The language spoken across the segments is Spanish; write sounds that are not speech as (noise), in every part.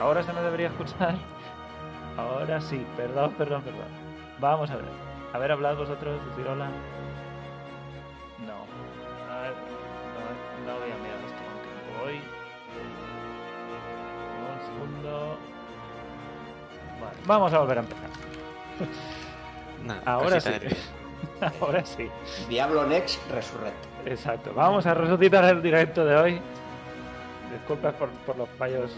Ahora se me debería escuchar. (laughs) Ahora sí, perdón, perdón, perdón. Vamos a ver. A ver, hablad vosotros, decir hola. No. A ver, no, no voy a mirar esto con tiempo. Voy. Un segundo. Vale, vamos a volver a empezar. (laughs) Ahora sí. (laughs) Ahora sí. Diablo Next Resurrecto. Exacto. Vamos a resucitar el directo de hoy. Disculpas por, por los fallos.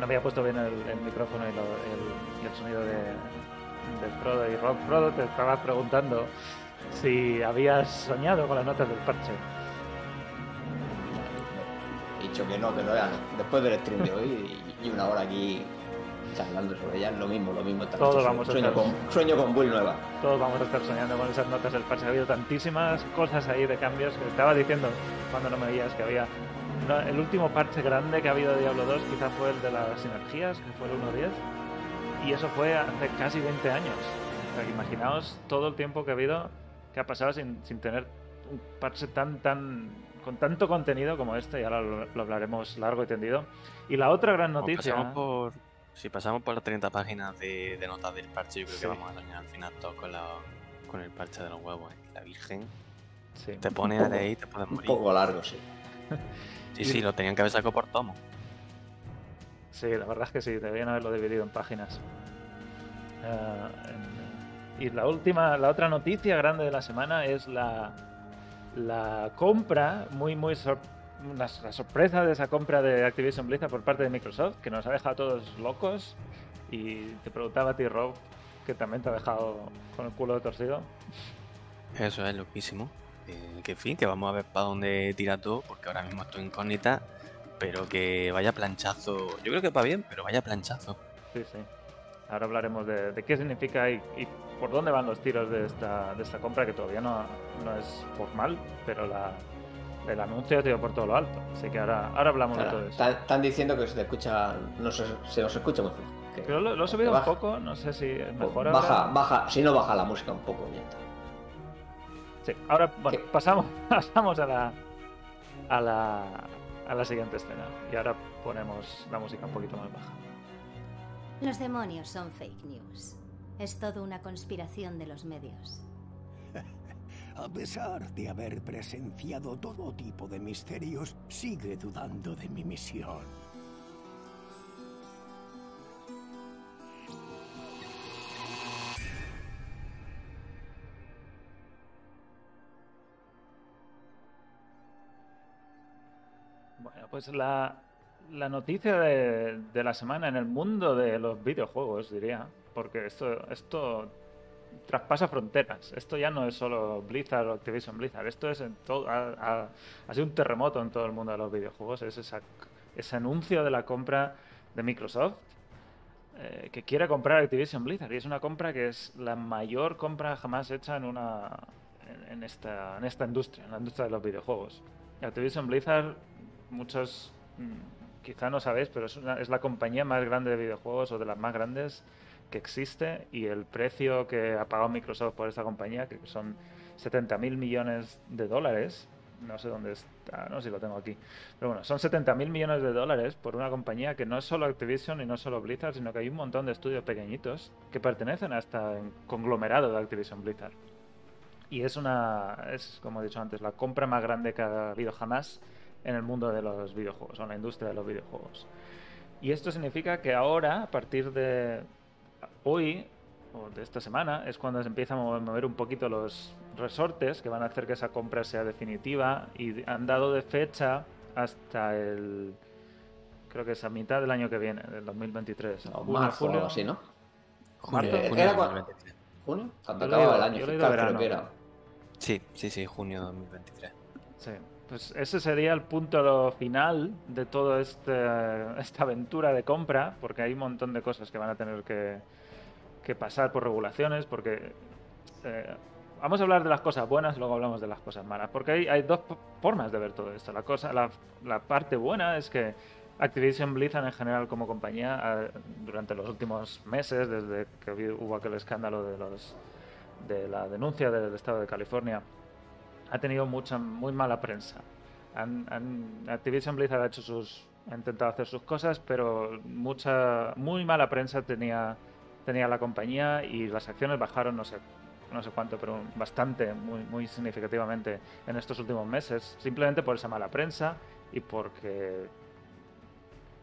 No había puesto bien el, el micrófono y, lo- el, y el sonido de, de Frodo y Rob. Frodo, te estaba preguntando si habías soñado con las notas del parche. He dicho que no, que no era. Después del stream de hoy y, y una hora aquí charlando sobre ellas, lo mismo, lo mismo. esta Todos vamos a sueño, estar- con, sueño con Bull nueva. Todos vamos a estar soñando con esas notas del parche. Ha habido tantísimas cosas ahí de cambios que estaba diciendo cuando no me veías que había. No, el último parche grande que ha habido de Diablo 2 quizá fue el de las sinergias, que fue el 1.10. Y eso fue hace casi 20 años. O sea, que imaginaos todo el tiempo que ha habido, que ha pasado sin, sin tener un parche tan, tan. con tanto contenido como este, y ahora lo, lo hablaremos largo y tendido. Y la otra gran noticia. pasamos por, si pasamos por las 30 páginas de, de notas del parche, yo creo Sí. que vamos a soñar al final todo con, la, con el parche de los huevos. ¿eh? La Virgen Sí. te pone a leer y te puedes Un morir. poco largo, sí. (laughs) Sí, sí, lo tenían que haber sacado por tomo. Sí, la verdad es que sí, deberían haberlo dividido en páginas. Ah, en- y la última, la otra noticia grande de la semana es la, la compra, muy, muy sor- una- la sorpresa de esa compra de Activision Blizzard por parte de Microsoft, que nos ha dejado todos locos. Y te preguntaba a ti, Rob, que también te ha dejado con el culo torcido. Eso es loquísimo. Que en fin, que vamos a ver para dónde tira todo, porque ahora mismo estoy incógnita, pero que vaya planchazo. Yo creo que va bien, pero vaya planchazo. Sí, sí. Ahora hablaremos de, de qué significa y, y por dónde van los tiros de esta, de esta compra, que todavía no, no es formal, pero la, el anuncio ha sido por todo lo alto. Así que ahora, ahora hablamos de todo Claro, eso. Están, diciendo que se te escucha, no se, se nos escucha muy. Que- Pero lo, lo he subido baja. un poco, no sé si es pues mejor baja, ahora. baja, si no baja la música un poco, ya está. Sí, ahora bueno, ¿Qué? pasamos, (laughs) pasamos a la, a la a la siguiente escena. Y ahora ponemos la música un poquito más baja. Los demonios son fake news. Es todo una conspiración de los medios. (laughs) A pesar de haber presenciado todo tipo de misterios, sigue dudando de mi misión. Pues la, la noticia de, de la semana en el mundo de los videojuegos, diría, porque esto, esto traspasa fronteras. Esto ya no es solo Blizzard o Activision Blizzard. Esto es en todo, ha, sido un terremoto en todo el mundo de los videojuegos. Es esa- ese anuncio de la compra de Microsoft eh, que quiere comprar Activision Blizzard. Y es una compra que es la mayor compra jamás hecha en una en esta, en esta industria, en la industria de los videojuegos. Activision Blizzard, muchos mm, quizá no sabéis, pero es, una- es la compañía más grande de videojuegos o de las más grandes que existe y el precio que ha pagado Microsoft por esta compañía, que son 70 mil millones de dólares, no sé dónde está, no sé si lo tengo aquí, pero bueno, son 70 mil millones de dólares por una compañía que no es solo Activision y no es solo Blizzard, sino que hay un montón de estudios pequeñitos que pertenecen a este conglomerado de Activision Blizzard. Y es una, es como he dicho antes, la compra más grande que ha habido jamás en el mundo de los videojuegos, o en la industria de los videojuegos. Y esto significa que ahora, a partir de hoy, o de esta semana, es cuando se empiezan a mover- un poquito los resortes que van a hacer que esa compra sea definitiva y han dado de fecha hasta el... Creo que es a mitad del año que viene, del 2023. O Junio, marzo julio. así, ¿no? Junio, Marzo. junio Era de cua- 2023. ¿Junio? Cuando acababa el año yo fiscal, verano. creo que era. Sí, sí, sí, junio 2023. Sí, pues ese sería el punto final de toda este, (laughs) esta aventura de compra, porque hay un montón de cosas que van a tener que, que pasar por regulaciones, porque eh, vamos a hablar de las cosas buenas, luego hablamos de las cosas malas, porque hay, hay dos formas de ver todo esto. La, cosa, la, la parte buena es que Activision Blizzard en general como compañía, eh, durante los últimos meses, desde que hubo aquel escándalo de, los, de la denuncia del estado de California, ha tenido mucha muy mala prensa. Activision Blizzard ha hecho sus ha intentado hacer sus cosas, pero mucha muy mala prensa tenía tenía la compañía y las acciones bajaron no sé no sé cuánto, pero bastante, muy muy significativamente en estos últimos meses, simplemente por esa mala prensa y porque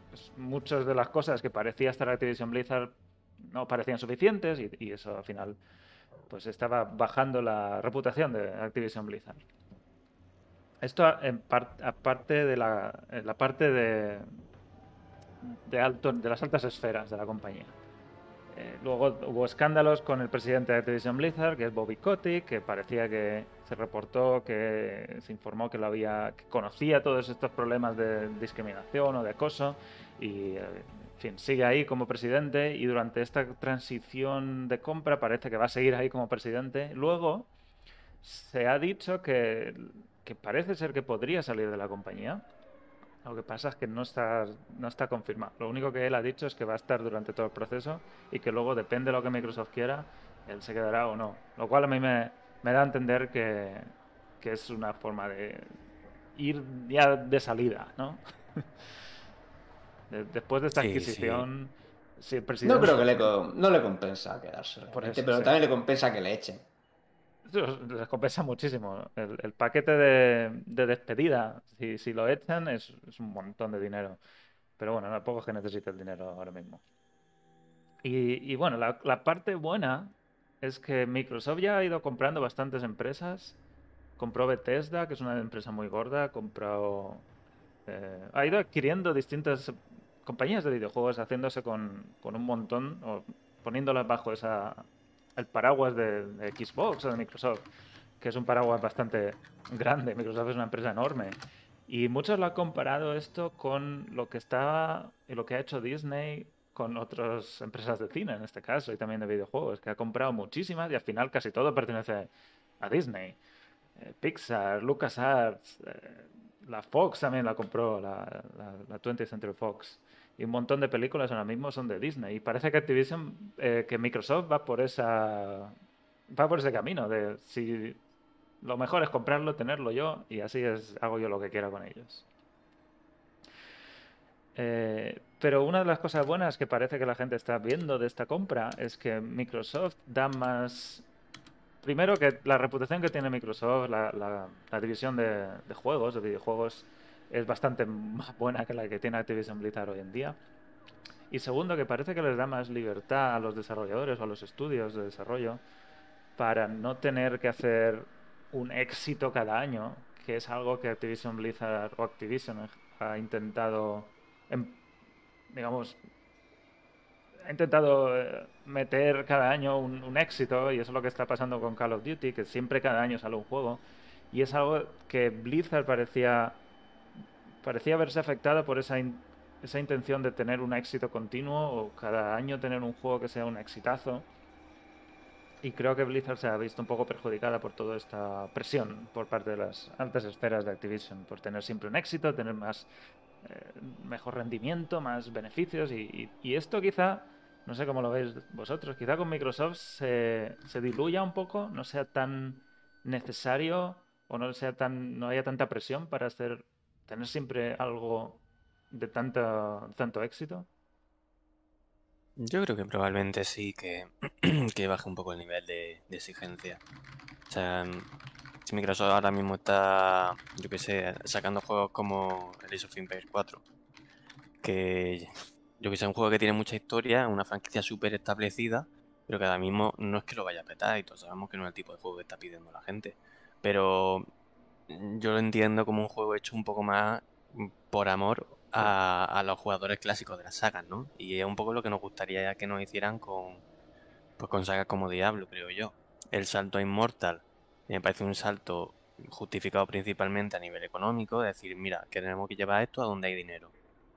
pues, muchas de las cosas que parecía estar Activision Blizzard no parecían suficientes y eso al final pues estaba bajando la reputación de Activision Blizzard. Esto en par- aparte de la parte de, de, alto, de las altas esferas de la compañía. Eh, luego hubo escándalos con el presidente de Activision Blizzard, que es Bobby Kotick, que parecía que se reportó, que se informó que lo había, que conocía todos estos problemas de discriminación o de acoso y, eh, en fin, sigue ahí como presidente y durante esta transición de compra parece que va a seguir ahí como presidente. Luego se ha dicho que, que parece ser que podría salir de la compañía. Lo que pasa es que no está, no está confirmado. Lo único que él ha dicho es que va a estar durante todo el proceso y que luego, depende de lo que Microsoft quiera, él se quedará o no. Lo cual a mí me, me da a entender que, que es una forma de ir ya de salida, ¿no? (laughs) De- después de esta Sí, sí. adquisición, presidente... No creo que le, no le compensa quedarse, Por realmente, eso, pero sí. también le compensa que le echen. Les compensa muchísimo. El, el paquete de, de despedida, si, si lo echan, es, es un montón de dinero. Pero bueno, tampoco es que necesite el dinero ahora mismo. Y, y bueno, la, la parte buena es que Microsoft ya ha ido comprando bastantes empresas. Compró Bethesda, que es una empresa muy gorda. Compró. eh, ha ido adquiriendo distintas compañías de videojuegos, haciéndose con, con un montón, o poniéndolas bajo esa, el paraguas de, Xbox o de Microsoft, que es un paraguas bastante grande. Microsoft es una empresa enorme. Y muchos lo han comparado esto con lo que estaba y lo que ha hecho Disney con otras empresas de cine, en este caso, y también de videojuegos, que ha comprado muchísimas y al final casi todo pertenece a Disney. Eh, Pixar, LucasArts, eh, la Fox también la compró, la, la, la 20th Century Fox. Y un montón de películas ahora mismo son de Disney. Y parece que Activision, eh, que Microsoft va por esa va por ese camino de si lo mejor es comprarlo, tenerlo yo y así es hago yo lo que quiera con ellos. Eh, pero una de las cosas buenas que parece que la gente está viendo de esta compra es que Microsoft da más primero que la reputación que tiene Microsoft, la, la- la división de, de juegos, de videojuegos, es bastante más buena que la que tiene Activision Blizzard hoy en día. Y segundo, que parece que les da más libertad a los desarrolladores o a los estudios de desarrollo para no tener que hacer un éxito cada año, que es algo que Activision Blizzard o Activision ha intentado, em- digamos, ha intentado eh, meter cada año un éxito y eso es lo que está pasando con Call of Duty, que siempre cada año sale un juego y es algo que Blizzard parecía parecía haberse afectado por esa, esa intención de tener un éxito continuo o cada año tener un juego que sea un exitazo. Y creo que Blizzard se ha visto un poco perjudicada por toda esta presión por parte de las altas esferas de Activision, por tener siempre un éxito, tener más eh, mejor rendimiento, más beneficios. Y, y- y esto quizá, no sé cómo lo veis vosotros, quizá con Microsoft se, se diluya un poco, no sea tan necesario o no sea tan, no haya tanta presión para hacer, tener siempre algo de tanta, tanto éxito. Yo creo que probablemente sí que, (clears throat) que baje un poco el nivel de, exigencia. O sea, si Microsoft ahora mismo está, yo qué sé, sacando juegos como el Age of Empires 4, que yo que sé, un juego que tiene mucha historia, una franquicia súper establecida, pero que ahora mismo no es que lo vaya a petar y todos sabemos que no es el tipo de juego que está pidiendo la gente. Pero yo lo entiendo como un juego hecho un poco más por amor a, a los jugadores clásicos de las sagas, ¿no? Y es un poco lo que nos gustaría que nos hicieran con, pues con sagas como Diablo, creo yo. El salto a Immortal me parece un salto justificado principalmente a nivel económico, decir, mira, que tenemos que llevar esto a donde hay dinero,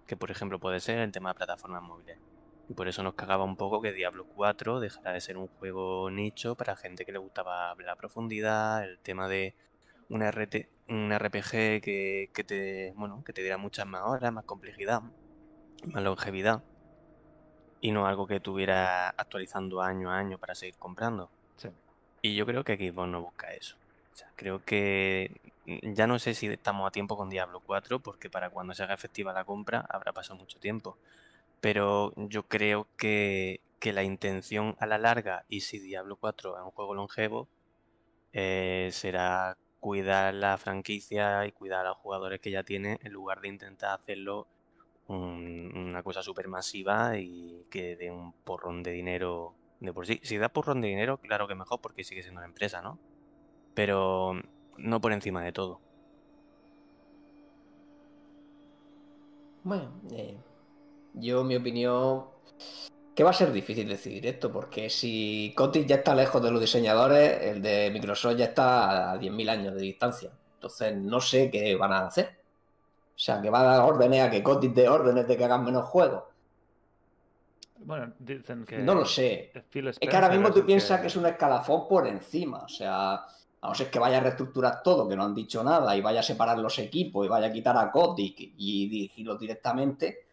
que por ejemplo puede ser el tema de plataformas móviles. Y por eso nos cagaba un poco que Diablo 4 dejara de ser un juego nicho para gente que le gustaba la profundidad, el tema de un, RT, un RPG que, que te, bueno, que te diera muchas más horas, más complejidad, más longevidad. Y no algo que estuviera actualizando año a año para seguir comprando. Sí. Y yo creo que Xbox no busca eso. O sea, creo que mm, ya no sé si estamos a tiempo con Diablo 4, porque para cuando se haga efectiva la compra habrá pasado mucho tiempo. Pero yo creo que, que la intención a la larga, y si Diablo 4 es un juego longevo, eh, será cuidar la franquicia y cuidar a los jugadores que ya tiene en lugar de intentar hacerlo un- una cosa súper masiva y que dé un porrón de dinero de por sí. Si da porrón de dinero, claro que mejor porque sigue siendo una empresa, ¿no? Pero no por encima de todo. Bueno, eh, yo mi opinión que va a ser difícil decidir esto, porque si Kotick ya está lejos de los diseñadores, el de Microsoft ya está a 10.000 años de distancia. Entonces no sé qué van a hacer. O sea, que va a dar órdenes a que Kotick dé órdenes de que hagan menos juegos. Bueno, dicen que. No lo sé. Es que ahora mismo tú piensas que es un escalafón por encima. O sea, a no ser que vaya a reestructurar todo, que no han dicho nada, y vaya a separar los equipos y vaya a quitar a Kotick y dirigirlos directamente,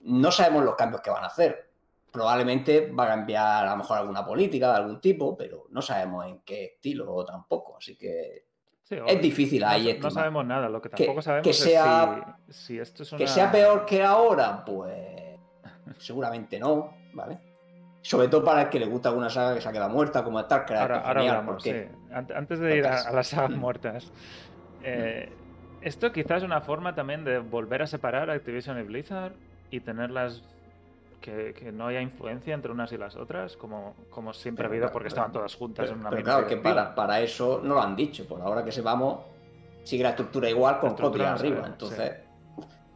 no sabemos los cambios que van a hacer. Probablemente va a cambiar a lo mejor alguna política de algún tipo, pero no sabemos en qué estilo tampoco. Así que Sí, es difícil no, ahí no sabemos nada. Lo que Que- tampoco sabemos que es si, si esto es una. Que sea peor que ahora, pues seguramente no, ¿vale? Sobre todo para el que le gusta alguna saga que se ha quedado muerta, como StarCraft. Ahora, ahora genial, hablamos, porque- sí. Ant- Antes de ir a, las sagas muertas. eh, esto quizás es una forma también de volver a separar Activision y Blizzard y tenerlas. Que, que no haya influencia entre unas y las otras, como, como siempre ha habido, porque pero- estaban todas juntas Pero, en una pero misma claro, que para, para eso no lo han dicho. Por ahora que sepamos, sigue la estructura igual con copia arriba. Entonces,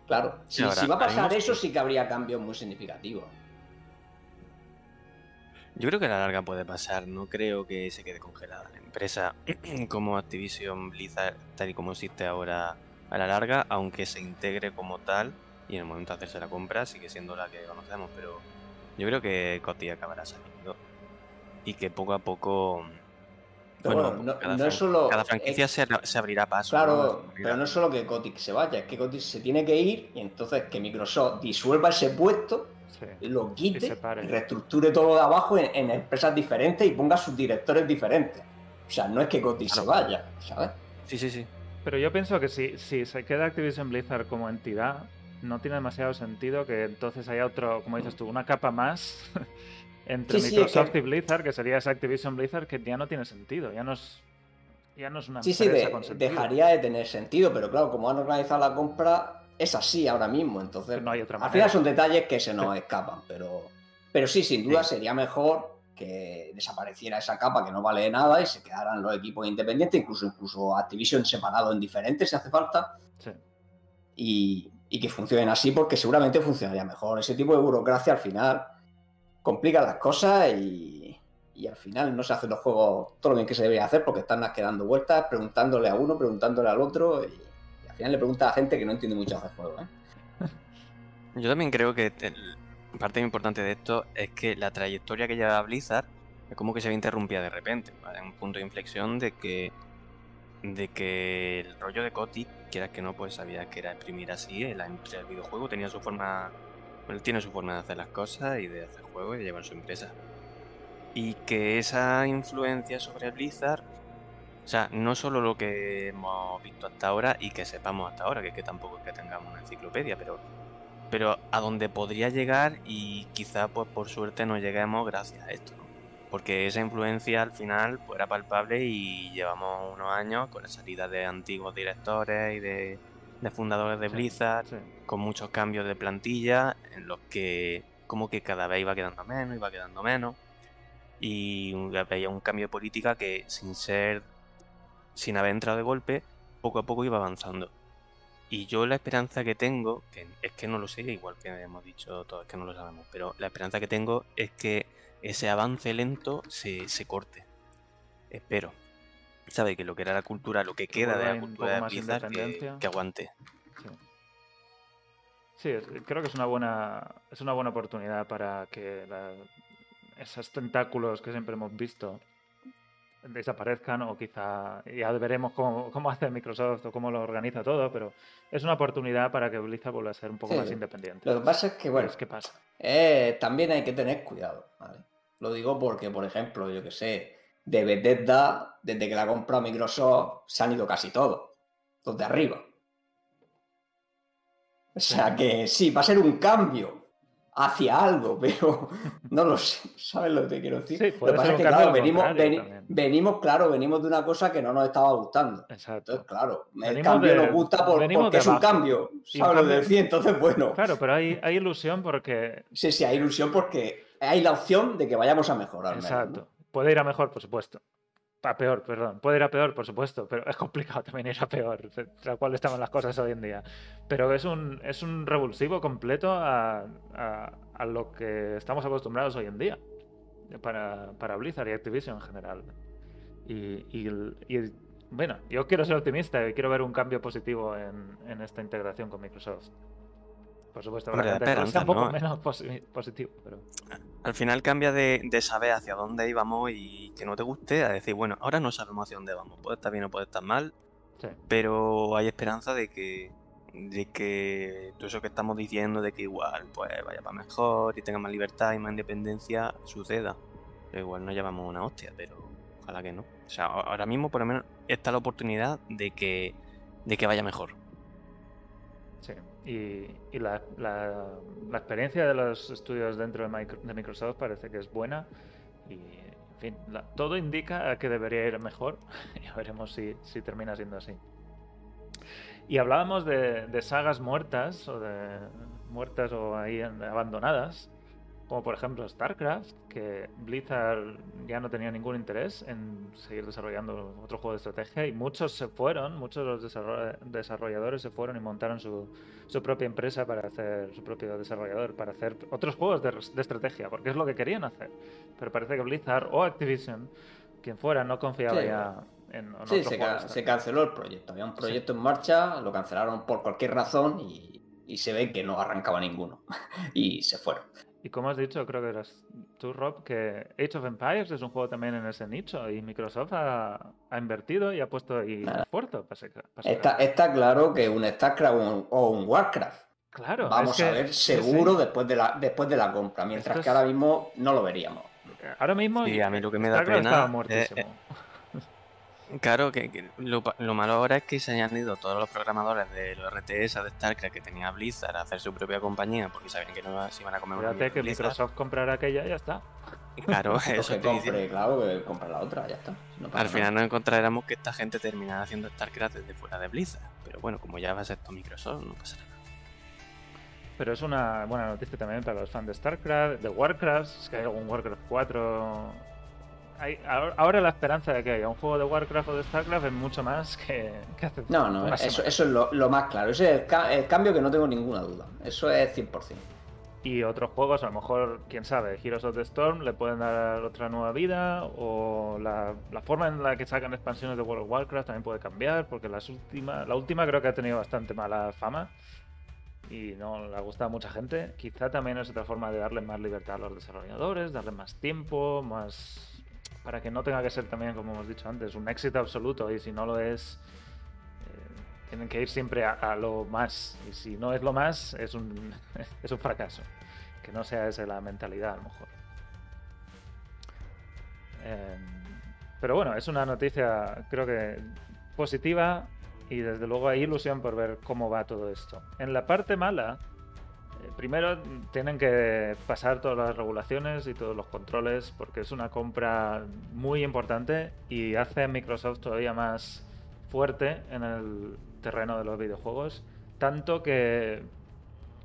claro, si, ahora, si va a pasar haremos eso, sí que habría cambios muy significativos. Yo creo que a la larga puede pasar, no creo que se quede congelada la empresa (clears throat) como Activision Blizzard, tal y como existe ahora a la larga, aunque se integre como tal y en el momento de hacerse la compra sigue siendo la que conocemos, pero yo creo que Coty acabará saliendo y que poco a poco... Bueno, bueno, no- cada, no es solo- cada franquicia es- se, se abrirá paso. Claro, ¿no? Se abrirá- pero no es solo que Kotick se vaya, es que Kotick se tiene que ir y entonces que Microsoft disuelva ese puesto, Sí. lo quite Y reestructure todo de abajo en, en empresas diferentes y ponga sus directores diferentes. O sea, no es que Kotick se vaya, ¿sabes? Sí, sí, sí. Pero yo pienso que si, si se queda Activision Blizzard como entidad, no tiene demasiado sentido que entonces haya otro, como dices tú, una capa más (laughs) entre Sí, sí, es Microsoft que- y Blizzard, que sería esa Activision Blizzard, que ya no tiene sentido, ya no es, ya no es una Sí, sí, empresa de- con sentido. dejaría de tener sentido, pero claro, como han organizado la compra, es así ahora mismo. Entonces, no hay otra al final son detalles que se nos (laughs) escapan, pero, pero sí, sin duda sería mejor que desapareciera esa capa que no vale nada y se quedaran los equipos independientes, incluso, incluso Activision separado en diferentes si hace falta, Sí. y, y que funcionen así porque seguramente funcionaría mejor. Ese tipo de burocracia al final complica las cosas y, y al final no se hacen los juegos todo lo bien que se debería hacer porque están quedando vueltas, preguntándole a uno, preguntándole al otro y, al final le pregunta a gente que no entiende mucho de juego. ¿eh? (laughs) Yo también creo que parte importante de esto es que la trayectoria que lleva Blizzard es como que se ve interrumpida de repente. ¿vale? Un punto de inflexión de que de que el rollo de Kotick, quieras que no, pues sabía que era exprimir así en la industria del videojuego, tenía su forma, tiene su forma de hacer las cosas y de hacer juegos y de llevar su empresa. Y que esa influencia sobre Blizzard, o sea, no solo lo que hemos visto hasta ahora y que sepamos hasta ahora, que, que tampoco es que tengamos una enciclopedia, pero pero a donde podría llegar y quizá pues por suerte no lleguemos gracias a esto. Porque esa influencia al final pues, era palpable y llevamos unos años con la salida de antiguos directores y de, de fundadores de Sí, Blizzard, Sí. con muchos cambios de plantilla en los que como que cada vez iba quedando menos, iba quedando menos y veía un cambio de política que sin ser, sin haber entrado de golpe, poco a poco iba avanzando. Y yo la esperanza que tengo, que es que no lo sé, igual que hemos dicho todos que no lo sabemos, pero la esperanza que tengo es que ese avance lento se, se corte. Espero. ¿Sabe? Que lo que era la cultura, lo que Que queda de la cultura de Blizzard, que, aguante. Sí. Sí, es- creo que es una buena, es una buena oportunidad para que la- esos tentáculos que siempre hemos visto desaparezcan o quizá ya veremos cómo, cómo hace Microsoft o cómo lo organiza todo, pero es una oportunidad para que Blizzard vuelva a ser un poco Sí. más independiente. Lo que pasa es que, bueno, ¿qué pasa? Eh, también hay que tener cuidado, ¿vale? Lo digo porque, por ejemplo, yo que sé, de Bethesda, desde que la ha comprado Microsoft, se han ido casi todos, los de arriba. O sea que sí, va a ser un cambio hacia algo, (laughs) pero no lo sé, ¿sabes lo que te quiero decir? Sí, lo que pasa es que, claro, venimos, venimos, claro, venimos de una cosa que no nos estaba gustando. Exacto. Entonces, claro, el Venimos cambio de- nos gusta por- porque es un cambio, ¿sabes lo que decía? Entonces, bueno, Claro, pero hay, hay ilusión porque Sí, sí, hay ilusión porque hay la opción de que vayamos a mejorar. menos, ¿no? Exacto. Puede ir a mejor, por supuesto. A peor, perdón. Puede ir a peor, por supuesto, pero es complicado (laughs) también ir a peor, tal cual estaban las cosas hoy en día. Pero es un, es un revulsivo completo a, a- a lo que estamos acostumbrados hoy en día para, para Blizzard y Activision en general. Y, y- y, bueno, yo quiero ser optimista y quiero ver un cambio positivo en, en esta integración con Microsoft. Por supuesto, Hombre, gente un poco menos posi- positivo, pero... Al final cambia de, de saber hacia dónde íbamos y que no te guste a decir, bueno, ahora no sabemos hacia dónde vamos. Puede estar bien o puede estar mal, Sí. pero hay esperanza de que de que todo eso que estamos diciendo de que igual pues vaya para mejor y tenga más libertad y más independencia suceda. Pero igual no llevamos una hostia pero ojalá que no. O sea ahora mismo por lo menos está la oportunidad de que de que vaya mejor. Sí, y, la, la- experiencia de los estudios dentro de, Micro- de Microsoft parece que es buena y, en fin, todo indica que debería ir mejor. (laughs) ya veremos si, si termina siendo así. Y hablábamos de, de sagas muertas o de muertas o ahí abandonadas, como por ejemplo StarCraft, que Blizzard ya no tenía ningún interés en seguir desarrollando otro juego de estrategia y muchos se fueron, muchos de los desarroll- desarrolladores se fueron y montaron su, su propia empresa para hacer su propio desarrollador, para hacer otros juegos de, de estrategia, porque es lo que querían hacer. Pero parece que Blizzard o Activision, quien fuera, no confiaba Sí, ya en, en Sí, otro se, juego de ca- se estrategia. canceló el proyecto. Había un proyecto en marcha, lo cancelaron por cualquier razón y, y se ve que no arrancaba ninguno. (laughs) y se fueron. Y como has dicho, creo que eras tú, Rob, que Age of Empires es un juego también en ese nicho y Microsoft ha, ha invertido y ha puesto esfuerzo para Está, está claro que un StarCraft o un, o un Warcraft Claro, vamos es que- a ver seguro sí. después de la después de la compra, mientras que ahora mismo no lo veríamos. Ahora mismo Sí, a mí lo que me da StarCraft pena estaba es- muertísimo. Claro, que, que lo, pa- lo malo ahora es que se hayan ido todos los programadores de los RTS de StarCraft que tenía Blizzard a hacer su propia compañía porque sabían que no se iban a comer Fíjate que Blizzard. Microsoft comprará aquella y ya está. Claro, (laughs) eso que compre, claro, que compre la otra, ya está. No Al nada. final nos encontraremos que esta gente terminará haciendo StarCraft desde fuera de Blizzard. Pero bueno, como ya va a ser todo Microsoft, no pasa nada. Pero es una buena noticia también para los fans de StarCraft, de Warcraft, si hay algún Warcraft 4 hay- ahora la esperanza de que haya un juego de Warcraft o de Starcraft es mucho más que, que hace No, no, eso, semana. eso es lo, lo más claro. Ese es el, ca- el cambio que no tengo ninguna duda. Eso es 100%. Y otros juegos, a lo mejor, quién sabe, Heroes of the Storm le pueden dar otra nueva vida, o la, la forma en la que sacan expansiones de World of Warcraft también puede cambiar, porque las últimas, la última creo que ha tenido bastante mala fama y no le ha gustado a mucha gente. Quizá también es otra forma de darle más libertad a los desarrolladores, darle más tiempo, más para que no tenga que ser también, como hemos dicho antes, un éxito absoluto y si no lo es, eh, tienen que ir siempre a, lo más. Y si no es lo más, es un, (laughs) es un fracaso. Que no sea esa la mentalidad, a lo mejor. Eh, pero bueno, es una noticia, creo que positiva y desde luego hay ilusión por ver cómo va todo esto. En la parte mala, primero tienen que pasar todas las regulaciones y todos los controles porque es una compra muy importante y hace a Microsoft todavía más fuerte en el terreno de los videojuegos, tanto que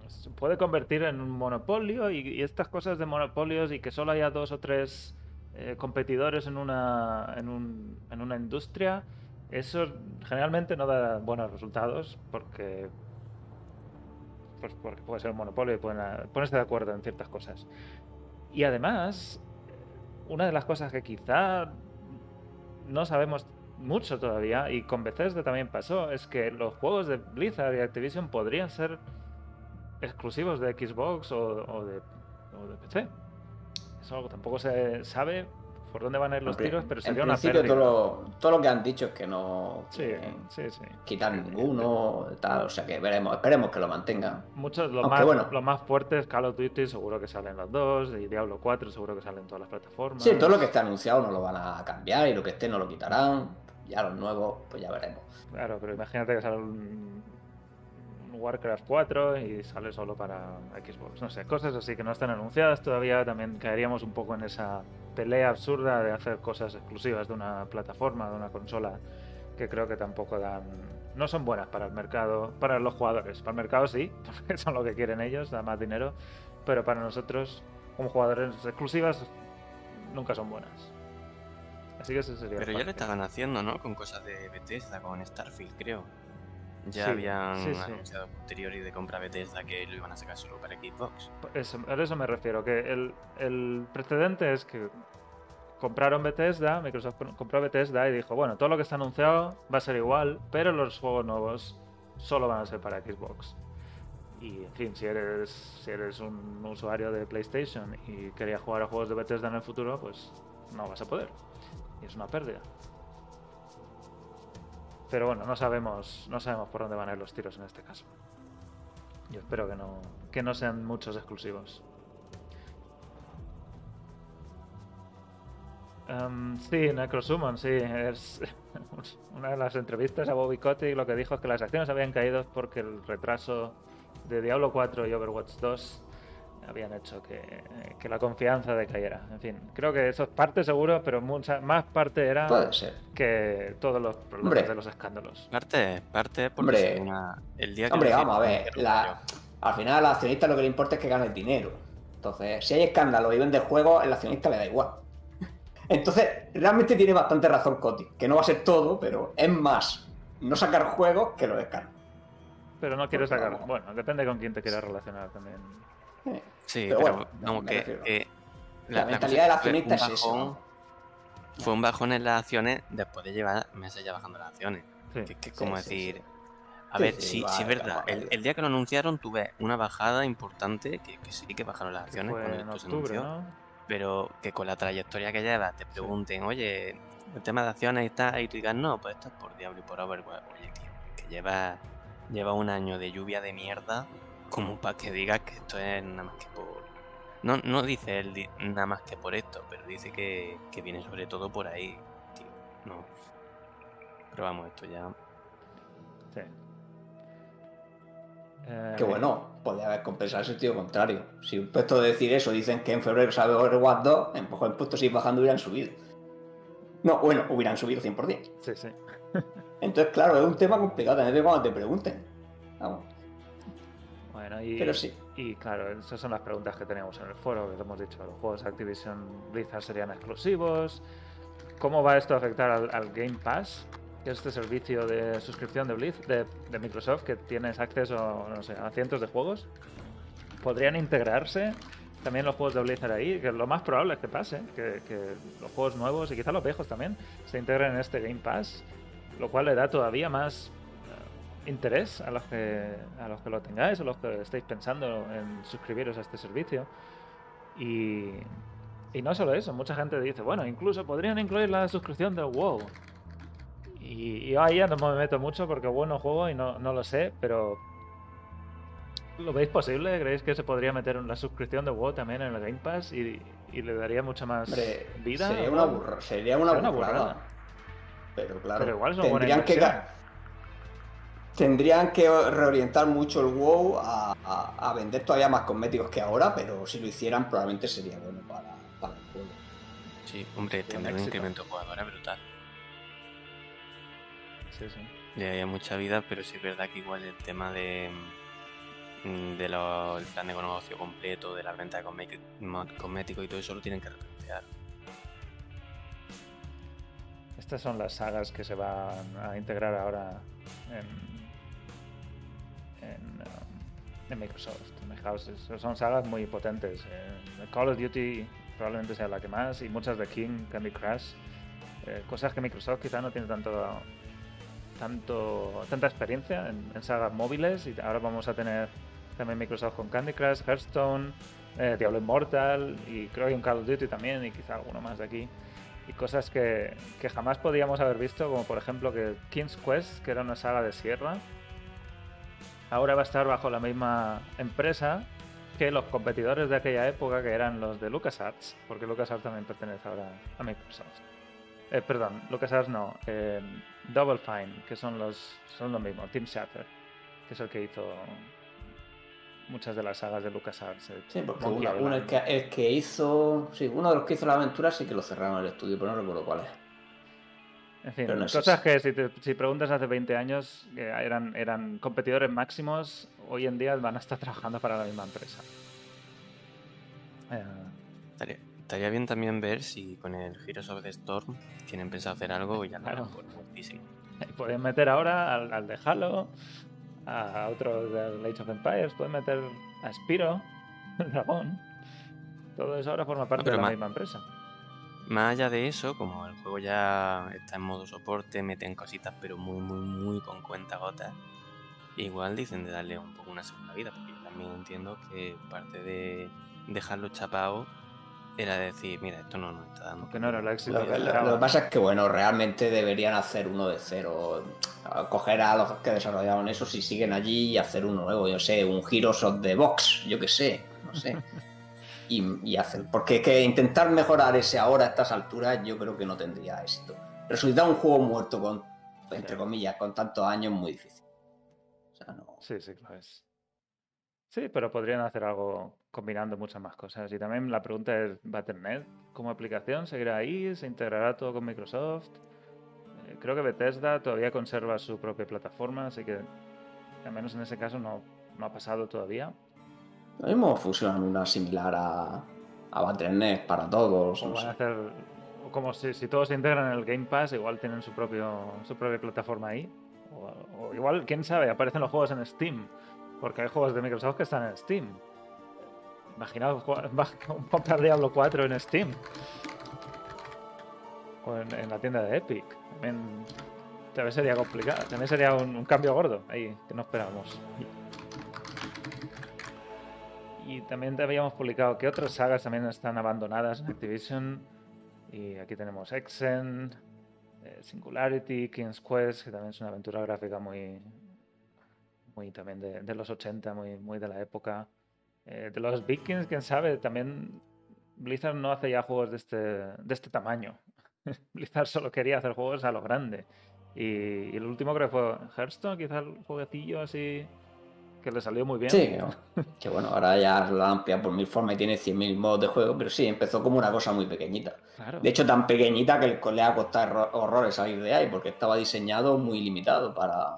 se puede convertir en un monopolio y, estas cosas de monopolios y que solo haya dos o tres eh, competidores en una, en, un- en una industria, eso generalmente no da buenos resultados porque pues porque puede ser un monopolio y pueden ponerse de acuerdo en ciertas cosas. Y además, una de las cosas que quizá no sabemos mucho todavía, y con Bethesda también pasó, es que los juegos de Blizzard y Activision podrían ser exclusivos de Xbox o, o de, o de PC. Eso algo tampoco se sabe por dónde van a ir los En tiros, pero en sería una principio pérdida. todo lo, todo lo que han dicho es que no Sí, quieren sí, sí. quitar ninguno, tal, o sea que veremos, esperemos que lo mantengan. Muchos, los Aunque más, bueno. los más fuertes, Call of Duty, seguro que salen los dos, y Diablo 4 seguro que salen todas las plataformas. Sí, todo lo que esté anunciado no lo van a cambiar y lo que esté no lo quitarán. Ya los nuevos, pues ya veremos. Claro, pero imagínate que sale un, un Warcraft 4 y sale solo para Xbox. No sé, cosas así que no están anunciadas todavía. También caeríamos un poco en esa pelea absurda de hacer cosas exclusivas de una plataforma, de una consola, que creo que tampoco dan. No son buenas para el mercado, para los jugadores. Para el mercado sí, (laughs) porque son lo que quieren ellos, da más dinero. Pero para nosotros, como jugadores exclusivas, nunca son buenas. Así que ese sería Pero ya lo estaban haciendo, ¿no? Con cosas de Bethesda, con Starfield, creo. Ya Sí, habían sí, sí. anunciado posteriori de compra Bethesda que lo iban a sacar solo para Xbox. Eso, a eso me refiero, que el, el precedente es que compraron Bethesda, Microsoft compró Bethesda y dijo, bueno, todo lo que está anunciado va a ser igual, pero los juegos nuevos solo van a ser para Xbox. Y en fin, si eres, si eres un usuario de PlayStation y querías jugar a juegos de Bethesda en el futuro, pues no vas a poder. Y es una pérdida. Pero bueno, no sabemos, no sabemos por dónde van a ir los tiros en este caso. Yo espero que no, que no sean muchos exclusivos. Em, sí, Necrosummon, sí. Es (laughs) una de las entrevistas a Bobby Kotick lo que dijo es que las acciones habían caído porque el retraso de Diablo 4 y Overwatch 2 habían hecho que, que la confianza decayera. En fin, creo que eso es parte seguro, pero mucha más parte era Puede ser. que todos los problemas Hombre. de los escándalos. Parte, parte porque Hombre. el día que Hombre, vamos a ver, la- al final al accionista lo que le importa es que gane dinero. Entonces, si hay escándalo y vende juegos, el accionista le da igual. (laughs) Entonces, realmente tiene bastante razón Coti, que no va a ser todo, pero es más no sacar juegos que los escándalos. Pero no quiero sacar. Bueno, depende con quién te quieras relacionar también. Eh, Sí, Pero pero, bueno, me que, que La, cosa mentalidad del accionista es eso. Fue un bajón en las acciones después de llevar meses ya bajando las acciones. Sí. Que, que Sí, como sí, sí. decir. A Sí, ver, sí, sí, va, sí es verdad. El, día que lo anunciaron tuve una bajada importante, que, que sí que bajaron las acciones cuando se octubre, anunció. ¿no? Pero que con la trayectoria que llevas te pregunten, oye, el tema de acciones y tal, y tú digas, no, pues esto es por Diablo y por Overwatch. Oye, tío, que lleva, lleva un año de lluvia de mierda, como para que digas que esto es nada más que por. No, no dice él nada más que por esto, pero dice que, que viene sobre todo por ahí, tío. No. Pero vamos, esto ya. Sí. Eh, Que bueno, podría haber compensado el sentido contrario. Si un puesto de decir eso dicen que en febrero sabe Overwatch 2, en poco el puesto sigue bajando hubieran subido. No, bueno, hubieran subido 100%. Sí, sí. Entonces, claro, es un tema complicado, también de cuando te pregunten. Vamos, Bueno, y, pero sí. y claro, esas son las preguntas que teníamos en el foro, que hemos dicho, los juegos de Activision Blizzard serían exclusivos. cómo va esto a afectar al, al Game Pass, que es este servicio de suscripción de Blizz, de, de Microsoft, que tienes acceso no sé, a cientos de juegos. Podrían integrarse también los juegos de Blizzard ahí, que lo más probable es que pase, que, que los juegos nuevos y quizá los viejos también se integren en este Game Pass, lo cual le da todavía más interés a los que a los que lo tengáis o los que estéis pensando en suscribiros a este servicio. Y, y no solo eso, mucha gente dice, bueno, incluso podrían incluir la suscripción del WoW. Y, y yo ahí ya no me meto mucho porque WoW no juego y no, no lo sé, pero ¿lo veis posible? ¿Creéis que se podría meter la suscripción de WoW también en el Game Pass y, y le daría mucha más Hombre, vida? Sería a una, burra- sería una Sería una burrada. Pero claro, Pero igual tendrían que, tendrían que reorientar mucho el WoW a, a- a vender todavía más cosméticos que ahora, pero si lo hicieran probablemente sería bueno para, para el juego. Sí, hombre, tendría un incremento de jugadores brutal. Sí, sí. Le daría mucha vida, pero sí es verdad que igual el tema de mm, de lo- el plan de negocio completo, de la venta de cosméticos y todo eso lo tienen que replantear. Estas son las sagas que se van a integrar ahora en, en, um, en Microsoft. Houses. Son sagas muy potentes. Eh, Call of Duty probablemente sea la que más y muchas de King, Candy Crush. eh, cosas que Microsoft quizá no tiene tanto, tanto tanta experiencia en, en sagas móviles y ahora vamos a tener también Microsoft con Candy Crush, Hearthstone, eh, Diablo Immortal y creo que un Call of Duty también y quizá alguno más de aquí y cosas que, que jamás podíamos haber visto, como por ejemplo que King's Quest, que era una saga de Sierra, ahora va a estar bajo la misma empresa que los competidores de aquella época, que eran los de LucasArts, porque LucasArts también pertenece ahora a Microsoft. Eh, perdón, LucasArts no, eh, Double Fine, que son los son lo mismo, Team Shatter, que es el que hizo muchas de las sagas de LucasArts. eh, Sí, porque uno, uno el, Island. que, el que hizo. Sí, uno de los que hizo la aventura sí que lo cerraron el estudio, pero no recuerdo cuál es. En fin, no cosas que si, te- si preguntas hace 20 años que eran, eran competidores máximos, hoy en día van a estar trabajando para la misma empresa. Eh, Estaría, estaría bien también ver si con el Heroes of the Storm tienen pensado hacer algo y ya Claro. por fuertísimo. pueden meter ahora al, al de Halo, a otros del Age of Empires, pueden meter a Spiro, el (laughs) dragón. Todo eso ahora forma parte de la ma- misma empresa. Más allá de eso, como el juego ya está en modo soporte, meten cositas pero muy, muy, muy con cuenta gotas. Igual dicen de darle un poco una segunda vida, porque yo también entiendo que parte de dejarlo chapado era decir, mira, esto no nos está dando. Porque no era el éxito Lo, que lo- lo que pasa es que, bueno, realmente deberían hacer uno de cero. Coger a los que desarrollaron eso si siguen allí y hacer uno nuevo. Yo sé, un Heroes of the Box, yo que sé, no sé. (laughs) Y, y hacer. Porque es que intentar mejorar ese ahora a estas alturas, yo creo que no tendría éxito. Resulta un juego muerto con, entre Sí. comillas, con tantos años muy difícil. O sea, no. Sí, sí lo es. Sí, pero podrían hacer algo combinando muchas más cosas. Y también la pregunta es, ¿Battle.net como aplicación seguirá ahí? ¿Se integrará todo con Microsoft? Eh, creo que Bethesda todavía conserva su propia plataforma, así que al menos en ese caso no, no ha pasado todavía. Lo mismo fusionan una similar a, a Battle.net para todos. O no van sé. a hacer, como si, si todos se integran en el Game Pass, igual tienen su, propio, su propia plataforma ahí. O, o igual, quién sabe, aparecen los juegos en Steam. Porque hay juegos de Microsoft que están en Steam. Imaginaos (laughs) va- comprar Diablo 4 en Steam. O en, en la tienda de Epic. También, también sería complicado. También sería un, un cambio gordo ahí que no esperábamos. Y también te habíamos publicado que otras sagas también están abandonadas en Activision. Y aquí tenemos Exen, eh, Singularity, King's Quest, que también es una aventura gráfica muy, muy también de, de los 80, muy, muy de la época. Eh, de los Vikings, quién sabe, también Blizzard no hace ya juegos de este, de este tamaño. (laughs) Blizzard solo quería hacer juegos a lo grande. Y, y el último creo que fue Hearthstone, quizá el jueguecillo así que le salió muy bien. Sí, que- bueno, ahora ya lo amplia por mil formas y tiene 100.000 modos de juego, pero sí, empezó como una cosa muy pequeñita. Claro. De hecho, tan pequeñita que le ha costado horror- horrores salir de ahí, porque estaba diseñado muy limitado para,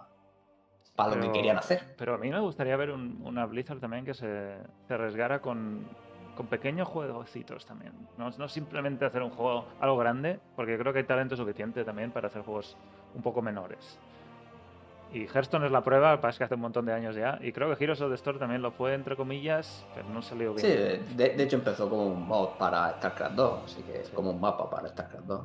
para lo que Pero- querían hacer. Pero a mí me gustaría ver un- una Blizzard también que se, se arriesgara con, con pequeños juegocitos también. No, no simplemente hacer un juego algo grande, porque creo que hay talento suficiente también para hacer juegos un poco menores. Y Hearthstone es la prueba, pasa que hace un montón de años ya. Y creo que Heroes of the Storm también lo fue, entre comillas, pero no salió bien. Sí, de, de hecho empezó como un mod para StarCraft 2, así que es como un mapa para StarCraft 2.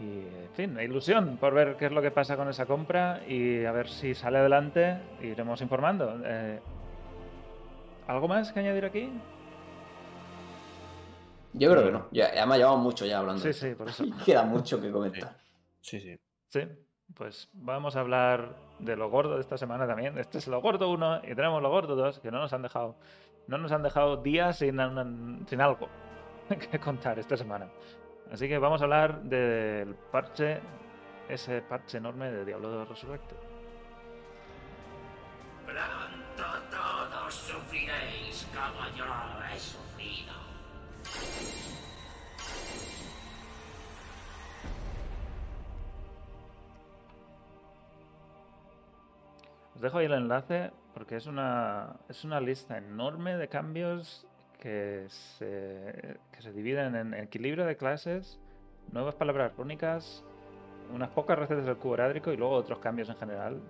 Y, en fin, ilusión por ver qué es lo que pasa con esa compra y a ver si sale adelante. Iremos informando. Eh, ¿Algo más que añadir aquí? Yo creo que no. Ya, ha llevado mucho ya hablando. Sí, sí, por eso. (laughs) Queda mucho que comentar. Sí, sí. Sí, pues vamos a hablar de lo gordo de esta semana también. Este es lo gordo 1 y tenemos lo gordo 2 que no nos han dejado, no nos han dejado días sin, algo (laughs) que contar esta semana. Así que vamos a hablar del parche, ese parche enorme de Diablo 2 Resurrected. Pronto todos sufriréis como dejo ahí el enlace porque es una, es una lista enorme de cambios que se, que se dividen en equilibrio de clases, nuevas palabras rúnicas, unas pocas recetas del cubo herádrico y luego otros cambios en general,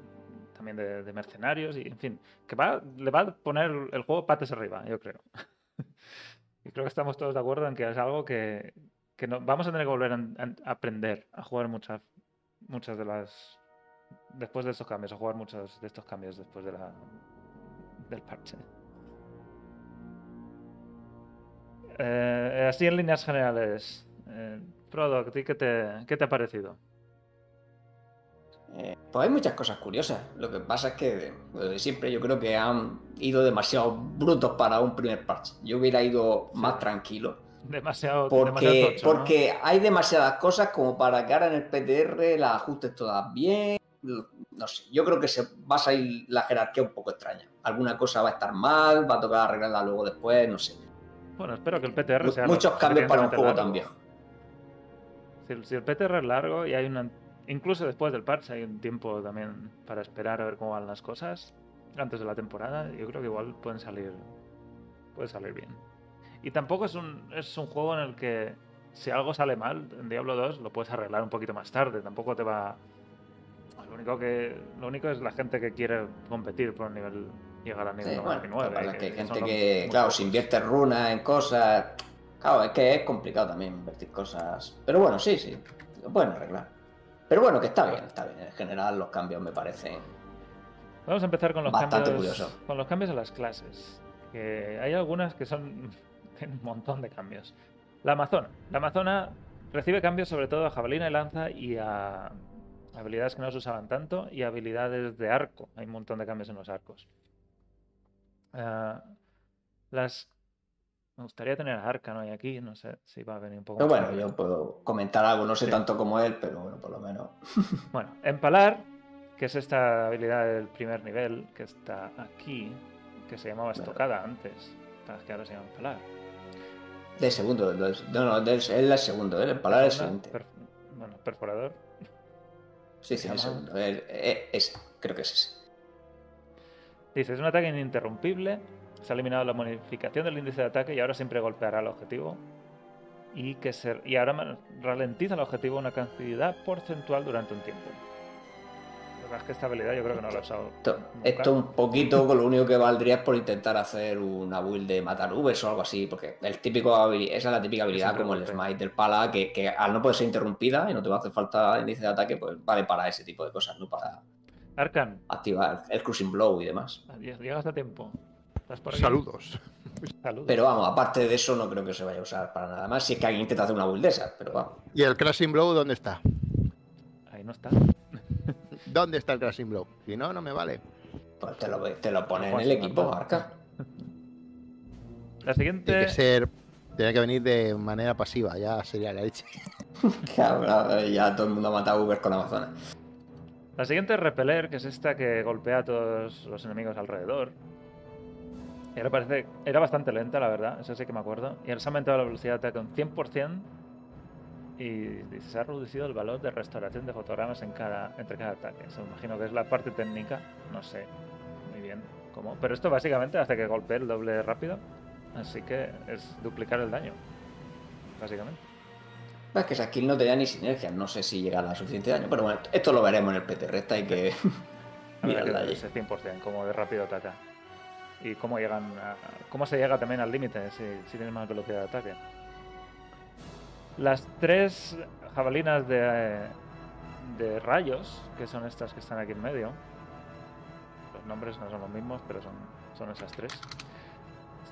también de, de mercenarios y en fin, que va, le va a poner el juego patas arriba, yo creo. (laughs) y creo que estamos todos de acuerdo en que es algo que, que no, vamos a tener que volver a, a aprender a jugar muchas, muchas de las después de estos cambios, a jugar muchos de estos cambios después de la, del parche. Eh, así en líneas generales, eh, Frodo, ¿a ti qué te, qué te ha parecido? Eh, pues hay muchas cosas curiosas. Lo que pasa es que, siempre, yo creo que han ido demasiado brutos para un primer parche. Yo hubiera ido más tranquilo. Demasiado, demasiado Porque, porque hay demasiadas cosas como para que ahora en el PTR las ajustes todas bien. No sé, yo creo que se va a salir la jerarquía un poco extraña. Alguna cosa va a estar mal, va a tocar arreglarla luego después, no sé. Bueno, espero que el PTR sea Muchos cambios para un juego tan largo. viejo. Si, el- si el PTR es largo y hay una. Incluso después del parche hay un tiempo también para esperar a ver cómo van las cosas. Antes de la temporada, yo creo que igual pueden salir. Puede salir bien. Y tampoco es un, es un juego en el que si algo sale mal en Diablo 2 lo puedes arreglar un poquito más tarde. Tampoco te va. Lo único que. Lo único es la gente que quiere competir por un nivel. Llegar al nivel Sí, bueno, 99. lo que pasa es que hay gente que, claro, si invierte runas en cosas. Claro, es que es complicado también invertir cosas. Pero bueno, sí, sí. Lo pueden arreglar. Pero bueno, que está bien, está bien. En general, los cambios me parecen. Vamos a empezar con los Bastante cambios. curioso. Con los cambios a las clases. Que hay algunas que son. (laughs) tienen un montón de cambios. La Amazona. La Amazona recibe cambios sobre todo a jabalina y lanza y a habilidades que no se usaban tanto y habilidades de arco. Hay un montón de cambios en los arcos. Ah, las. Me gustaría tener a Arcano y aquí, no sé si va a venir un poco Pero bueno, tarde. yo puedo comentar algo, no sé Sí. tanto como él, pero bueno, por lo menos. (laughs) Bueno, empalar, que es esta habilidad del primer nivel que está aquí, que se llamaba estocada antes, para que ahora se llama empalar. De segundo, del- no, no, del- él es el segundo, él el palar es siguiente. per- bueno, perforador. Sí, sí, el segundo. ese, creo que es ese. Dice, es un ataque ininterrumpible, se ha eliminado la modificación del índice de ataque y ahora siempre golpeará al objetivo. Y, que se, y ahora ralentiza el objetivo una cantidad porcentual durante un tiempo. Verdad es que esta habilidad yo creo que no la he usado. Esto, un poquito con lo único que valdría es por intentar hacer una build de matar Ubers o algo así, porque el típico esa es la típica habilidad como el smite del pala, que, que al no poder ser interrumpida y no te va a hacer falta índice de ataque, pues vale para ese tipo de cosas, no para Arcan, activar el cruising blow y demás. llegas a tiempo. ¿Estás por aquí? Saludos. Saludos. Pero vamos, aparte de eso no creo que se vaya a usar para nada más, si es que alguien intenta hacer una build de esas, pero vamos. ¿Y el Crashing Blow dónde está? Ahí no está. ¿Dónde está el Crashing Blow? Si no, no me vale. Pues te lo, te lo pone en Pues el equipo, no. Arca. La siguiente. Tiene que ser. Tiene que venir de manera pasiva, ya sería la leche. (laughs) Cabrón, ya todo el mundo ha matado Uber con Amazonas. La siguiente es Repeler, que es esta que golpea a todos los enemigos alrededor. Y ahora parece. Era bastante lenta, la verdad, eso sí que me acuerdo. Y ahora se ha aumentado la velocidad de ataque un 100%. Y dice, se ha reducido el valor de restauración de fotogramas en cada, entre cada ataque. Eso me imagino que es la parte técnica, no sé muy bien. como. Pero esto básicamente hace que golpee el doble rápido. Así que es duplicar el daño. Básicamente. Es que esa skill no tenía ni sinergia, no sé si llegará a suficiente daño, pero bueno, esto lo veremos en el PTR, esta hay que allí. (laughs) ese 100%, como de rápido ataca. Y cómo llegan a- cómo se llega también al límite si, si tienes más velocidad de ataque. Las tres jabalinas de, de rayos, que son estas que están aquí en medio. Los nombres no son los mismos, pero son, son esas tres.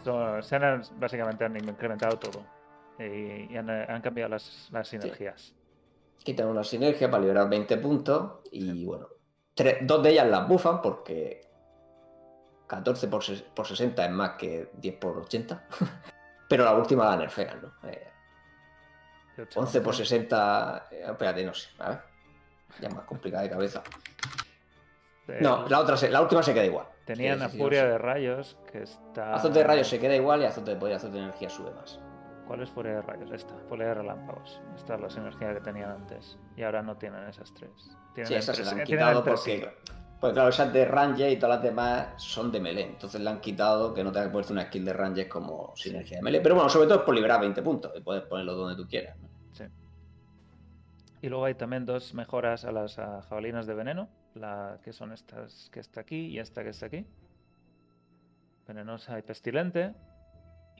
Son- se han, básicamente han incrementado todo. Y, y han, han cambiado las, las sinergias. Quitan una sinergia para liberar 20 puntos y bueno, tres- dos de ellas las bufan porque 14 por, por 60 es más que 10 por 80. (laughs) Pero la última la nerfean, ¿no? Eh, 11 por 60. eh, espérate, no sé. A ver. Ya es más complicada de cabeza. Eh, No, la otra se- la última se queda igual. Tenían Sí, a sí, sí, Furia de Rayos, que está... Azote de rayos se queda igual y azote de poder azote de energía sube más. ¿Cuál es Furia de Rayos? Esta, Furia de Relámpagos. Esta es la sinergia que tenían antes. Y ahora no tienen esas tres. Tienen Sí, esas se entre- la han quitado porque. Pues claro, esas de Ranger y todas las demás son de melee. Entonces le han quitado que no tengas que ponerte una skill de Ranger como sinergia de melee. Pero bueno, sobre todo es por liberar 20 puntos y puedes ponerlo donde tú quieras. ¿no? Y luego hay también dos mejoras a las ah, jabalinas de veneno. La que son estas que está aquí y esta que está aquí. Venenosa y pestilente.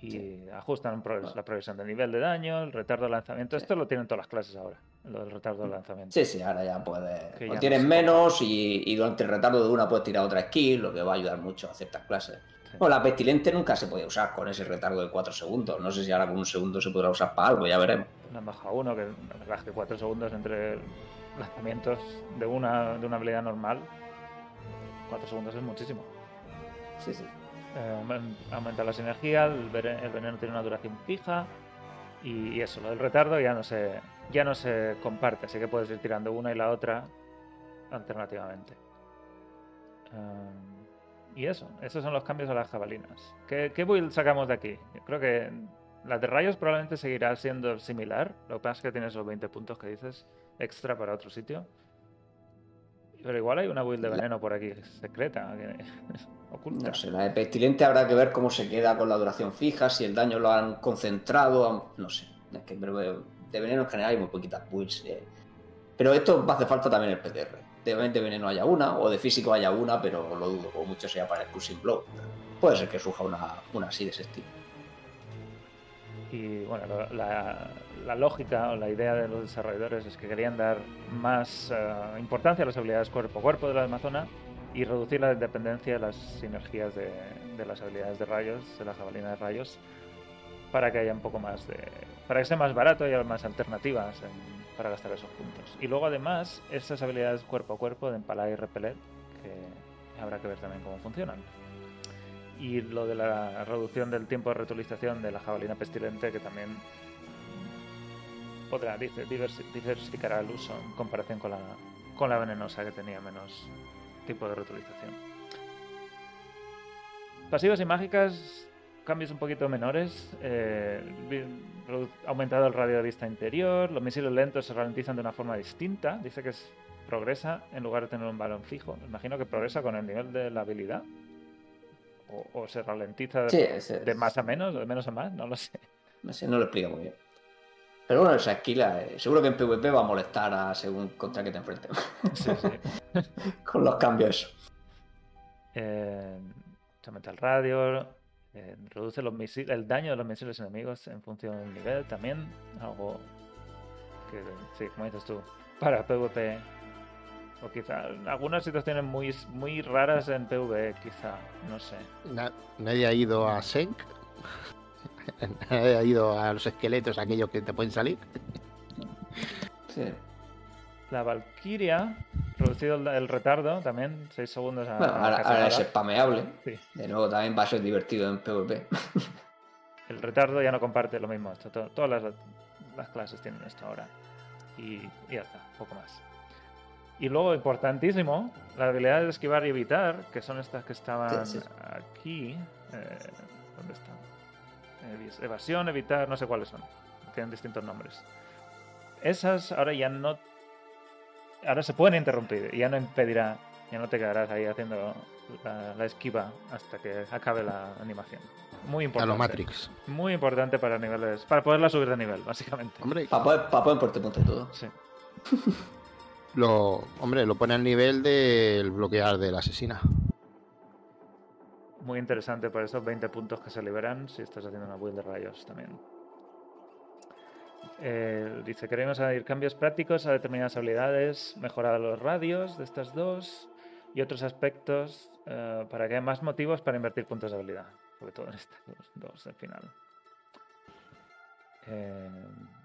Y ajustan Bueno. la progresión de nivel de daño, el retardo de lanzamiento. Sí. Esto lo tienen todas las clases ahora. Lo del retardo de lanzamiento. Sí, sí, ahora ya puedes. Que o ya no tienes se menos y, y durante el retardo de una puedes tirar otra skill, lo que va a ayudar mucho a ciertas clases. Bueno, la pestilente nunca se podía usar con ese retardo de 4 segundos. No sé si ahora con un segundo se podrá usar para algo, ya veremos. Han bajado uno, que la verdad es que 4 segundos entre lanzamientos de una, de una habilidad normal. 4 segundos es muchísimo. Sí, sí. Eh, aumen- aumenta la sinergia, el, veneno tiene una duración fija. Y, y eso, lo del retardo ya no se ya no se comparte, así que puedes ir tirando una y la otra alternativamente. Um, y eso, esos son los cambios a las jabalinas. ¿Qué, qué build sacamos de aquí? Yo creo que la de rayos probablemente seguirá siendo similar. Lo que pasa es que tiene esos 20 puntos que dices extra para otro sitio. Pero igual hay una build de veneno por aquí secreta, que- (laughs) oculta. No sé, la de pestilente habrá que ver cómo se queda con la duración fija, si el daño lo han concentrado, no sé. Es que de veneno en general hay muy poquitas builds. eh. Pero esto va a hacer falta también el PTR. De de veneno haya una, o de físico haya una, pero lo dudo, o mucho sea para el Cruising Blow. Puede ser que surja una, una así de ese estilo. Y bueno, la, la lógica o la idea de los desarrolladores es que querían dar más eh, importancia a las habilidades cuerpo a cuerpo de la Amazona y reducir la dependencia de las sinergias de, de las habilidades de rayos, de la jabalina de rayos, para que haya un poco más de. para que sea más barato y haya más alternativas en- para gastar esos puntos. Y luego además, esas habilidades cuerpo a cuerpo de empalar y repeler, que habrá que ver también cómo funcionan. Y lo de la reducción del tiempo de reutilización de la jabalina pestilente, que también podrá diversificar el uso en comparación con la, con la venenosa, que tenía menos tiempo de reutilización. Pasivas y mágicas, cambios un poquito menores. eh, aumentado el radio de vista interior, los misiles lentos se ralentizan de una forma distinta. Dice que es, progresa en lugar de tener un balón fijo. Imagino que progresa con el nivel de la habilidad. O, o se ralentiza Sí, de más a menos, o de menos a más, no lo sé. No sé, no lo explica muy bien. Pero bueno, esa skill eh, seguro que en PvP va a molestar a según contra que te enfrentes. Sí, sí. (laughs) Con los cambios. Eh, se aumenta el radio, eh, reduce los misiles, el daño de los misiles enemigos en función del nivel también. Algo que, sí, como dices tú, para PvP. O quizá algunas situaciones muy, muy raras en PvE, quizá, no sé. Na- nadie ha ido a Senk. (laughs) nadie ha ido a los esqueletos, aquellos que te pueden salir. Sí. La Valkyria, reducido el, el retardo también, 6 segundos a, Bueno, ahora, es spameable. Sí. De nuevo también va a ser divertido en PvP. (laughs) El retardo ya no comparte lo mismo. Esto, to- todas las, las clases tienen esto ahora. Y, y ya está, poco más. Y luego, importantísimo, la habilidad de esquivar y evitar, que son estas que estaban Sí, sí. aquí. eh, ¿Dónde están? Evasión, evitar, no sé cuáles son. Tienen distintos nombres. Esas ahora ya no. Ahora se pueden interrumpir y ya no impedirá Ya no te quedarás ahí haciendo la, la esquiva hasta que acabe la animación. Muy A importante. lo Matrix. Muy importante para niveles. Para poderla subir de nivel, básicamente. Hombre, Para poder, pa' poder todo. Sí. (laughs) lo, hombre, lo pone al nivel del bloquear de la asesina. Muy interesante por esos 20 puntos que se liberan si estás haciendo una build de rayos también. Eh, dice, queremos añadir cambios prácticos a determinadas habilidades, mejorar los radios de estas dos y otros aspectos eh, para que haya más motivos para invertir puntos de habilidad. Sobre todo en estas (laughs) dos, al final. Eh,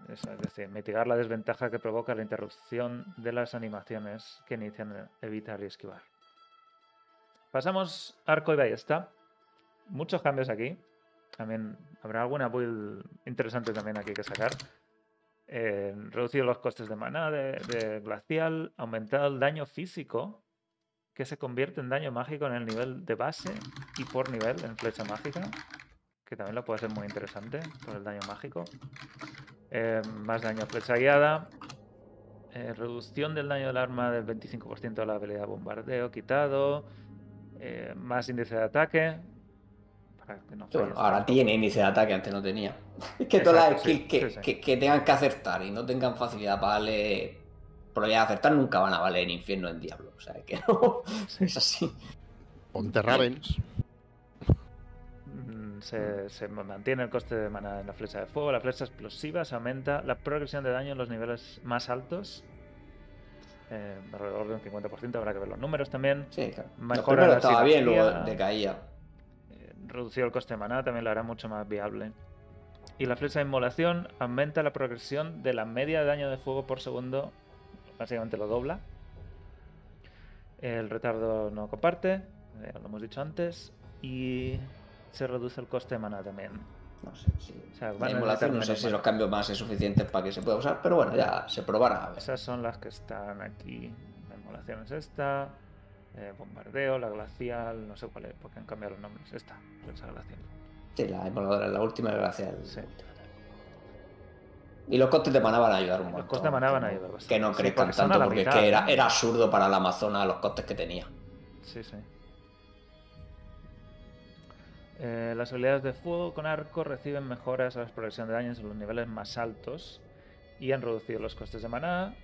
eso, es decir, mitigar la desventaja que provoca la interrupción de las animaciones que inician evitar y esquivar. Pasamos arco y ballesta. Muchos cambios aquí. También habrá alguna build interesante también aquí que sacar. Eh, reducido los costes de maná de, glacial, aumentado el daño físico, que se convierte en daño mágico en el nivel de base y por nivel en flecha mágica, que también lo puede ser muy interesante por el daño mágico. Eh, más daño flecha guiada. Eh, reducción del daño del arma del 25% de la habilidad bombardeo quitado. Eh, más índice de ataque. Que no bueno, ahora tanto. tiene índice de ataque, antes no tenía. (laughs) Es que todas las sí, skills que, sí, sí. que- que tengan que acertar y no tengan facilidad para darle probabilidad de acertar nunca van a valer en infierno en diablo. O sea, que no. (laughs) Es así. Ponte Ravens. Mm, Se, se mantiene el coste de mana en la flecha de fuego, la flecha explosiva se aumenta la progresión de daño en los niveles más altos. eh, alrededor de un 50%, habrá que ver los números también. Sí, claro. Los Mejora primeros la estaba bien, luego decaía. Reducido el coste de maná también lo hará mucho más viable. Y la flecha de inmolación aumenta la progresión de la media de daño de fuego por segundo, básicamente lo dobla. El retardo no comparte, eh, lo hemos dicho antes, y se reduce el coste de maná también. No sé, sí. O sea, La emulación no sé si los cambios más es suficientes para que se pueda usar, pero bueno, ya se probará. a ver. Esas son las que están aquí. La inmolación es esta. Eh, bombardeo, la glacial, no sé cuál es, porque han cambiado los nombres. Esta, flecha glacial. Sí, la emuladora, la última gracia. Sí. Y los costes de maná van a ayudar un Los montón. costes de maná van a ayudar bastante. Que no Sí, crezcan porque a tanto, porque es mitad, que era, absurdo para la Amazona los costes que tenía. Sí, sí. Eh, las habilidades de fuego con arco reciben mejoras a la progresión de daños en los niveles más altos y han reducido los costes de maná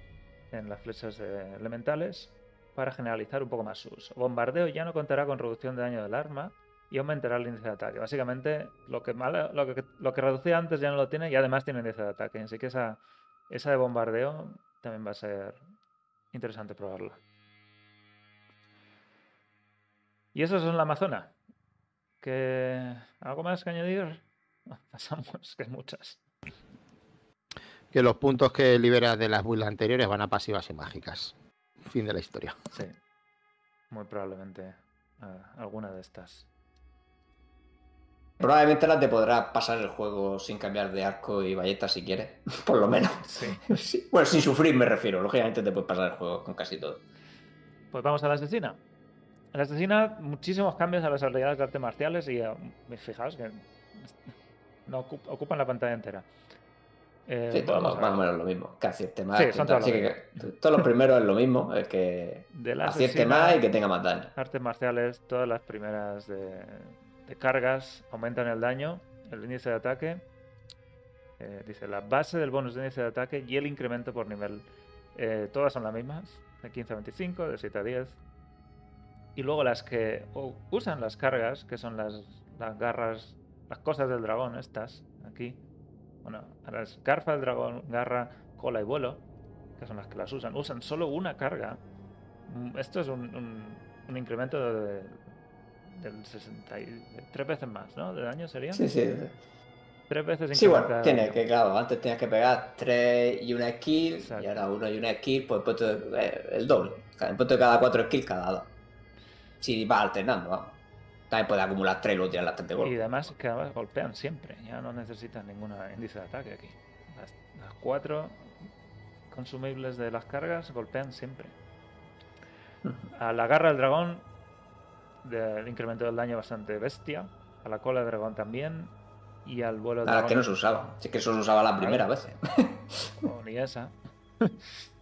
en las flechas elementales para generalizar un poco más su uso. Bombardeo ya no contará con reducción de daño del arma y aumentará el índice de ataque. Básicamente, lo que, lo que, lo que reducía antes ya no lo tiene y además tiene índice de ataque. Así que esa, esa de bombardeo también va a ser interesante probarla. Y eso es en la Amazona. ¿Que... ¿Algo más que añadir? (laughs) Pasamos, que muchas. Que los puntos que liberas de las builds anteriores van a pasivas y mágicas. Fin de la historia. Sí. Muy probablemente ah, alguna de estas. Probablemente ahora te podrás pasar el juego sin cambiar de arco y ballesta si quieres, (laughs) por lo menos. Sí. (laughs) Sí, Bueno, sin sufrir me refiero. Lógicamente te puedes pasar el juego con casi todo. Pues vamos a la asesina. La asesina, muchísimos cambios a las habilidades de artes marciales y ah, fijaos que (laughs) no ocup- ocupan la pantalla entera. Eh, Sí, todo a más o menos lo mismo. Que acierte más. Sí, son todos Así lo que- todos los primeros es lo mismo. (laughs) Es que acierte más y que tenga más daño. Artes marciales, todas las primeras de, de cargas aumentan el daño, el índice de ataque. eh, dice la base del bonus de índice de ataque y el incremento por nivel. Eh, todas son las mismas, de 15 a 25, de 7 a 10. Y luego las que usan las cargas, que son las, las garras, las cosas del dragón, estas, aquí. Bueno, a las garfas del dragón, garra, cola y vuelo, que son las que las usan, usan solo una carga. Mm, Esto es un, un- un incremento de, del 60 y, tres veces más, ¿no? De daño sería. Sí, sí. Tres veces Sí, bueno, tiene que, claro, antes tenías que pegar 3 y una skill, Exacto. y ahora uno y una skill, pues puesto eh, el doble. En puesto de cada 4 skills, cada 2. Si vas alternando, vamos. También puedes acumular 3 y luego tirar las 3 de Y golpe. además que además golpean siempre, ya no necesitas ningún índice de ataque aquí. Las, las cuatro consumibles de las cargas golpean siempre. A la garra del dragón, del incremento del daño bastante bestia. A la cola del dragón también. Y al vuelo del dragón. que no se usaba. Si es que eso se usaba la primera vez. (laughs) o ni esa.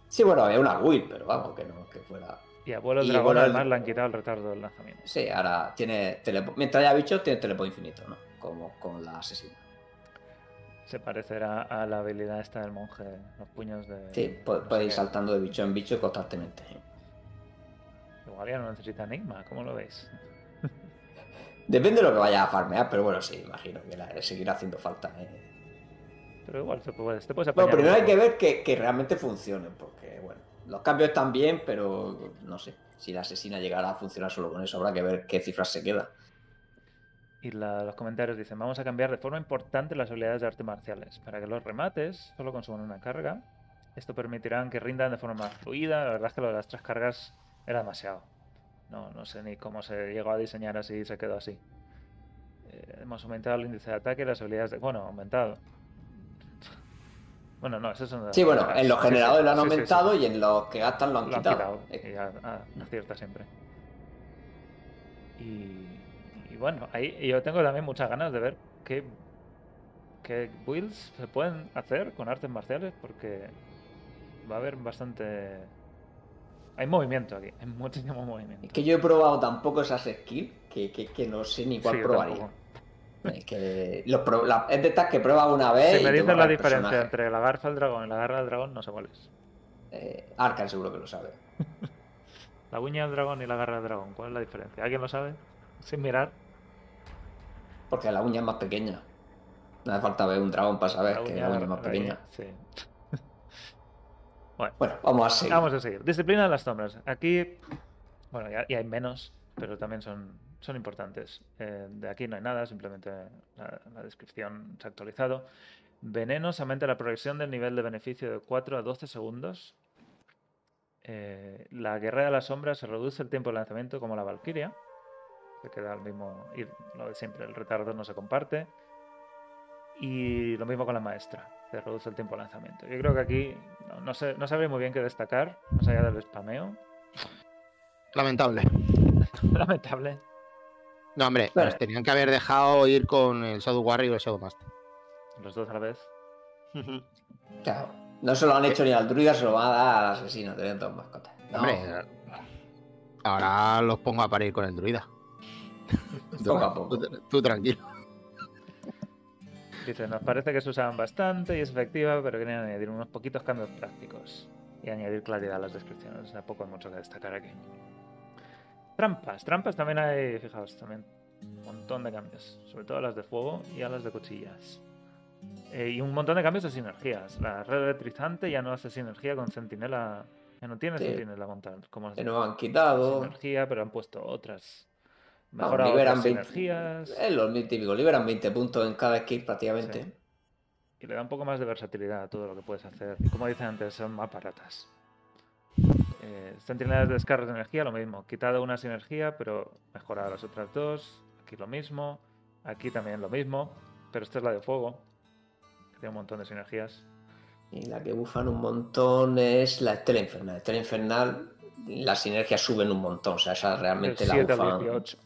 Sí, bueno, había una build, pero vamos, que no, que fuera. Y a vuelo dragón vuelo además le han quitado el retardo del lanzamiento. Sí, ahora tiene telepo- Mientras haya bichos, tiene telepo infinito, ¿no? Como con la asesina. Se parecerá a la habilidad esta del monje, los puños de... Sí, puede ir saltando de bicho en bicho constantemente. Igual ya no necesita enigma, ¿cómo lo veis? (laughs) Depende de lo que vaya a farmear, pero bueno, sí, imagino que la- seguirá haciendo falta. ¿eh? Pero igual te puedes, te puedes Bueno, primero hay que ver que, que realmente funcionen, porque bueno, los cambios están bien, pero no sé si la asesina llegará a funcionar solo con eso. Habrá que ver qué cifras se queda. Y los comentarios dicen, vamos a cambiar de forma importante las habilidades de artes marciales. Para que los remates solo consuman una carga. Esto permitirá que rindan de forma más fluida. La verdad es que lo de las tres cargas era demasiado. No, no sé ni cómo se llegó a diseñar así y se quedó así. Eh, hemos aumentado el índice de ataque y las habilidades de... Bueno, aumentado. Bueno, no, eso son... Sí, bueno, en los sí, generadores lo han sí, sí, sí. aumentado y en los que gastan lo han Lo han quitado. quitado. Y a- a- acierta siempre. Y, y bueno, ahí yo tengo también muchas ganas de ver qué, qué builds se pueden hacer con artes marciales porque va a haber bastante... Hay movimiento aquí, (laughs) hay muchísimo movimiento. Es que yo he probado tan poco esas skills que, que, que no sé ni cuál probaría. tampoco. Es que los pro- la- es de estas que prueba una vez. Si me dices la diferencia personaje. entre la garfa del dragón y la garra del dragón, no sé cuál es. Eh, Arkan seguro que lo sabe. (laughs) La uña del dragón y la garra del dragón, ¿cuál es la diferencia? ¿Alguien lo sabe? Sin mirar. Porque la uña es más pequeña. No hace falta ver un dragón para saber que la uña es más pequeña. Sí. (laughs) bueno, Bueno, vamos a seguir. Vamos a seguir. Disciplina de las sombras. Aquí, bueno, ya, ya hay menos, pero también son, son importantes. Eh, de aquí no hay nada, simplemente la, la descripción se ha actualizado. Venenos aumenta la progresión del nivel de beneficio de 4 a 12 segundos. Eh, la guerra de las sombras se reduce el tiempo de lanzamiento como la Valkyria. Se queda el mismo, y lo de siempre, el retardo no se comparte. Y lo mismo con la maestra, se reduce el tiempo de lanzamiento. Yo creo que aquí no, no sé, no sabría muy bien qué destacar, más allá del spameo. Lamentable. (laughs) Lamentable. No, hombre, Bueno. pues tenían que haber dejado ir con el Shadow Warrior y el Shadow Master. Los dos a la vez. (laughs) Claro. No se lo han hecho ni al druida, se lo van a dar al asesino. Tienen dos mascotas. No, Hombre, ahora los pongo a parir con el druida. (laughs) Poco a poco. Tú, tú tranquilo. (laughs) Dice, nos parece que se usaban bastante y es efectiva, pero querían añadir unos poquitos cambios prácticos y añadir claridad a las descripciones. Tampoco hay mucho que destacar aquí. Trampas. Trampas también hay, fijaos, también un montón de cambios. Sobre todo a las de fuego y a las de cuchillas. Eh, y un montón de cambios de sinergias. La red electrizante ya no hace sinergia con Centinela. Ya no tiene Sí. Centinela montada. Como que nos han quitado. sinergia, pero han puesto otras. Vamos, Mejorado liberan otras 20 sinergias. Es lo típico, liberan 20 puntos en cada skill prácticamente. Sí. Y le da un poco más de versatilidad a todo lo que puedes hacer. Y como dije antes, son más baratas. Eh, Centinelas de descargas de energía, lo mismo. Quitado una sinergia, pero mejorado las otras dos. Aquí lo mismo. Aquí también lo mismo. Pero esta es la de fuego. Que tiene un montón de sinergias. Y la que bufan un montón es la Estela Infernal. Estela Infernal, las sinergias suben un montón. O sea, esa realmente la 7 al bufan, 18.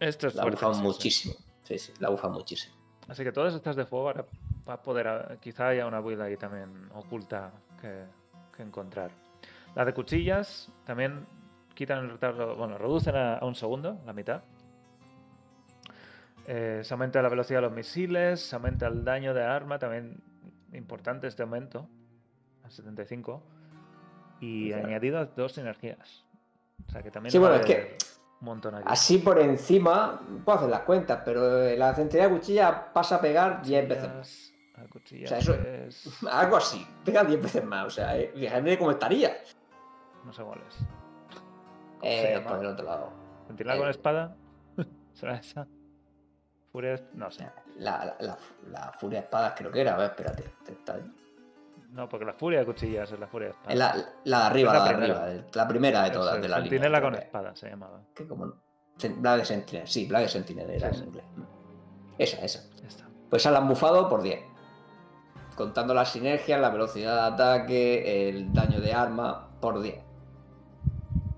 Esto es la fuerte, bufan sí, muchísimo. Sí, sí, la bufan muchísimo. Así que todas estas de fuego ahora va a poder. Quizá haya una build ahí también oculta que, que encontrar. La de cuchillas también quitan el retardo. Bueno, reducen a, a un segundo, la mitad. Eh, se aumenta la velocidad de los misiles, se aumenta el daño de arma, también importante este aumento, a 75. Y Claro. añadido dos energías. O sea que también Sí, bueno, es que un montón. Así por encima, puedo hacer las cuentas, pero la centinela de cuchilla pasa a pegar 10 veces más. O sea, eso- es- (laughs) Algo así, pega 10 veces más. O sea, eh, fíjate cómo estaría. No sé cuál es. ¿Cómo se Eh, por el otro lado. ¿Ventilar con Eh, espada? (laughs) ¿Será esa? Furia de... No sé. La, la, la, la furia de espadas creo que era. A ver, espérate. te está- No, porque la furia de cuchillas es la furia de espada. Es la, de arriba, la de primera. arriba. de- La primera de todas, es, de la creo con espada se llamaba. que como... Black Sentinel, sí, Black Sentinel era Sí, en sí. inglés. Esa, esa. Ya está. Pues se la han bufado por 10. Contando las sinergias, la velocidad de ataque, el daño de arma, por 10.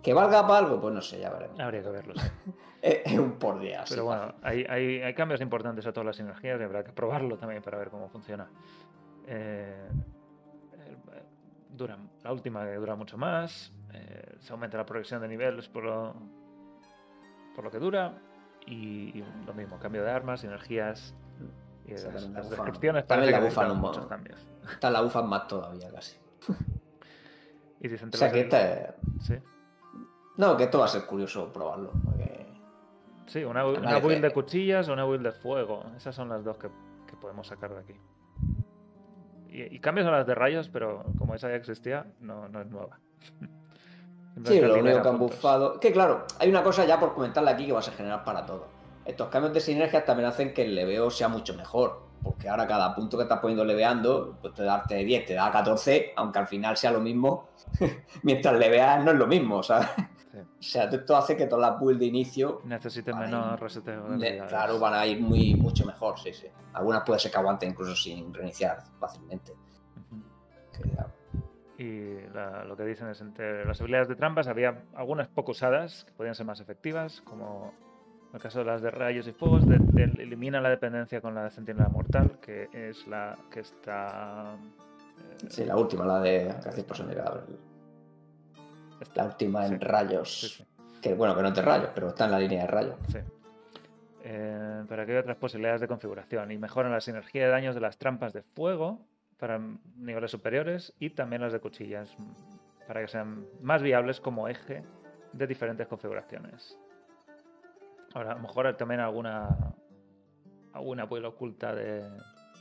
¿Que valga para algo? Pues no sé, ya veremos. Habría que verlo. (laughs) Es, un por 10. así Pero bueno, hay, hay, hay cambios importantes a todas las energías y habrá que probarlo también para ver cómo funciona. Eh, dura, la última que dura mucho más. eh, se aumenta la progresión de niveles por lo, por lo que dura. Y, y lo mismo, cambio de armas, energías. Y Sí, las, descripciones También la bufan un montón. Esta la bufan más todavía casi. (laughs) Y O sea que esta... Sí, No, que esto va a ser curioso probarlo. porque- sí una, una build de cuchillas o una build de fuego. Esas son las dos que, que podemos sacar de aquí. Y, y cambios a las de rayos, pero como esa ya existía, no, no es nueva. (laughs) Sí, lo único que han bufado. Que claro, hay una cosa ya por comentarle aquí que va a ser general para todo. Estos cambios de sinergias también hacen que el leveo sea mucho mejor. Porque ahora cada punto que estás poniendo leveando, pues te darte 10, te da 14, aunque al final sea lo mismo. (laughs) Mientras leveas no es lo mismo, ¿sabes? Sí. (laughs) O sea, esto hace que todas las builds de inicio, Necesiten menos reseteo claro, van a ir muy, mucho mejor, sí, sí. Algunas puede ser que aguanten incluso sin reiniciar fácilmente. Que, Y la- lo que dicen es entre las habilidades de trampas había algunas poco usadas que podían ser más efectivas, como en el caso de las de rayos y fuegos, de, de- elimina la dependencia con la de centinela mortal, que es la que está... eh, Sí, la última, la de cadáver. está- La última en sí, rayos. sí, sí, Que bueno, que no es de rayos, pero está en la línea de rayos. sí. Eh, pero aquí hay otras posibilidades de configuración y mejoran la sinergia de daños de las trampas de fuego para niveles superiores y también las de cuchillas para que sean más viables como eje de diferentes configuraciones. Ahora, a lo mejor también alguna alguna build oculta de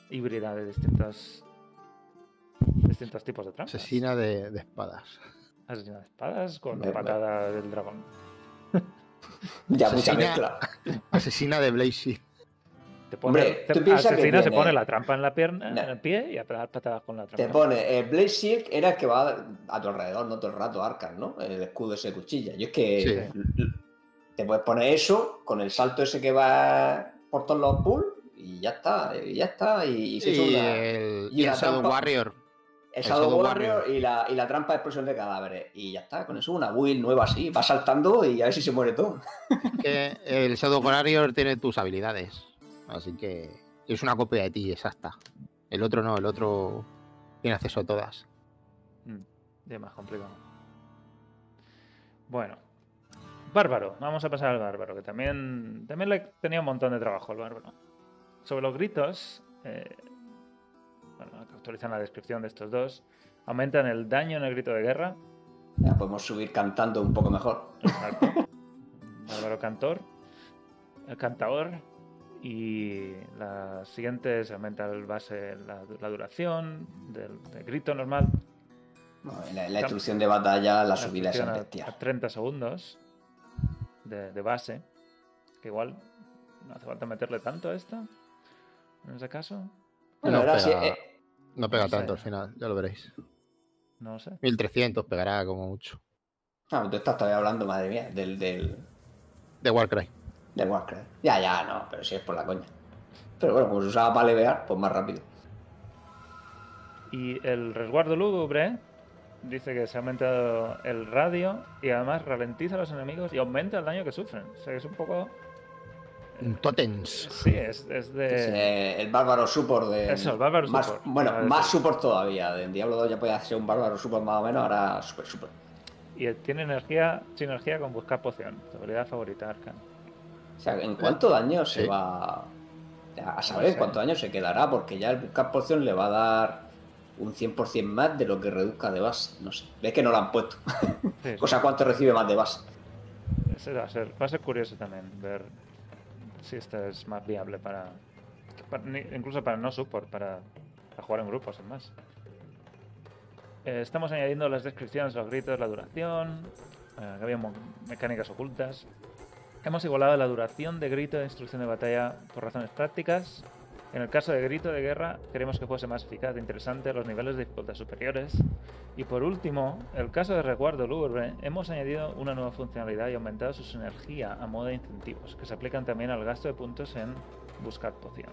híbrida de distintos distintos tipos de trampas. Asesina de, de espadas. Asesina de espadas con me- patada del dragón. (laughs) Ya, mucha Asesina- mezcla. (laughs) Asesina de Blazy. Te pone, Hombre, te- tú piensas que asesina se pone la trampa en la pierna, No. en el pie y a pegar patadas con la trampa. Te pone, eh, Blaze Shield era el que va a tu alrededor, no todo el rato, Arcan, ¿no? El escudo ese de cuchilla. Yo es que Sí. Te puedes poner eso con el salto ese que va por todos los pools y ya está, y ya está. Y, y se Y una- el, y y el la Shadow Warrior. el Shadow Shadow Warrior, Warrior. Y, la, y la trampa de explosión de cadáveres. Y ya está, con eso una build nueva así, va saltando y a ver si se muere todo. Que el Shadow Warrior tiene tus habilidades. Así que es una copia de ti, exacta. El otro no, el otro tiene acceso a todas. Mm, Ya más complicado. Bueno. Bárbaro. Vamos a pasar al bárbaro, que también, también le tenía un montón de trabajo el bárbaro. Sobre los gritos, eh, bueno, actualizan la descripción de estos dos. Aumentan el daño en el grito de guerra. Ya podemos subir cantando un poco mejor. Exacto. (laughs) Bárbaro cantor. El cantador. Y la siguiente se aumenta el base, la, la duración del, del grito normal. En la, en la instrucción de batalla, la La subida es bestial. a 30 segundos de, de base. Que igual no hace falta meterle tanto a esto. En ese caso, Bueno, No pega. así, eh, No pega No sé. tanto al final, ya lo veréis. no sé. 1300 pegará como mucho. Ah, tú estás todavía hablando, madre mía, del, del, De Warcry. del Warcraft. Ya, ya, no, pero si es por la coña. Pero bueno, como se usaba para levear, pues más rápido. Y el resguardo lúgubre dice que se ha aumentado el radio y además ralentiza a los enemigos y aumenta el daño que sufren. O sea que es un poco. Totems. Sí, es, es de. Es, eh, el bárbaro support de. Eso, el bárbaro más- support. Bueno, Ah, más sí. support todavía. En Diablo 2 ya podía ser un bárbaro support más o menos, ahora super support. Y tiene energía, sinergia con buscar poción. Tu habilidad favorita, Arcan. O sea, ¿en cuánto daño se Sí. va a saber No en sé. cuánto daño se quedará? Porque ya el buscar poción le va a dar un 100% más de lo que reduzca de base. No sé. Ves que no lo han puesto. Sí, (laughs) O sea, ¿cuánto recibe más de base? ese va, a ser, va a ser curioso también ver si esto es más viable para. incluso para no support, para, para jugar en grupos, en más. Eh, estamos añadiendo las descripciones, los gritos, la duración. eh, había mecánicas ocultas. Hemos igualado la duración de grito de instrucción de batalla por razones prácticas. En el caso de grito de guerra, queremos que fuese más eficaz e interesante a los niveles de dificultad superiores. Y por último, el caso de resguardo lúgubre, hemos añadido una nueva funcionalidad y aumentado su sinergia a modo de incentivos, que se aplican también al gasto de puntos en buscar poción.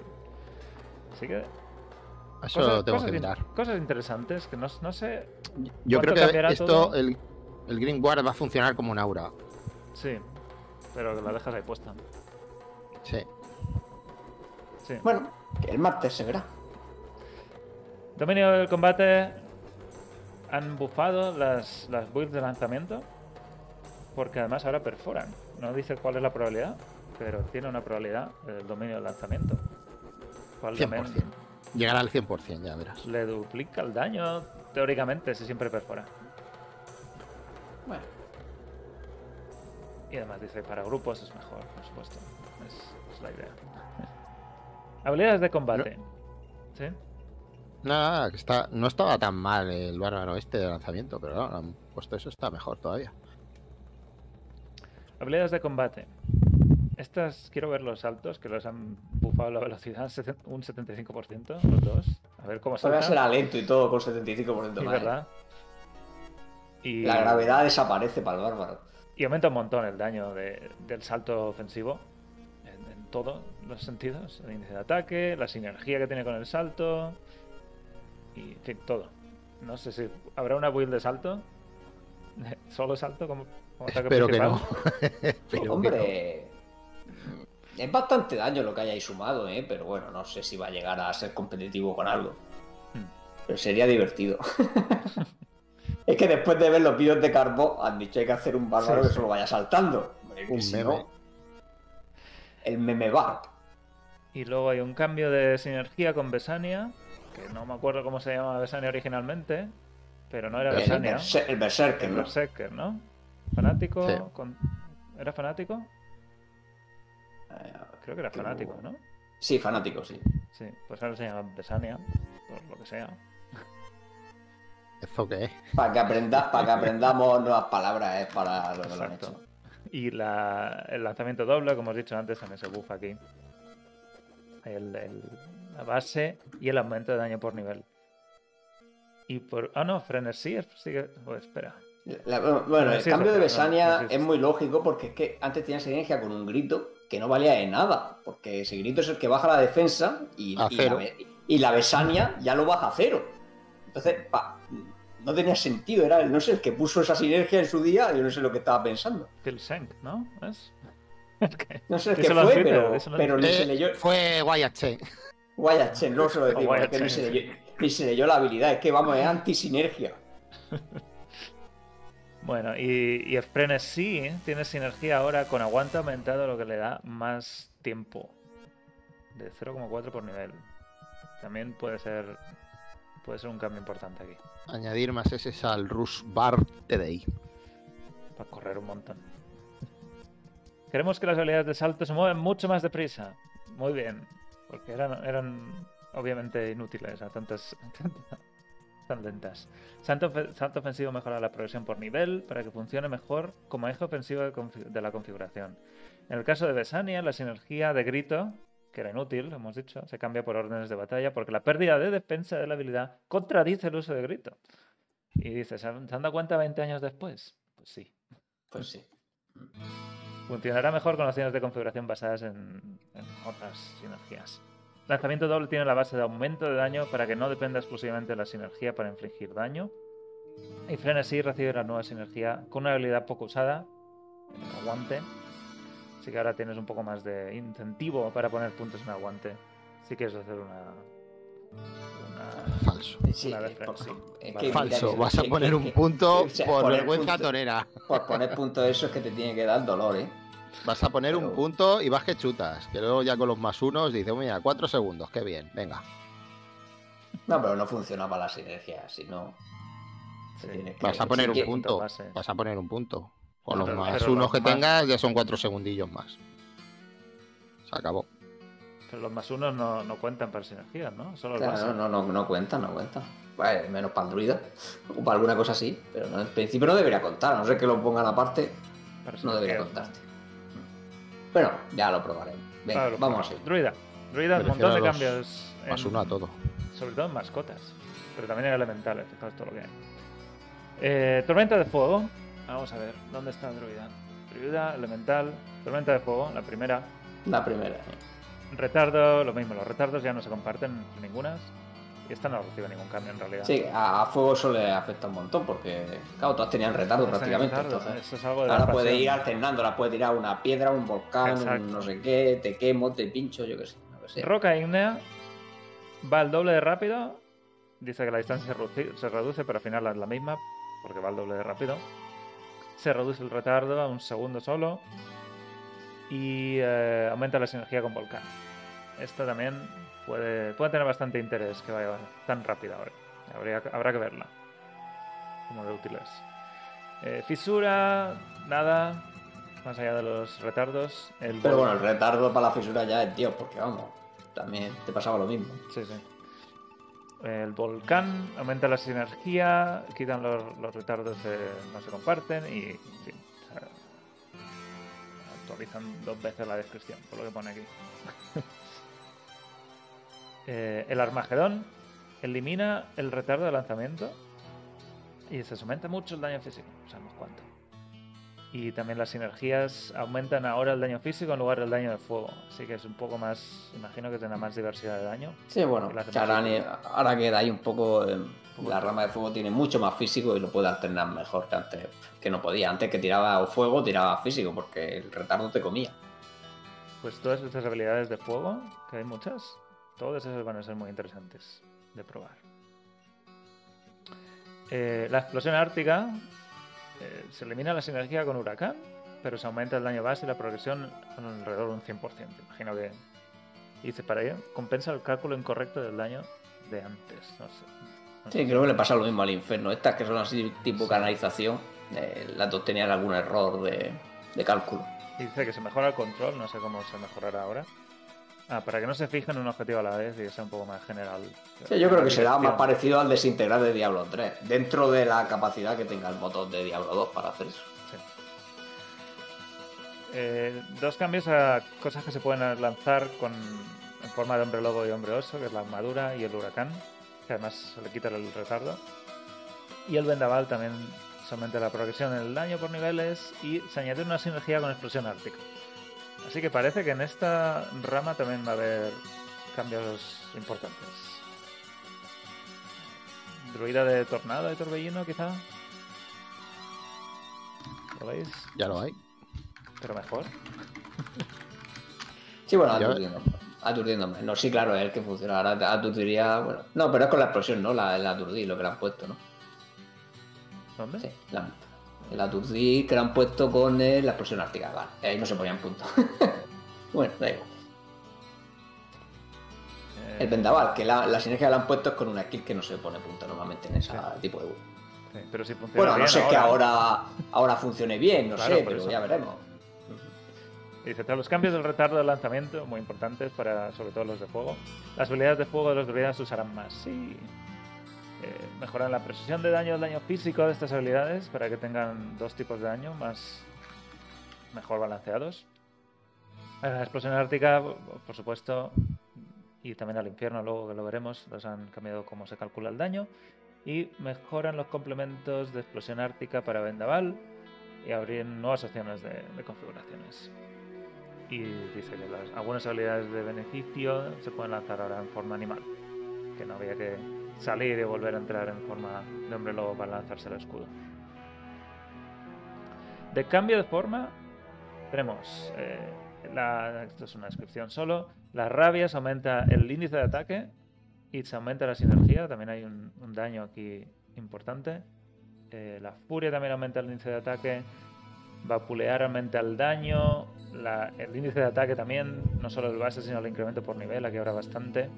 Así que. Eso cosas- lo tengo cosas que in- mirar. Cosas interesantes que no, no sé. Yo ¿Cuánto creo que esto, todo? el, el Green Guard va a funcionar como un aura. Sí, pero que la dejas ahí puesta. Sí. Sí. Bueno, que el martes se verá. Dominio del combate. Han bufado las, las builds de lanzamiento. porque además ahora perforan. No dice cuál es la probabilidad, pero tiene una probabilidad del dominio del lanzamiento. Cual también 100%. Llegará al 100%, ya verás. le duplica el daño, teóricamente, si siempre perfora. Bueno, Y además dice, para grupos es mejor, por supuesto. Es, es la idea. Habilidades de combate. ¿Sí? Nada, nada, que está, no estaba tan mal el bárbaro este de lanzamiento, pero no, han puesto eso está mejor todavía. Habilidades de combate. Estas, quiero ver los saltos, que los han bufado la velocidad un 75%, los dos. A ver cómo todavía será lento y todo con 75% Sí, más. ¿eh? ¿verdad? Y, La gravedad desaparece para el bárbaro. y aumenta un montón el daño de- del salto ofensivo en, en todos los sentidos. El índice de ataque, la sinergia que tiene con el salto y en fin, todo. No sé si habrá una build de salto. (laughs) ¿Solo salto como, como ataque Espero que principal? no. (laughs) Espero que no. Hombre, es bastante daño lo que hayáis sumado, ¿eh? pero bueno, no sé si va a llegar a ser competitivo con algo. Hmm. Pero sería divertido. (laughs) es que después de ver los vídeos de Carbo, han dicho hay que hacer un bárbaro Sí, que solo vaya saltando. Hombre, que Un si meme. no, el meme barb. Y luego hay un cambio de sinergia con Besania, que no me acuerdo cómo se llamaba Besania originalmente, pero no era El, Besania. berse- el Berserker, El ¿no? Berserker, ¿no? ¿Fanático? Sí. con- ¿Era fanático? Eh, Creo que era fanático, ¿no? Sí, fanático, sí. Sí, pues ahora se llama Besania, por lo que sea. ¿Eso qué es? Para que, aprenda, para que aprendamos nuevas palabras, es para lo que lo han hecho. Y la- el lanzamiento doble, como os he dicho antes, también se buffa aquí. El- el- la base y el aumento de daño por nivel. Y por. Ah, no, frenesí. es- sigue- oh, espera. La- bueno, el Sí, cambio de sí, Besania sí, sí, sí. es muy lógico porque es que antes tenía sinergia con un grito que no valía de nada, porque ese grito es el que baja la defensa y, la, y la Besania ya lo baja a cero. Entonces, pa, no tenía sentido, era el, no sé, el que puso esa sinergia en su día, yo no sé lo que estaba pensando. Phil Senk, ¿no? (laughs) No sé el que fue, Twitter, pero, ni Eh, se leyó. Fue Wyatt Chen. Wyatt Chen, luego se lo decimos, es que ni se, leyó, ni se leyó la habilidad, es que vamos, es anti-sinergia. (laughs) Bueno, y, y el frenesí ¿eh? tiene sinergia ahora con aguante aumentado, lo que le da más tiempo. De 0,4 por nivel. También puede ser. Puede ser un cambio importante aquí. Añadir más S al Rush Bar TDI. Para correr un montón. Queremos que las habilidades de salto se muevan mucho más deprisa. Muy bien. Porque eran, obviamente inútiles a tantas. (laughs) tan lentas. Salto, salto ofensivo mejora la progresión por nivel para que funcione mejor como eje ofensivo de la configuración. En el caso de Besania, la sinergia de grito, que era inútil, hemos dicho, se cambia por órdenes de batalla porque la pérdida de defensa de la habilidad contradice el uso de grito. Y dices, ¿se han dado cuenta 20 años después? Pues sí. Pues sí. Funcionará mejor con opciones de configuración basadas en, en otras sinergias. Lanzamiento doble tiene la base de aumento de daño para que no dependa exclusivamente de la sinergia para infligir daño. Y Frenesí recibe la nueva sinergia con una habilidad poco usada, el aguante. Así que ahora tienes un poco más de incentivo para poner puntos en aguante. Si quieres hacer una. una Falso. Sí, Una de es por- Frenzy. es que Falso. mira, Vas a poner que- un que- punto o sea, por vergüenza punto- torera. Por poner punto de eso es que te tiene que dar dolor, ¿eh? Vas a poner un punto y vas que chutas. Que luego ya con los más unos dices, mira, cuatro segundos, qué bien, venga. No, pero no funcionaba la sinergia, si no. Sí. se tiene que- Vas a poner sí un punto. Vas a poner un punto. Con los pero- más pero unos los que más- tengas ya son cuatro segundillos más. Se acabó. Pero los más unos no, no cuentan para sinergias, ¿no? Solo Claro, no, no, no, no cuenta, no cuenta. Vale, menos para el druida. O para alguna cosa así. Pero no, en principio no debería contar, a no ser que lo pongan aparte, Para no debería contarte. Bueno, ya lo probaremos. Venga, Claro, vamos así. Druida. Druida, un montón de cambios. Más en- uno a todo. Sobre todo en mascotas. Pero también en elementales, fijaos todo lo que hay. Eh, tormenta de fuego. Vamos a ver, ¿dónde está druida? Druida, elemental, tormenta de fuego, la primera. La primera. Retardo, lo mismo, los retardos ya no se comparten ningunas. Y esta no recibe ningún cambio en realidad. Sí, a, fuego eso le afecta un montón porque, claro, todas tenían retardo prácticamente. retardo, entonces, Eso es algo de la ahora puede ir alternando, ahora puede tirar una piedra, un volcán, un no sé qué, te quemo, te pincho, yo qué sé. no que sé. Roca ígnea va al doble de rápido. Dice que la distancia se reduce, se reduce, pero al final es la misma, porque va al doble de rápido. Se reduce el retardo a un segundo solo y eh, aumenta la sinergia con Volcán. Esta también puede, puede tener bastante interés que vaya tan rápida ahora. Habría, habrá que verla. Como de útil es. Eh, fisura, nada. Más allá de los retardos. El Pero bueno, el retardo para la fisura ya es Dios, porque vamos, también te pasaba lo mismo. Sí, sí. El volcán aumenta la sinergia, quitan los, los retardos, no se comparten y actualizan dos veces la descripción, por lo que pone aquí. (laughs) Eh, el Armagedón elimina el retardo de lanzamiento y se aumenta mucho el daño físico. Y también las sinergias aumentan ahora el daño físico en lugar del daño de fuego, así que es un poco más, imagino que tendrá más diversidad de daño. Sí, bueno, Que que ahora, ahora queda ahí un poco. eh, poco la rama de fuego tiene mucho más físico y lo puede alternar mejor que antes, que no podía. Antes que tiraba fuego, tiraba físico, porque el retardo te comía. Pues todas estas habilidades de fuego, que hay muchas, todas esas van a ser muy interesantes de probar. Eh, la explosión ártica eh, se elimina la sinergia con huracán, pero se aumenta el daño base y la progresión en alrededor de un 100%. Imagino que dice para ello, compensa el cálculo incorrecto del daño de antes. No sé. No Sí, sé. creo que le pasa lo mismo al infierno. Estas que son así tipo canalización, eh, las dos tenían algún error de, de cálculo. Dice que se mejora el control, no sé cómo se mejorará ahora. Ah, para que no se fijen en un objetivo a la vez y que sea un poco más general. Sí, yo creo que será más parecido al desintegrar de Diablo 3, dentro de la capacidad que tenga el motor de Diablo 2 para hacer eso. Sí. Eh, dos cambios a cosas que se pueden lanzar con, en forma de hombre lobo y hombre oso, que es la armadura y el huracán, que además le quita el retardo. Y el vendaval también se aumenta la progresión en el daño por niveles y se añade una sinergia con explosión ártica. Así que parece que en esta rama también va a haber cambios importantes. Druida de tornado y torbellino, quizá. ¿Lo veis? Ya lo hay. Pero mejor. Sí, bueno, aturdiendo. Aturdiéndome. No, sí, claro, es el que funciona. Ahora aturdiría. Bueno, no, pero es con la explosión, ¿no? La, el aturdir, lo que le han puesto, ¿no? ¿Dónde? Sí, la- el aturdir que le han puesto con eh, la explosión ártica. Vale, ahí no se ponían puntos. (laughs) bueno, da igual. Eh, El vendaval, que la, la sinergia que le han puesto es con una skill que no se pone punto normalmente en ese Sí. tipo de. sí, pero si funciona Bueno, no sé que ahora, ahora funcione bien, no Claro, sé, pero eso. ya veremos. Dice, tras los cambios del retardo de lanzamiento, muy importantes para sobre todo los de fuego, las habilidades de fuego de los druidas se usarán más. Sí. Eh, mejoran la precisión de daño, el daño físico de estas habilidades para que tengan dos tipos de daño más mejor balanceados. A La explosión ártica, por supuesto, y también al infierno, luego que lo veremos, los han cambiado cómo se calcula el daño. Y mejoran los complementos de explosión ártica para vendaval y abrir nuevas opciones de, configuraciones. Y dice que algunas habilidades de beneficio se pueden lanzar ahora en forma animal, que no había que salir y volver a entrar en forma de hombre lobo para lanzarse el escudo. De cambio de forma, tenemos, eh, esto es una descripción solo, las rabias aumenta el índice de ataque y se aumenta la sinergia, también hay un, daño aquí importante. Eh, la furia también aumenta el índice de ataque, vapulear aumenta el daño, el índice de ataque también, no solo el base, sino el incremento por nivel, aquí habrá bastante.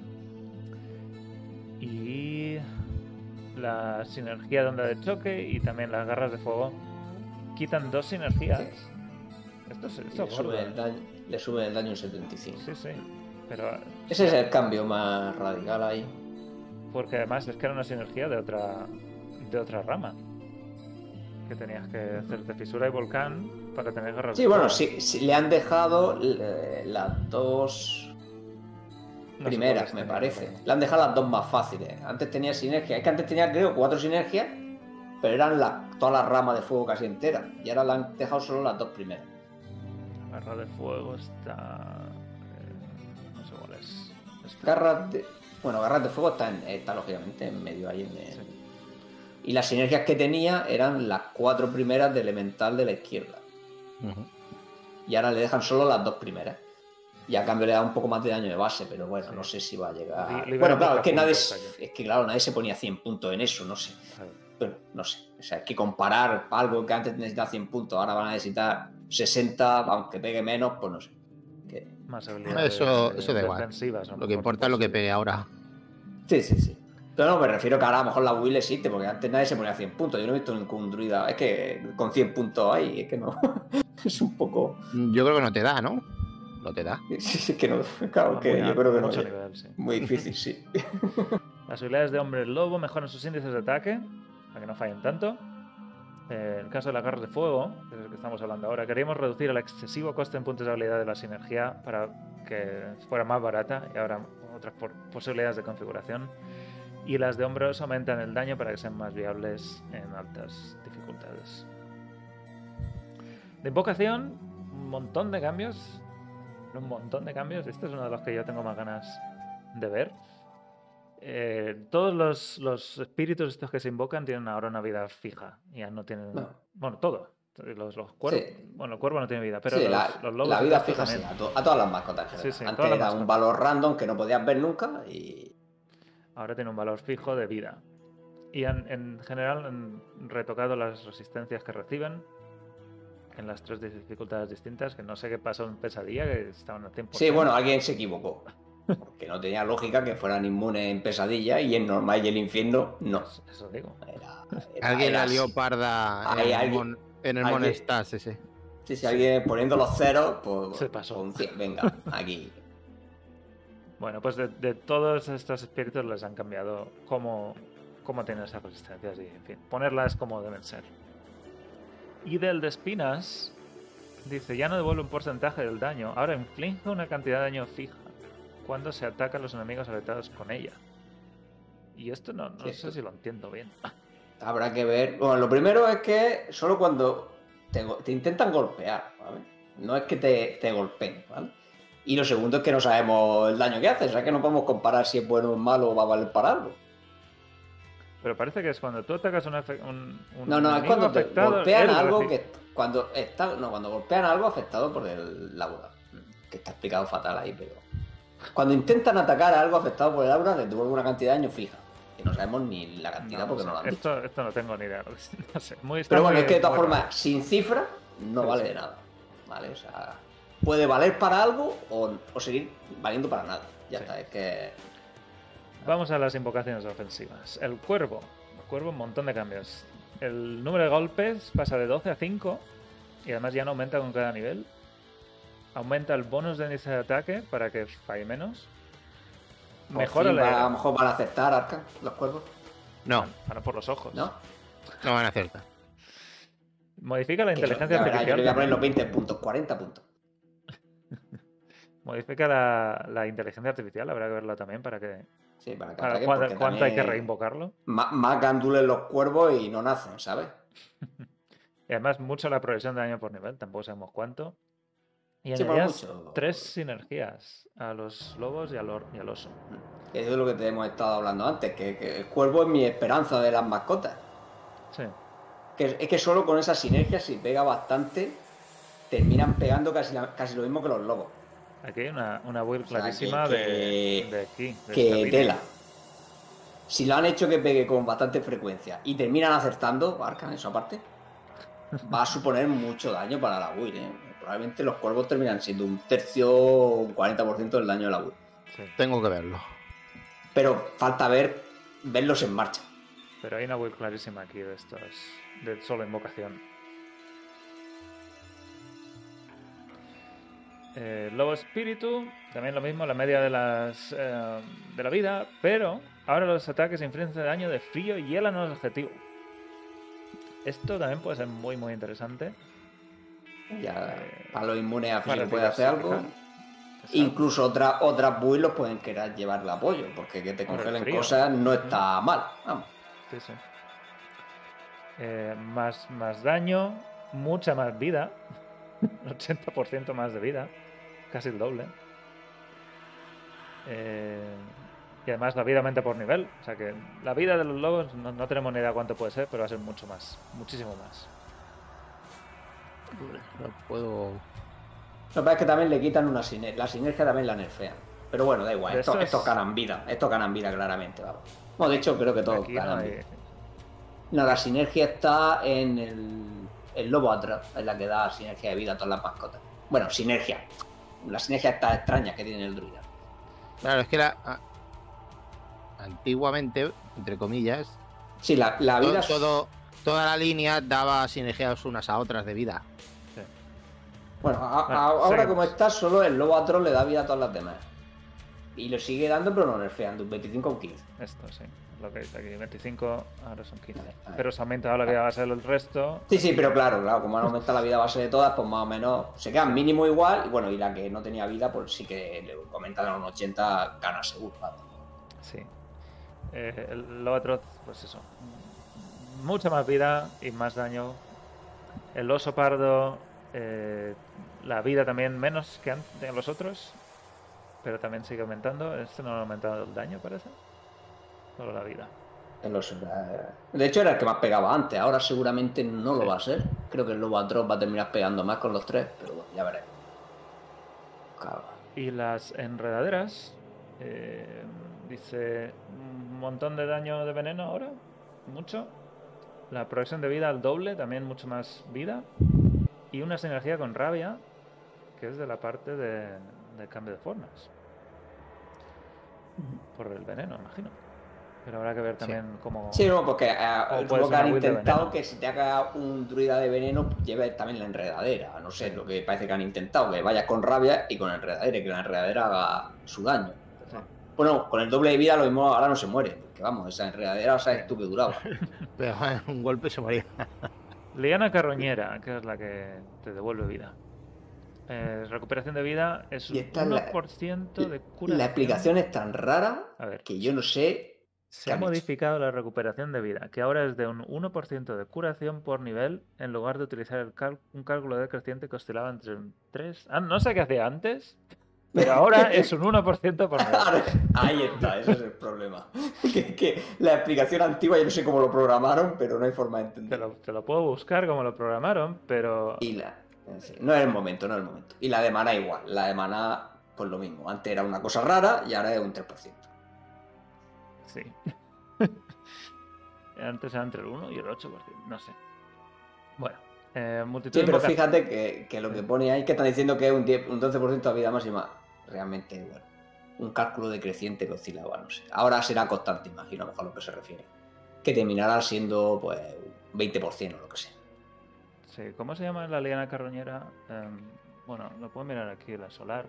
Y la sinergia de onda de choque y también las garras de fuego quitan dos sinergias. Esto es, esto le, sube el daño, le sube el daño en 75. Sí, sí. Pero Ese es el cambio más radical ahí. porque además es que era una sinergia de otra de otra rama. Que tenías que hacerte fisura y volcán para tener garras Sí, de bueno, fuego. sí, sí, le han dejado eh, las dos No primeras, me tenía, parece. pero- Le han dejado las dos más fáciles. Antes tenía sinergia. Es que antes tenía, creo, cuatro sinergias, pero eran la- todas las ramas de fuego casi enteras. Y ahora le han dejado solo las dos primeras. Garra de fuego está. eh, no sé cuál es. Garras de. Bueno, garras de fuego está, en- está lógicamente en medio ahí. En el- Sí. Y las sinergias que tenía eran las cuatro primeras de elemental de la izquierda. Y ahora le dejan solo las dos primeras. Y a cambio le da un poco más de daño de base, pero bueno, Sí. no sé si va a llegar. Bueno, claro, es que nadie, es que claro, nadie se ponía 100 puntos en eso, no sé. Bueno, no sé. O sea, hay que comparar algo que antes necesitaba 100 puntos, ahora van a necesitar 60, aunque pegue menos, pues no sé. Que- Más habilidades Eso, eh, eso da igual. Lo que importa es lo que pegue ahora. Sí, sí, sí. Pero no, me refiero que ahora a lo mejor la Will existe, porque antes nadie se ponía 100 puntos. Yo no he visto ningún druida. Es que con 100 puntos ahí, es que no. (laughs) es un poco. Yo creo que no te da, ¿no? No te da. (laughs) Sí, es que no. (laughs) Claro, no, que yo creo que no. mucho ya. nivel, sí. Muy difícil, sí. (laughs) Las habilidades de hombre lobo mejoran sus índices de ataque, para que no fallen tanto. Eh, en el caso de las garras de fuego, que es el que estamos hablando ahora, queríamos reducir el excesivo coste en puntos de habilidad de la sinergia para que fuera más barata y ahora otras por- posibilidades de configuración. Y las de hombros aumentan el daño para que sean más viables en altas dificultades. De invocación, un montón de cambios. Un montón de cambios. Este es uno de los que yo tengo más ganas de ver. Eh, todos los, los espíritus estos que se invocan tienen ahora una vida fija. Ya no tienen. No. Bueno, todo. Los, los cuervos. Sí. Bueno, el cuervo no tiene vida, pero Sí, los, la, los lobos la vida fija sí, a, to- a todas las mascotas en Sí, Antes era un valor random que no podías ver nunca y. ahora tiene un valor fijo de vida. Y han- en general han retocado las resistencias que reciben en las tres dificultades distintas, que no sé qué pasó en pesadilla, que estaban al 100%. Sí, bueno, alguien se equivocó. Porque no tenía lógica que fueran inmunes en pesadilla y en normal y el infierno no. Eso, eso digo. Era- era- Alguien era la lió así. parda en el, alguien- mon, en el alguien- Monestas ese. Sí, sí, alguien poniendo los ceros, pues. Se pasó. con cien, venga, aquí. Bueno, pues de, de todos estos espíritus les han cambiado cómo, cómo tienen esas resistencias y, en fin, ponerlas como deben ser. Y del de espinas, dice, ya no devuelve un porcentaje del daño, ahora inflige una cantidad de daño fija cuando se atacan los enemigos afectados con ella. Y esto no, no Sí, sé esto- si lo entiendo bien. Habrá que ver. Bueno, lo primero es que solo cuando te intentan golpear, ¿vale? No es que te, te golpeen, ¿vale? Y lo segundo es que no sabemos el daño que hace, o sea que no podemos comparar si es bueno o malo o va a valer para algo. Pero parece que es cuando tú atacas un, un, un No, no, es cuando te golpean algo recibe- que. Cuando está. No, cuando golpean algo afectado por el aura. Que está explicado fatal ahí, pero. Cuando intentan atacar a algo afectado por el aura, les devuelve una cantidad de daño fija. Que no sabemos ni la cantidad porque no lo han dicho. esto, esto no tengo ni idea. (laughs) No sé, muy, Pero bueno, es que de todas formas, sin cifra, no vale sí. de nada. ¿Vale? O sea, puede valer para algo o, o seguir valiendo para nada. Ya Sí. está, es que. Vamos a las invocaciones ofensivas. El cuervo. El cuervo, un montón de cambios. El número de golpes pasa de 12 a 5 y además ya no aumenta con cada nivel. Aumenta el bonus de índice de ataque para que falle menos. Mejora la. a lo mejor van a aceptar Arcan, los cuervos, No, Ahora por los ojos. ¿no? no van a acertar. Modifica la yo- inteligencia yo artificial. le voy a poner los también. 20 puntos, 40 puntos. (laughs) Modifica la, la inteligencia artificial. Habrá que verla también para que. Sí, para que Para ataquen, cuánto, hay que reinvocarlo. Más, más gandules los cuervos y no nacen, ¿sabes? (laughs) Y además, mucho la progresión de daño por nivel. Tampoco sabemos cuánto. Y Sí, mucho. tres sinergias a los lobos y al, or- y al oso. Eso es lo que te hemos estado hablando antes, que, que el cuervo es mi esperanza de las mascotas. Sí. Que es que solo con esa sinergia, si pega bastante, terminan pegando casi, la- casi lo mismo que los lobos. Aquí hay una, una build O sea, clarísima que- de, aquí. de que tela. Si lo han hecho que pegue con bastante frecuencia y terminan acertando, Arcan, eso aparte, (laughs) va a suponer mucho daño para la Will. ¿eh? Probablemente los cuervos terminan siendo un tercio o un 40% del daño de la Will. Sí, Tengo que verlo. Pero falta ver verlos en marcha. pero hay una build clarísima aquí de estos. De solo invocación. Eh, Lobo Espíritu, también lo mismo, la media de las eh, de la vida, pero ahora los ataques infligen daño de frío y hielan a los objetivos. Esto también puede ser muy muy interesante. Ya Eh, para los inmunes a frío puede hacer algo. Exacto. Incluso otras otras builds los pueden querer llevarle apoyo, porque que te congelen frío. cosas no está mal. Vamos. Sí, sí. Eh, más, más daño, mucha más vida. (laughs) 80% más de vida. Casi el doble. Eh, y además la vida aumenta por nivel. O sea que la vida de los lobos no, no tenemos ni idea cuánto puede ser, pero va a ser mucho más. Muchísimo más. No puedo. Lo que pasa es que también le quitan una sinergia. La sinergia también la nerfean. Pero bueno, da igual. Estos, estos- estos ganan vida. Estos ganan vida claramente, vamos. Bueno, de hecho, creo que todos Aquí no ganan hay, vida. No, la sinergia está en el, el lobo atrás, es la que da sinergia de vida a todas las mascotas. Bueno, sinergia. La sinergia está extraña que tiene el druida. Claro, es que la, a- antiguamente, entre comillas, Sí, la, la vida todo- toda la línea daba sinergias unas a otras de vida. Bueno, a- a- Bueno, ahora como está, solo el lobo atroz le da vida a todas las demás. Y lo sigue dando, pero no nerfeando, un 25 o un 15. Esto sí, lo que dice aquí, 25, ahora son 15. Vale, vale. Pero se ha aumentado la vida base del resto. Sí, sí, pero claro, claro, como han aumentado la vida base de todas, pues más o menos se quedan mínimo igual. Y bueno, y la que no tenía vida, pues sí que le comentan a los 80 gana seguro. Sí. Eh, el Lobatroz, pues eso. Mucha más vida y más daño. El oso pardo, eh, la vida también menos que antes los otros. Pero también sigue aumentando. Este no ha aumentado el daño, parece. Solo la vida. De hecho, era el que más pegaba antes. Ahora seguramente no lo va a ser. Creo que el lobo atroz va a terminar pegando más con los tres, pero bueno, ya veremos. Claro. Y las enredaderas. eh, dice un montón de daño de veneno ahora. Mucho. La progresión de vida al doble, también mucho más vida. Y una sinergia con rabia, que es de la parte de, cambio de formas. Por el veneno, imagino. Pero habrá que ver también cómo. Sí, no, porque eh, O es puede lo ser que han intentado que si te haga un druida de veneno, pues, lleve también la enredadera. No sé, lo que parece que han intentado, que vayas con rabia y con enredadera, y que la enredadera haga su daño. Sí. Bueno, con el doble de vida lo mismo ahora no se muere. Porque vamos, esa enredadera, sabes tú que duraba. (laughs) Pero un golpe se moría. Liana carroñera, que es la que te devuelve vida. Eh, recuperación de vida es un Y esta es la- 1% de curación. La explicación es tan rara A ver, que yo no sé. Se ¿qué ha hecho? modificado la recuperación de vida, que ahora es de un 1% de curación por nivel en lugar de utilizar el un cálculo decreciente que oscilaba entre un 3. Ah, no sé qué hacía antes, pero (laughs) ahora es un 1% por nivel. Ahí está, ese es el problema. (laughs) Que, que la explicación antigua yo no sé cómo lo programaron, pero no hay forma de Te entenderlo. lo, te lo puedo buscar como lo programaron, pero Y la. No es el momento, no es el momento. Y la de maná igual. La de maná, pues lo mismo. Antes era una cosa rara y ahora es un 3%. Sí. (laughs) Antes era entre el 1 y el 8%, no sé. Bueno, eh, multitud Sí, pero de fíjate que, que lo que pone ahí, que están diciendo que es un, 10 un 12% de vida máxima, realmente, bueno, un cálculo decreciente que oscilaba, no sé. Ahora será constante, imagino, a lo mejor a lo que se refiere. Que terminará siendo, pues, un 20% o lo que sea. Sí, ¿cómo se llama la liana carroñera? Em, bueno, lo puedo mirar aquí, la solar.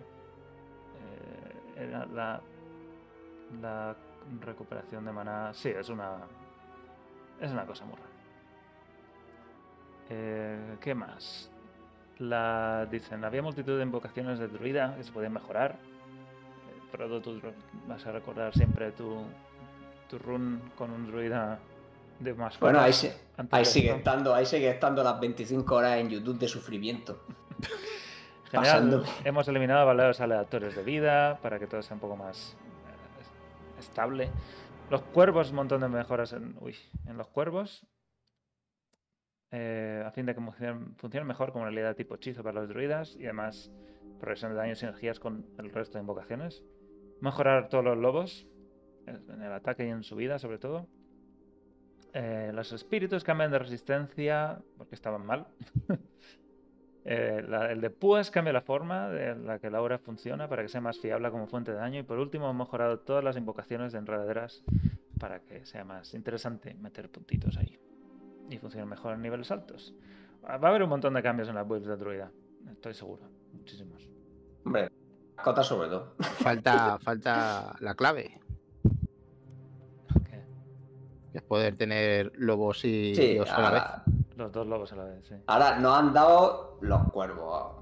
Eh, era la, la recuperación de maná. Sí, es una. Es una cosa muy rara. Eh, ¿Qué más? La, dicen, había multitud de invocaciones de druida que se podían mejorar. Frodo, tú vas a recordar siempre tu, tu run con un druida de más Bueno, ahí, se- ahí sigue estando, ahí sigue estando las 25 horas en YouTube de sufrimiento. (laughs) (laughs) En general, Pasando. hemos eliminado valores aleatorios de vida para que todo sea un poco más estable. Los cuervos, un montón de mejoras en, en los cuervos. eh, a fin de que funcionen, mejor como una habilidad tipo hechizo para los druidas y además progresión de daño y sinergias con el resto de invocaciones. Mejorar todos los lobos en el ataque y en su vida, sobre todo. Eh, los espíritus cambian de resistencia porque estaban mal. (laughs) Eh, la- el de púas cambia la forma de la que la obra funciona para que sea más fiable como fuente de daño. Y por último, hemos mejorado todas las invocaciones de enredaderas para que sea más interesante meter puntitos ahí y funcione mejor en niveles altos. Ah, Va a haber un montón de cambios en las builds de druida, estoy seguro. Muchísimos. Hombre, cota sobre todo. Falta, (laughs) falta la clave, que es poder tener lobos y, Sí, oso a la vez. Ahora, los dos lobos a la vez, sí. ahora nos han dado los cuervos.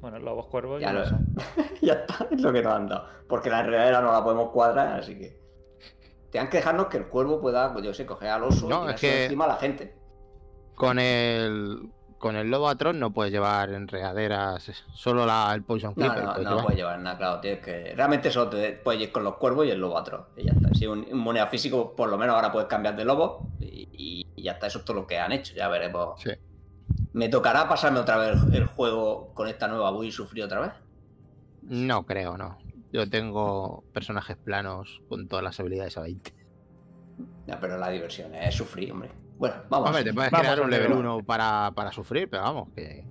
Bueno, lobos cuervos y Ya lo- oso. (laughs) ya está, es lo que nos han dado. Porque la enredadera no la podemos cuadrar, así que. Tengan que dejarnos que el cuervo pueda, pues yo sé, coger al oso No, y es que- encima a la gente. Con el con el lobo atrón no puedes llevar enredaderas, es solo la, el poison No, clipper no, puedes no llevar. puedes llevar nada, claro. Tienes que... Realmente solo te puedes ir con los cuervos y el lobo atroz. Y ya está. Si un, un moneda físico, por lo menos ahora puedes cambiar de lobo. Y, ya está. Eso es todo lo que han hecho. Ya veremos. Sí. ¿Me tocará pasarme otra vez el juego con esta nueva build y sufrir otra vez? No creo, no. Yo tengo personajes planos con todas las habilidades a 20. Ya, pero la diversión es sufrir, hombre. Bueno, vamos. Hombre, te puedes Vamos crear un level nivel 1 para, para sufrir, pero vamos, que.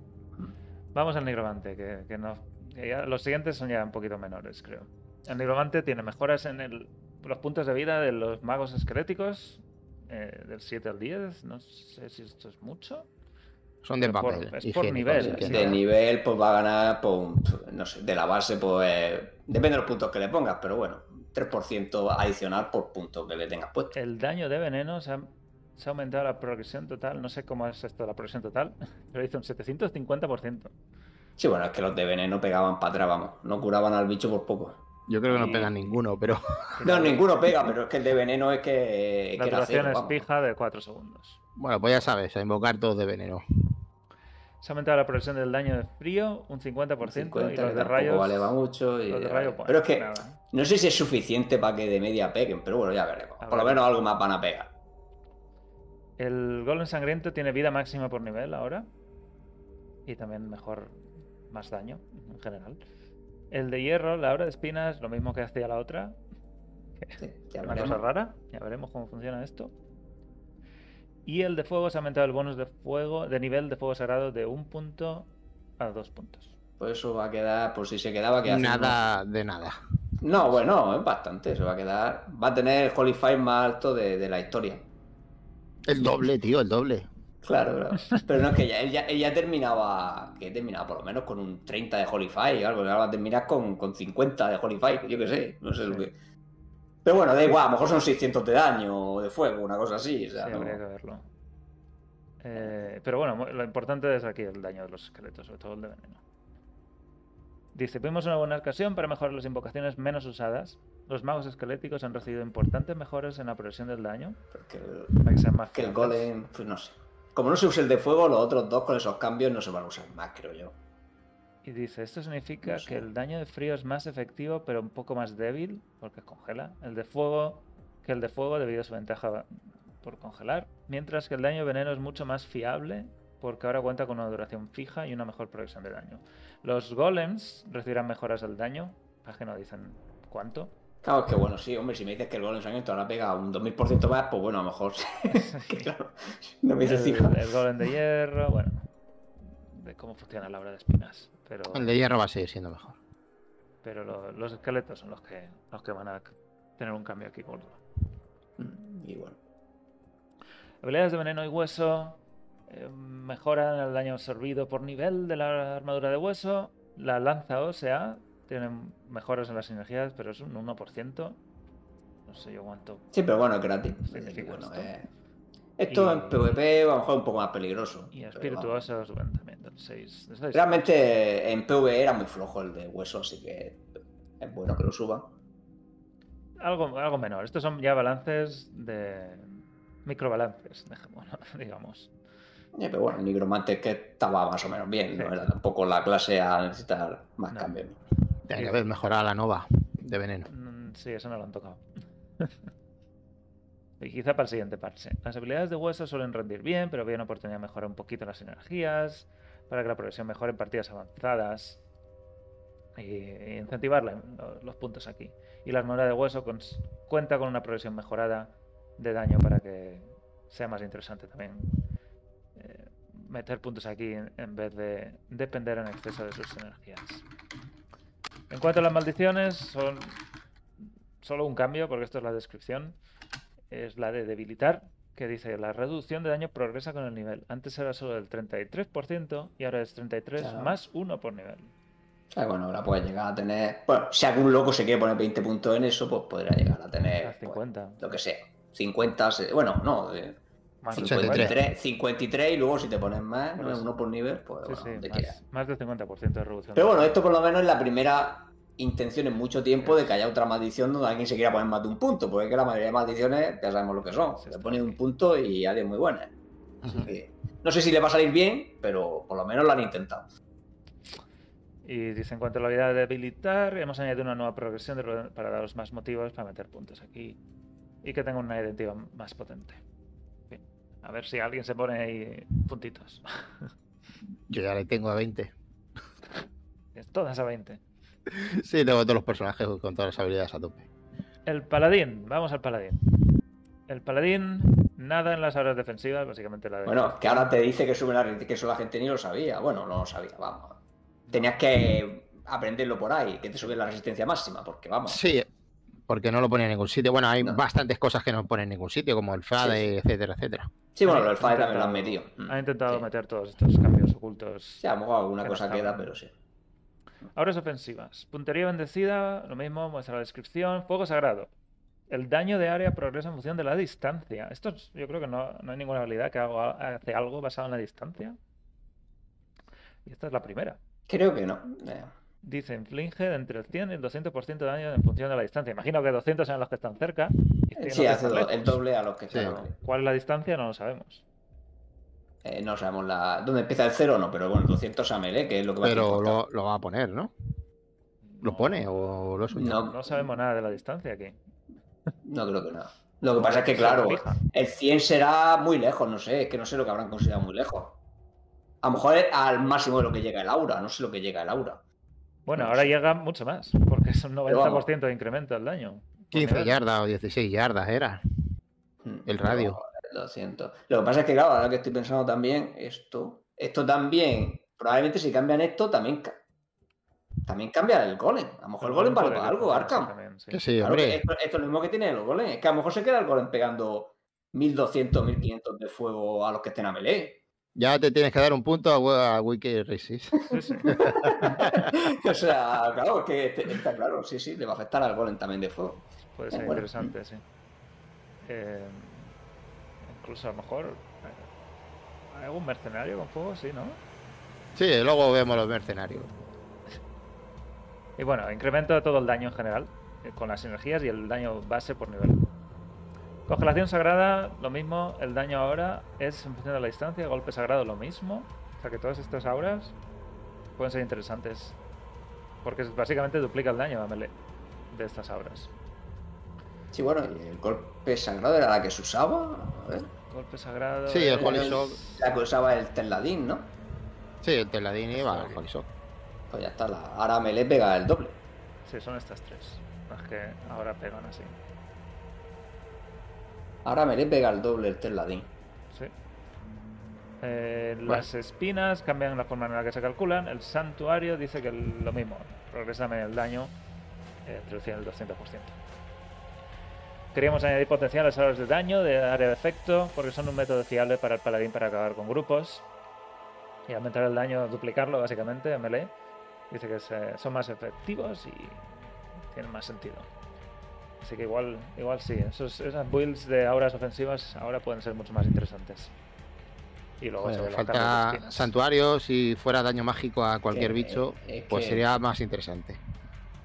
Vamos al nigromante, que, que no. que ya- los siguientes son ya un poquito menores, creo. El nigromante tiene mejoras en el, los puntos de vida de los magos esqueléticos, eh, del 7 al 10. No sé si esto es mucho. Son de Pero por- papel. es por nivel, así que sí. no. de nivel, pues va a ganar, pues, no sé, de la base, pues eh, depende de los puntos que le pongas, pero bueno, 3% adicional por punto que le tengas puesto. El daño de veneno se ha, se ha aumentado la progresión total. No sé cómo es esto de la progresión total, (laughs) pero dice un 750%. Sí, bueno, es que los de veneno pegaban para atrás, vamos, no curaban al bicho por poco. Yo creo que no pegan ninguno, pero. (laughs) No, ninguno pega, pero es que el de veneno es que, La duración es fija de 4 segundos. Bueno, pues ya sabes, a invocar todos de veneno. Se ha aumentado la progresión del daño de frío un 50%, 50, y los de rayos. vale va mucho. y- los de rayos, pero es pues, que nada. no sé si es suficiente para que de media peguen, pero bueno, ya veremos. Por lo menos algo más van a pegar. El golem sangriento tiene vida máxima por nivel ahora. Y también mejor, más daño en general. El de hierro, la hora de espinas, lo mismo que hacía la otra. Sí, ya Una cosa rara. Ya veremos cómo funciona esto. Y el de fuego se ha aumentado el bonus de fuego, de nivel de fuego sagrado de un punto a dos puntos. Pues eso va a quedar, por si se quedaba, que Nada de nada. No, bueno, es bastante. Se va a quedar. Va a tener el Holy Fire más alto de, de la historia. El doble, tío, el doble. Claro, claro. Pero no es que ya, él ya, él ya terminaba. Que terminaba por lo menos con un 30 de Holy Fire o algo. Ahora va a terminar con, con 50 de Holy Fire. Yo qué sé. No sé lo que. Pero bueno, da igual. A lo mejor son 600 de daño o de fuego, una cosa así. O sea, Sí, no- habría que verlo. Eh, pero bueno, lo importante es aquí el daño de los esqueletos, sobre todo el de veneno. Dice, vimos una buena ocasión para mejorar las invocaciones menos usadas. Los magos esqueléticos han recibido importantes mejoras en la progresión del daño, porque el- para que sean más que el golem, pues no sé. Como no se usa el de fuego, los otros dos con esos cambios no se van a usar más, creo yo. Y dice, esto significa No sé. que el daño de frío es más efectivo, pero un poco más débil, porque congela. El de fuego, que el de fuego debido a su ventaja por congelar. Mientras que el daño de veneno es mucho más fiable, porque ahora cuenta con una duración fija y una mejor progresión de daño. Los golems recibirán mejoras del daño, que no dicen cuánto. Claro, es que bueno, sí, hombre, si me dices que el golem sangriento ahora pega un 2000% más, pues bueno, a lo mejor. (laughs) (laughs) que claro, no me dices El, el golem de hierro, bueno, de cómo funciona la hora de espinas. Pero, El de hierro va a seguir siendo mejor. pero lo- los esqueletos son los que, los que van a tener un cambio aquí gordo. Mm, Y bueno. Habilidades de veneno y hueso eh, mejoran el daño absorbido por nivel de la armadura de hueso. La lanza ósea tiene mejoras en las energías, pero es un 1%. No sé yo cuánto. Sí, pero bueno, es gratis. Significa Bueno, esto. eh, esto Y- en PvP a lo mejor es un poco más peligroso. Y óseo suben también del 6. del 6. Realmente en PvE era muy flojo el de hueso, así que es bueno que lo suban. Algo, algo menor. Estos son ya balances de. microbalances, (laughs) digamos. Eh, pero bueno, el nigromante que estaba más o menos bien, Sí. no era tampoco la clase a necesitar más No. cambios. Tiene que haber mejorado la nova de veneno. Mm, Sí, eso no lo han tocado. (laughs) y quizá para el siguiente parche. Las habilidades de hueso suelen rendir bien, pero había una oportunidad de mejorar un poquito las energías, para que la progresión mejore en partidas avanzadas. Y, y incentivar la- lo- los puntos aquí. Y la armadura de hueso cuenta con una progresión mejorada de daño para que sea más interesante también meter puntos aquí en, vez de depender en exceso de sus energías. En cuanto a las maldiciones, son solo un cambio, porque esto es la descripción. Es la de debilitar, que dice la reducción de daño progresa con el nivel. Antes era solo del 33% y ahora es 33 Claro. más 1 por nivel. Sea, bueno, ahora puede llegar a tener. Bueno, si algún loco se quiere poner 20 puntos en eso, pues podrá llegar a tener. A 50. pues, lo que sea. 50, se- bueno, no, de Más 53. 53, 53 y luego si te pones más, Por ¿no? eso. uno por nivel, pues Sí, bueno, sí, donde quieras. más, más del 50% de reducción. Pero bueno, esto por lo menos es la primera intención en mucho tiempo de que haya otra maldición donde alguien se quiera poner más de un punto, porque es que la mayoría de maldiciones ya sabemos lo que son. Se está pone un punto y alguien muy buena. Ujú. Que No sé si le va a salir bien, pero por lo menos lo han intentado. Y dice, en cuanto a la habilidad de debilitar, hemos añadido una nueva progresión de para daros más motivos para meter puntos aquí. Y que tenga una identidad más potente. A ver si alguien se pone ahí puntitos. (laughs) Yo ya le tengo a 20. Es todas a 20. Sí, tengo todos los personajes con todas las habilidades a tope. El paladín, vamos al paladín. El paladín Nada en las áreas defensivas, básicamente la de... Bueno, que ahora te dice que sube la resistencia, que eso la gente ni lo sabía. Bueno, no lo sabía, vamos. Tenías que aprenderlo por ahí, que te sube la resistencia máxima, porque vamos. Sí, porque no lo pone en ningún sitio. Bueno, hay No. bastantes cosas que no ponen en ningún sitio, como el FADE, Sí, sí. etcétera, etcétera. Sí, bueno, Ha lo del FAE también lo han metido. Ha intentado Sí. meter todos estos cambios ocultos. Sí, a lo mejor alguna que cosa queda, pero sí. Auras ofensivas. Puntería bendecida, lo mismo, muestra la descripción. Fuego sagrado. El daño de área progresa en función de la distancia. Esto es- yo creo que no, no hay ninguna habilidad que haga- hace algo basado en la distancia. Y esta es la primera. Creo que no. Eh, Dice, inflige entre el 100 y el 200% de daño en función de la distancia. Imagino que 200 sean los que están cerca. y 100 los Sí, hace do- el doble a los que Sí. están. ¿Cuál es la distancia? No lo sabemos. Eh, no sabemos la... dónde empieza el cero, no, pero bueno, 200 a melee, que es lo que va a Pero lo, lo va a poner, ¿no? ¿Lo pone o lo suyo? No. No sabemos nada de la distancia aquí. No creo que no. Lo que pasa es que, claro, el 100 será muy lejos, no sé, es que no sé lo que habrán considerado muy lejos. A lo mejor es al máximo de lo que llega el aura, no sé lo que llega el aura. Bueno, No ahora llega mucho más, porque es un Pero vamos. 90% de incremento del daño. por 15 nivel. yardas o 16 yardas era. Mm, El radio. pero 200. Lo que pasa es que, claro, ahora que estoy pensando también, esto, esto también, probablemente si cambian esto, también, ca- también cambia el golem. A lo mejor el golem vale para algo, Arkham. también, sí. Claro esto, esto es lo mismo que tiene el golem. Es que a lo mejor se queda el golem pegando 1200, 1500 de fuego a los que estén a melee. Ya te tienes que dar un punto a, a Wiki (laughs) sí. (laughs) o sea, claro, que te- está claro, sí, sí, le va a afectar al golem también de fuego. Puede ser Bueno. interesante, sí. Eh, incluso a lo mejor. eh, ¿Hay algún mercenario con fuego? Sí, ¿no? Sí, luego vemos los mercenarios. Y bueno, incremento todo el daño en general, eh, con las energías y el daño base por nivel. Congelación sagrada, lo mismo, el daño ahora es en función de la distancia, golpe sagrado lo mismo. O sea que todas estas auras pueden ser interesantes. Porque básicamente duplica el daño a melee de estas auras. Sí, bueno, y el golpe sagrado era la que se usaba. A ver. Golpe sagrado. Sí, el Holy Shock. La que usaba el Teladín, ¿no? Sí, el Teladín iba al Holy Shock. Pues ya está, la, ahora me le pega el doble. Sí, son estas tres. Las que ahora pegan así. Ahora me le pega el doble el Teladín. Sí. Eh, Las espinas cambian la forma en la que se calculan. El santuario dice que el- lo mismo. Progresan el daño eh, entre el 100 y el 200%. Queríamos añadir potenciales a los de daño de área de efecto porque son un método fiable para el paladín para acabar con grupos. Y aumentar el daño, duplicarlo básicamente en melee. Dice que se- son más efectivos y tienen más sentido. Así que igual, igual sí, esos, esas builds de auras ofensivas ahora pueden ser mucho más interesantes. Y luego sobre de falta espinas. santuario. Si fuera daño mágico a cualquier Que- bicho, es pues que- sería más interesante.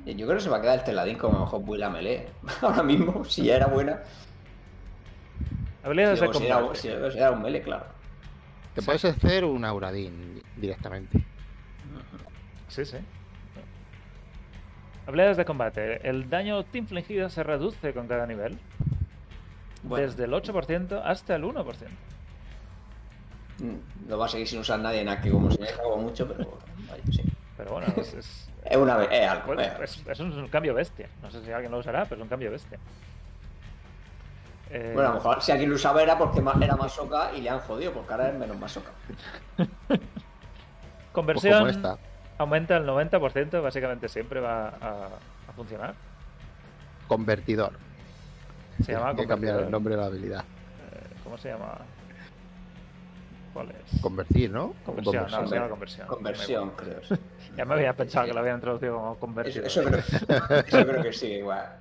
Yo creo que se va a quedar el Teladín como mejor build a melee. (laughs) Ahora mismo, si ya era buena. Habilidades Si de lo considera- combate. si considera un melee, claro. Te puedes hacer un Auradín directamente. Sí, sí. Habilidades de combate. El daño infligido se reduce con cada nivel. Bueno, Desde el 8% hasta el 1%. mm, lo va a seguir sin usar nadie en Aki como si me cago mucho, pero sí. Pero bueno, es, es- (laughs) Es una vez, es algo. bueno, es un cambio bestia. No sé si alguien lo usará, pero es un cambio bestia. Eh, Bueno, a lo mejor si alguien lo usaba era porque era más soca y le han jodido, porque ahora es menos más soca. Pues (laughs) conversión como esta. Aumenta el 90%, básicamente siempre va a, a funcionar. Convertidor. Se llama Hay que cambiar convertidor. el nombre de la habilidad. Eh, ¿Cómo se llama? ¿Cuál es? Convertir, ¿no? Conversión, no, conversión. se llama conversión. Conversión, creo. (laughs) Ya me había pensado que lo habían introducido como Eso, convertido. eso creo, eso creo que sí, igual. (laughs)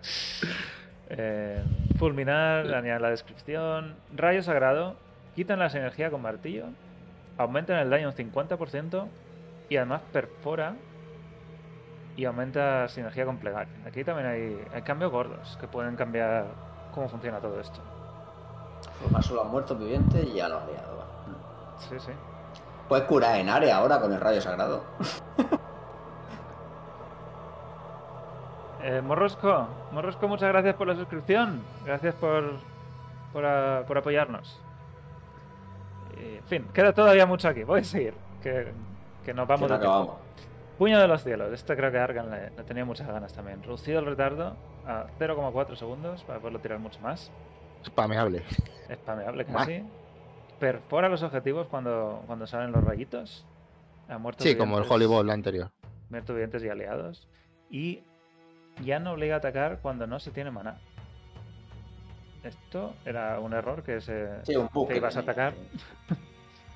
Eh, fulminar, añadir la descripción. Rayo sagrado. Quitan las energías con martillo. Aumentan el daño un 50%. Y además perfora. Y aumenta sinergia con. Aquí también hay, hay cambios gordos que pueden cambiar cómo funciona todo esto. Formar solo a muertos vivientes y ya lo ha liado. va. Sí, sí. Puedes curar en área ahora con el rayo sagrado. Eh, Morrosco, Morrosco, muchas gracias por la suscripción. Gracias por, por, a- por apoyarnos. Y, en fin, queda todavía mucho aquí. Voy a seguir, que, que nos vamos de tiempo. Puño de los cielos. Este creo que Argan le, le tenía muchas ganas también. Reducido el retardo a 0,4 segundos para poderlo tirar mucho más. Spameable. Spameable casi. Perfora los objetivos cuando, cuando salen los rayitos. Ha muerto Sí, como el Hollyball anterior. Muerto vivientes y aliados. Y ya no obliga a atacar cuando no se tiene maná. Esto era un error que se Sí, un te ibas a atacar.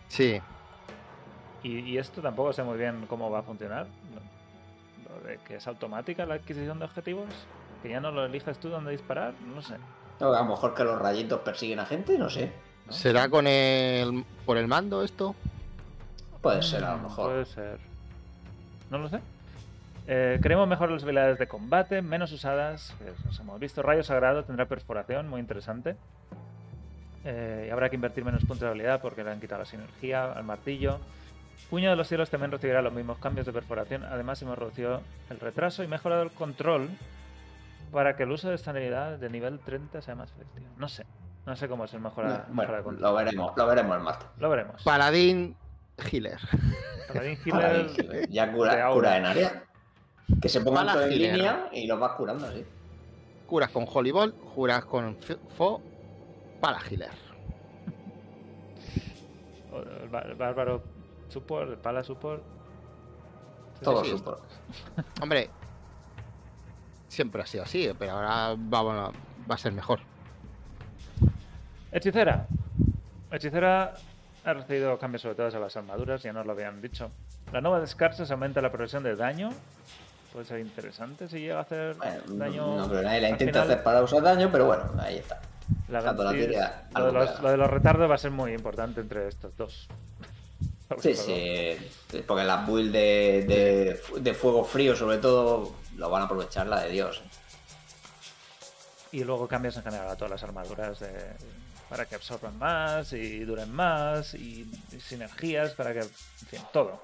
Sí, Y, y esto tampoco sé muy bien cómo va a funcionar. Lo, de que es automática la adquisición de objetivos. Que ya no lo eliges tú dónde disparar. No sé. No, a lo mejor que los rayitos persiguen a gente, no sé. ¿no? ¿será con el por el mando esto? Puede ser, a lo mejor. Puede ser. No lo sé. Eh, queremos mejorar las habilidades de combate, menos usadas. que Nos hemos visto. Rayo Sagrado tendrá perforación, muy interesante. Eh, y habrá que invertir menos puntos de habilidad porque le han quitado la sinergia al martillo. Puño de los cielos también recibirá los mismos cambios de perforación. Además, hemos reducido el retraso y mejorado el control para que el uso de esta habilidad de nivel 30 sea más efectivo. No sé. No sé cómo es el mejora, mejora de Bueno, control. lo veremos, lo veremos el martes. Lo veremos. Paladín Healer. Paladín (laughs) Healer Ya cura, cura en área. Que se pongan todos en línea y los vas curando así. Curas con Hollyball, juras con Fo, Pala Healer. (laughs) O El, bá- el bárbaro support, el pala support. Sí, Todo sí, super. (laughs) Hombre, siempre ha sido así, pero ahora va, va a ser mejor. Hechicera. Hechicera ha recibido cambios sobre todo a las armaduras, ya nos lo habían dicho. La nueva descarga se aumenta la progresión de daño. Puede ser interesante si llega a hacer Bueno, daño. no creo que nadie la final. hacer para usar daño, pero bueno, ahí está. La la de los, lo de los retardos va a ser muy importante entre estos dos. Sí, sí. Porque las builds de, de, de fuego frío, sobre todo, lo van a aprovechar la de Dios. Y luego cambios en general a todas las armaduras de- para que absorban más y duren más y, y sinergias para que, en fin, todo.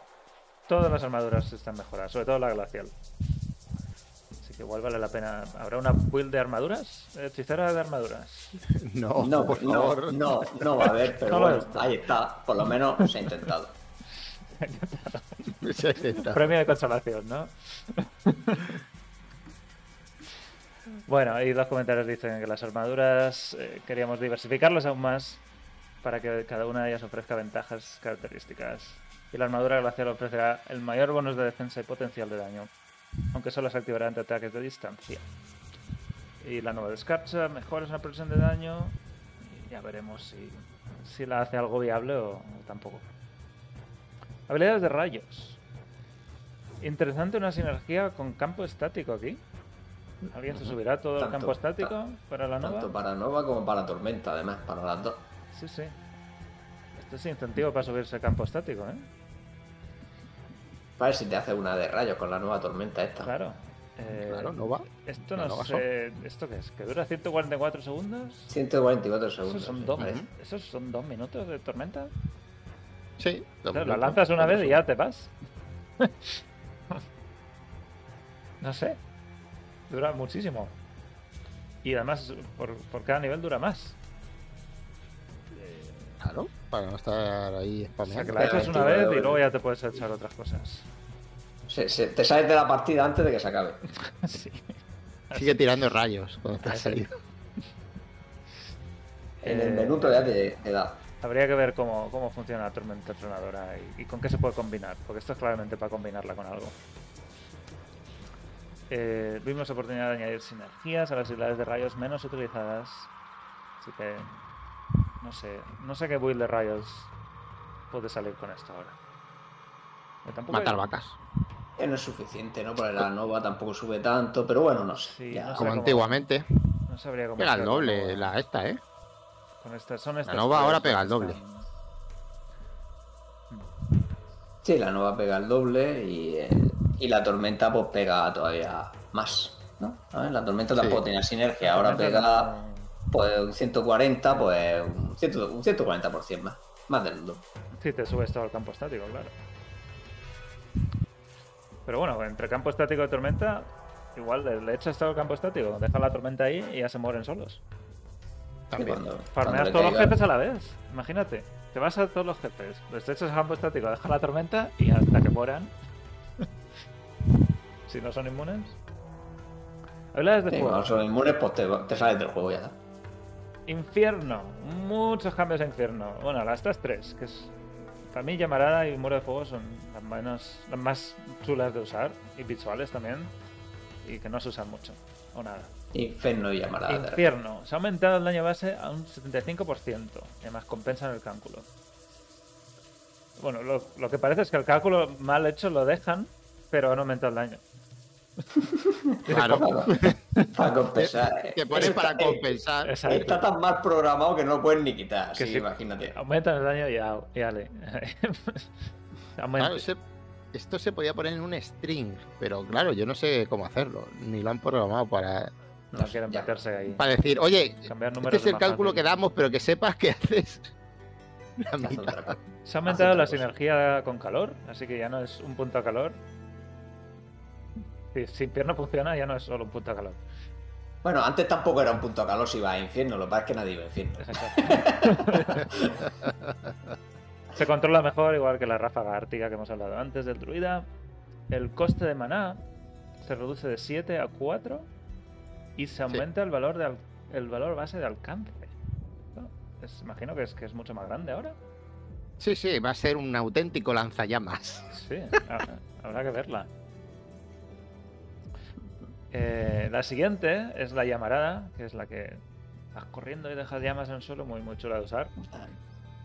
Todas las armaduras están mejoradas, sobre todo la glacial. Que igual vale la pena. ¿Habrá una build de armaduras? Hechicera de armaduras. (laughs) No, no, por no, favor. no, no va a haber, pero bueno, ahí está. Por lo menos se ha intentado. (laughs) Se intenta. Premio de consolación, ¿no? (laughs) bueno, y los comentarios dicen que las armaduras eh, queríamos diversificarlas aún más para que cada una de ellas ofrezca ventajas características. Y la armadura glacial ofrecerá el mayor bonus de defensa y potencial de daño, aunque solo se activará ante ataques de distancia. Y la nueva descarga mejora una presión de daño y ya veremos si, si la hace algo viable o, o tampoco. Habilidades de rayos. Interesante una sinergia con campo estático aquí. ¿Alguien se subirá todo el Tanto- campo estático para la nueva? Tanto para Nova como para Tormenta, además, para las dos. Sí, sí. Este es incentivo para subirse campo estático, ¿eh? Para ver si te hace una de rayos con la nueva Tormenta esta. Claro. Eh, Claro, no va. Esto no nueva sé. ¿Esto qué es? ¿Que dura 144 segundos? 144 ¿Esos segundos. son, sí, dos. ¿Esos son dos minutos de tormenta? Sí. Claro, la lanzas una vez y ya te vas. (laughs) no sé. Dura muchísimo. Y además, por, por cada nivel dura más. Claro, para no estar ahí O sea, spameando. que la echas una vez y luego ya te puedes echar otras cosas. Se- se- te sales de la partida antes de que se acabe. (laughs) sí. Sigue tirando rayos cuando te has salido. En el menú todavía te, te da. Habría que ver cómo, cómo funciona la tormenta tronadora y, y con qué se puede combinar, porque esto es claramente para combinarla con algo. Eh, vimos oportunidad de añadir sinergias a las habilidades de rayos menos utilizadas. Así que no sé, no sé qué build de rayos puede salir con esto ahora. Eh, tampoco Matar hay- vacas. Que no es suficiente, ¿no? Porque la Nova tampoco sube tanto, pero bueno, no sé. Sí, ya. no sé Como cómo- antiguamente. No sabría cómo. Pega el doble Nova. la esta, ¿eh? Con estas, son estas Nova tres ahora pega el doble. están- Sí, la Nova pega el doble y, eh, y la Tormenta pues pega todavía más, ¿no? La Tormenta Sí. tampoco tenía sinergia, ahora pega no- pues un 140, pues un, 100 un 140% más. Más del doble. Sí, te subes todo el campo estático, claro. Pero bueno, entre campo estático y tormenta, igual le, le echas todo el campo estático, deja la tormenta ahí y ya se mueren solos. También. cuando- Farmeas todos los jefes a la vez, imagínate. Te vas a todos los jefes, les echas el campo estático, deja la tormenta y hasta que mueran. (laughs) si no son inmunes. Habilidades de Sí, fuego. cuando son inmunes, pues te, te sales del juego ya. Infierno. Muchos cambios a infierno. Bueno, las estas tres, que es. Para mí, llamarada y muro de fuego son las, menos, las más chulas de usar. Y visuales también. Y que no se usan mucho. O nada. Inferno y llamarada. Infierno. Se ha aumentado el daño base a un 75%. Y además compensan el cálculo. Bueno, lo, lo que parece es que el cálculo mal hecho lo dejan, pero han aumentado el daño. Claro. (laughs) Para compensar. Que pones Está- para compensar. Exacto. Está tan mal programado que no lo puedes ni quitar. Que sí, sí. imagínate. Aumentan el daño y ya. (laughs) Aumenta. Claro, esto se podía poner en un string, pero claro, yo no sé cómo hacerlo. Ni lo han programado para, no No, quieren ya. meterse ahí. para decir, oye, este es el cálculo fácil. que damos, pero que sepas que haces (laughs) la mitad. Se ha aumentado la sinergia con calor, así que ya no es un punto a calor. Si, si infierno funciona, ya no es solo un punto a calor. Bueno, antes tampoco era un punto a calor si iba a infierno. Lo que pasa es que nadie iba a infierno. (laughs) Se controla mejor, igual que la ráfaga ártica que hemos hablado antes del druida. El coste de maná se reduce de 7 a 4 y se aumenta el valor de al- el valor base de alcance. ¿No? Es- imagino que es, que es mucho más grande ahora. Sí, sí, va a ser un auténtico lanzallamas. Sí, habrá, habrá que verla. Eh, la siguiente es la llamarada, que es la que vas corriendo y dejas llamas en el suelo, muy, muy chula de usar.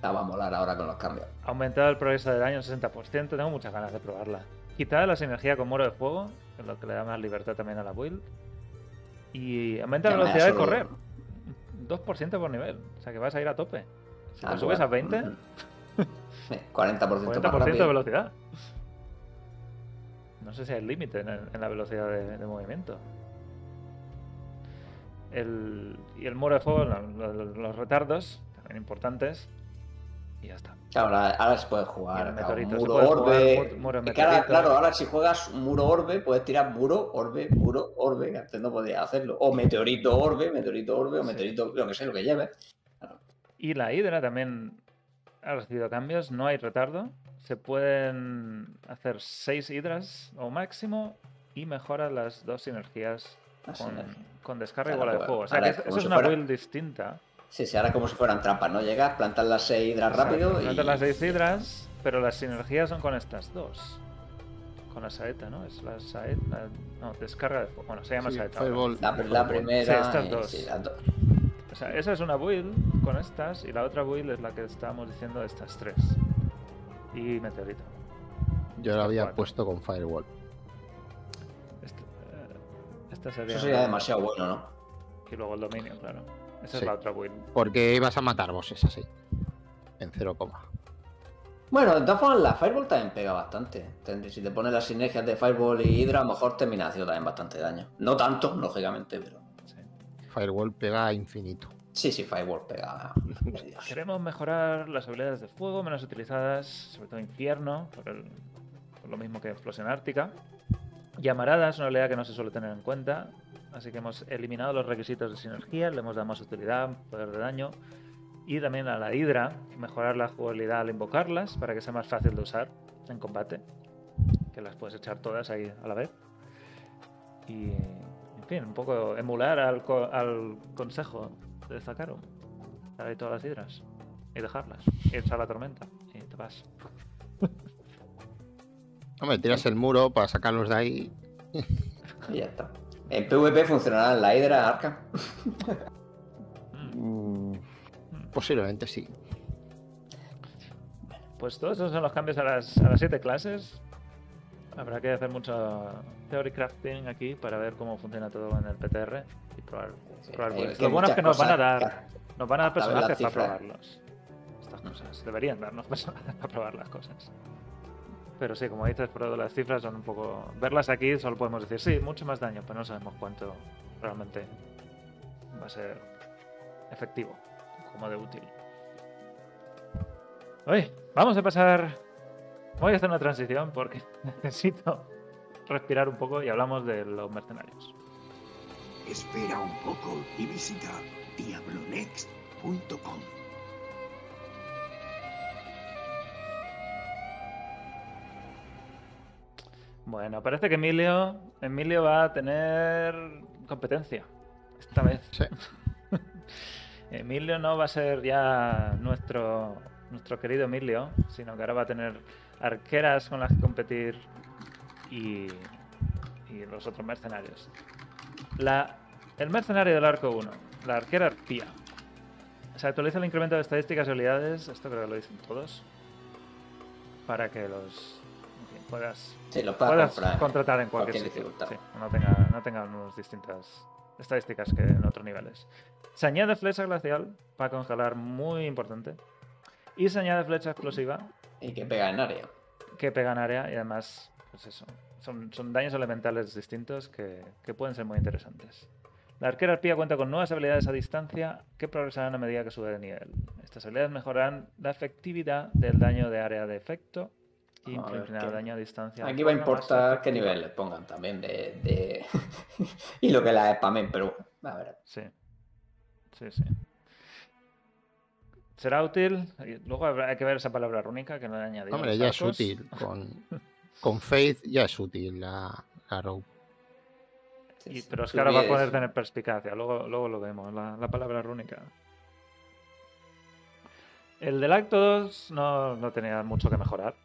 La va a molar ahora con los cambios. Ha aumentado el progreso de daño un 60%, tengo muchas ganas de probarla. Quitada la sinergia con muro de fuego, que es lo que le da más libertad también a la build. Y aumenta la velocidad de correr. 2% por nivel, o sea que vas a ir a tope. Si Ah, subes bueno. a 20, Eh, 40% más 40% de velocidad. No sé si hay límite en, la velocidad de, de movimiento. El, y el muro de fuego, lo- lo- los retardos, también importantes. Y ya está. Claro, ahora, se puede jugar. claro, muro puede orbe. jugar muro ahora, claro, ahora si juegas muro orbe, puedes tirar muro, orbe, muro, orbe. que Antes no podías hacerlo. O meteorito orbe, meteorito orbe, o Sí. meteorito, lo que sé, lo que lleves. Y la hidra también ha recibido cambios, no hay retardo. Se pueden hacer 6 hidras o máximo y mejora las dos sinergias La con, con descarga bola de fuego. O sea ahora que eso es si una fuera- build distinta. Sí, sí, ahora como si fueran trampas, ¿no? Llegas, plantas las seis hidras rápido y. Plantas las 6 hidras, pero las sinergias son con estas dos. Con la saeta, ¿no? Es la saeta. No, descarga de fuego. Bueno, se llama Sí, saeta. La, la primera. Sí, estas dos. sí, las dos. O sea, esa es una build con estas y la otra build es la que estábamos diciendo de estas tres. Y meteorito. Yo lo había Cuatro. puesto con Firewall. Este, eh, esta sería Eso sería demasiado bueno, ¿no? Y luego el dominio, claro. Esa Sí. es la otra build. Porque ibas a matar bosses así. En 0, Bueno, de todas formas, la Fireball también pega bastante. Te- Si te pones las sinergias de Fireball y Hydra, a lo mejor termina haciendo también bastante daño. No tanto, lógicamente, pero. Sí. Firewall pega infinito. Sí, sí, Fireball pega. (laughs) Queremos mejorar las habilidades de fuego menos utilizadas, sobre todo infierno, por, lo mismo que explosión ártica. Llamarada una habilidad que no se suele tener en cuenta, así que hemos eliminado los requisitos de sinergia, le hemos dado más utilidad, poder de daño. Y también a la Hidra, mejorar la jugabilidad al invocarlas para que sea más fácil de usar en combate. Que las puedes echar todas ahí a la vez. Y, en fin, un poco emular al, co- al consejo de Zakaru. Dar ahí todas las hidras y dejarlas. Y echar la tormenta. Y te vas. (laughs) Hombre, tiras el muro para sacarlos de ahí. Y (laughs) ya está. En PvP funcionará la Hydra Arca. (laughs) Mm. Mm, Posiblemente sí. Pues todos esos son los cambios a las, a las siete clases. Habrá que hacer mucho theory crafting aquí para ver cómo funciona todo en el PTR y probar. probar Eh, builds. que Lo bueno es que nos van a dar, nos van a dar personajes para probarlos. Estas cosas. Deberían darnos (laughs) personajes para probar las cosas. Pero sí, como dices, pero las cifras son un poco. Verlas aquí solo podemos decir, sí, mucho más daño, pero no sabemos cuánto realmente va a ser efectivo, como de útil. Oye, vamos a pasar. Voy a hacer una transición porque (laughs) necesito respirar un poco y hablamos de los mercenarios. Espera un poco y visita diablonext.com. Bueno, parece que Emilio, Emilio va a tener competencia esta vez. Sí. (laughs) Emilio no va a ser ya nuestro, nuestro querido Emilio, sino que ahora va a tener arqueras con las que competir y, y los otros mercenarios. La, el mercenario del arco 1, la arquera arpía. Se actualiza el incremento de estadísticas y habilidades, esto creo que lo dicen todos, para que los en fin, puedas Sí, lo puedes puedas comprar. contratar en cualquier, cualquier sitio. dificultad. Sí, no tenga, no tenga unas distintas estadísticas que en otros niveles. Se añade flecha glacial para congelar, muy importante. Y se añade flecha explosiva Y que pega en área. que pega en área y además, pues eso, son, son daños elementales distintos que, que pueden ser muy interesantes. La arquera arpía cuenta con nuevas habilidades a distancia que progresarán a medida que sube de nivel. Estas habilidades mejorarán la efectividad del daño de área de efecto y daño a distancia. Aquí va a importar qué nivel les pongan también de. de- (laughs) y lo que la spamen, pero a ver. Sí. Sí, sí. Será útil. y Luego habrá hay que ver esa palabra rúnica que no le he añadido. Hombre, ya es útil. (laughs) Con, con Faith ya es útil la, la Rogue. Y- pero es que ahora va a poder tener perspicacia. Luego, luego lo vemos, la, la palabra rúnica. El del acto 2 no, no tenía mucho que mejorar.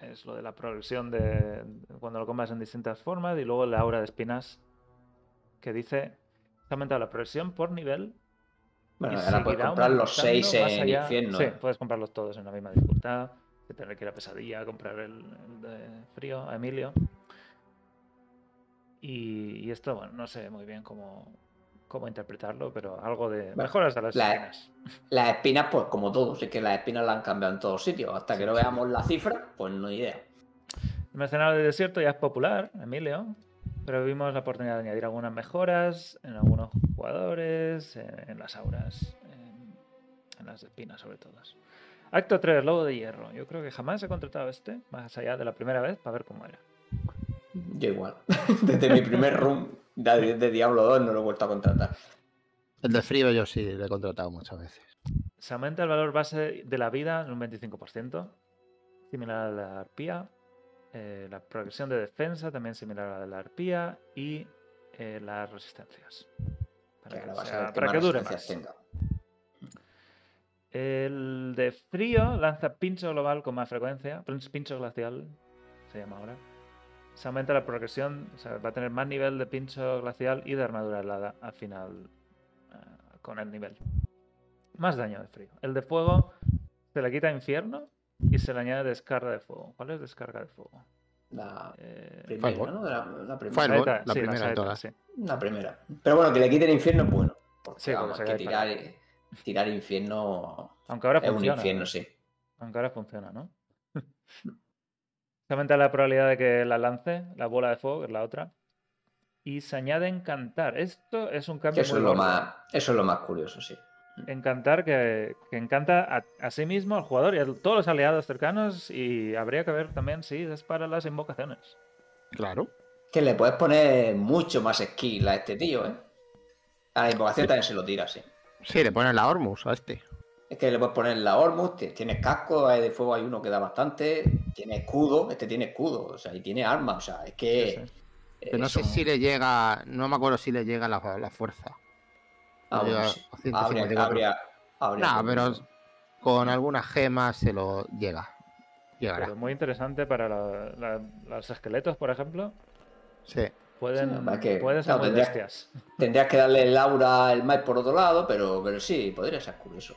Es lo de la progresión de cuando lo combas en distintas formas. Y luego la aura de espinas que dice que ha aumentado la progresión por nivel. Bueno, y ahora puedes comprar los aumentando 6 más en allá. infierno. Sí, puedes comprarlos todos en la misma dificultad. Que tener que ir a pesadilla, comprar el, el de frío a Emilio. Y, y esto, bueno, no sé muy bien cómo, cómo interpretarlo, pero algo de Bueno, mejoras a las la- espinas. Las espinas, pues como todos, es que las espinas las han cambiado en todos sitios. Hasta que no veamos la cifra, pues no hay idea. El mercenario de desierto ya es popular, Emilio, pero vimos la oportunidad de añadir algunas mejoras en algunos jugadores, en, en las auras, en, en las espinas sobre todo. Acto 3, Lobo de Hierro. Yo creo que jamás he contratado este, más allá de la primera vez, para ver cómo era. Yo igual. (laughs) Desde mi primer run de, de Diablo 2 no lo he vuelto a contratar. El de frío yo sí le he contratado muchas veces. Se aumenta el valor base de la vida en un 25%, similar a la arpía. Eh, la progresión de defensa también similar a la de la arpía. Y eh, las resistencias. Para Que sea- para dure más. tenga. El de frío lanza pincho global con más frecuencia. pin- Pincho glacial se llama ahora. Se aumenta la progresión, o sea, va a tener más nivel de pincho glacial y de armadura helada al final eh, con el nivel. Más daño de frío. El de fuego se le quita infierno y se le añade descarga de fuego. ¿Cuál es descarga de fuego? La Eh, primera. ¿no? La, la primera. La sí, primera de todas. sí. La primera. Pero bueno, que le quiten infierno es bueno. Porque Sí, porque vamos, se que tirar, para- tirar infierno Aunque ahora es un funciona. infierno, ¿eh? sí. Aunque ahora funciona, ¿no? (laughs) se aumenta la probabilidad de que la lance, la bola de fuego, que es la otra. Y se añade encantar. Esto es un cambio eso, muy es lo más, eso es lo más curioso, sí. Encantar que, que encanta a, a sí mismo, al jugador y a todos los aliados cercanos. Y habría que ver también si es para las invocaciones. Claro. Que le puedes poner mucho más skill a este tío, ¿eh? A la invocación también se lo tira, sí. Sí, le ponen la Hormus a este. Es que le puedes poner la Ormus, ti- tiene casco, hay de fuego hay uno que da bastante, tiene escudo, este tiene escudo, o sea, y tiene arma, o sea, es que... Sí, sí. Pero no sé un- si le llega. No me acuerdo si le llega la, la fuerza. Ah, le bueno, llega sí. a 154. Habría, habría, habría No, pero con algunas gemas se lo llega. Llegará. Pero muy interesante para la- la- los esqueletos, por ejemplo. Sí. Pueden, Sí, además que, pueden ser claro, muy tendría- bestias. Tendrías que darle el aura, el más por otro lado, pero, pero sí, podría ser curioso.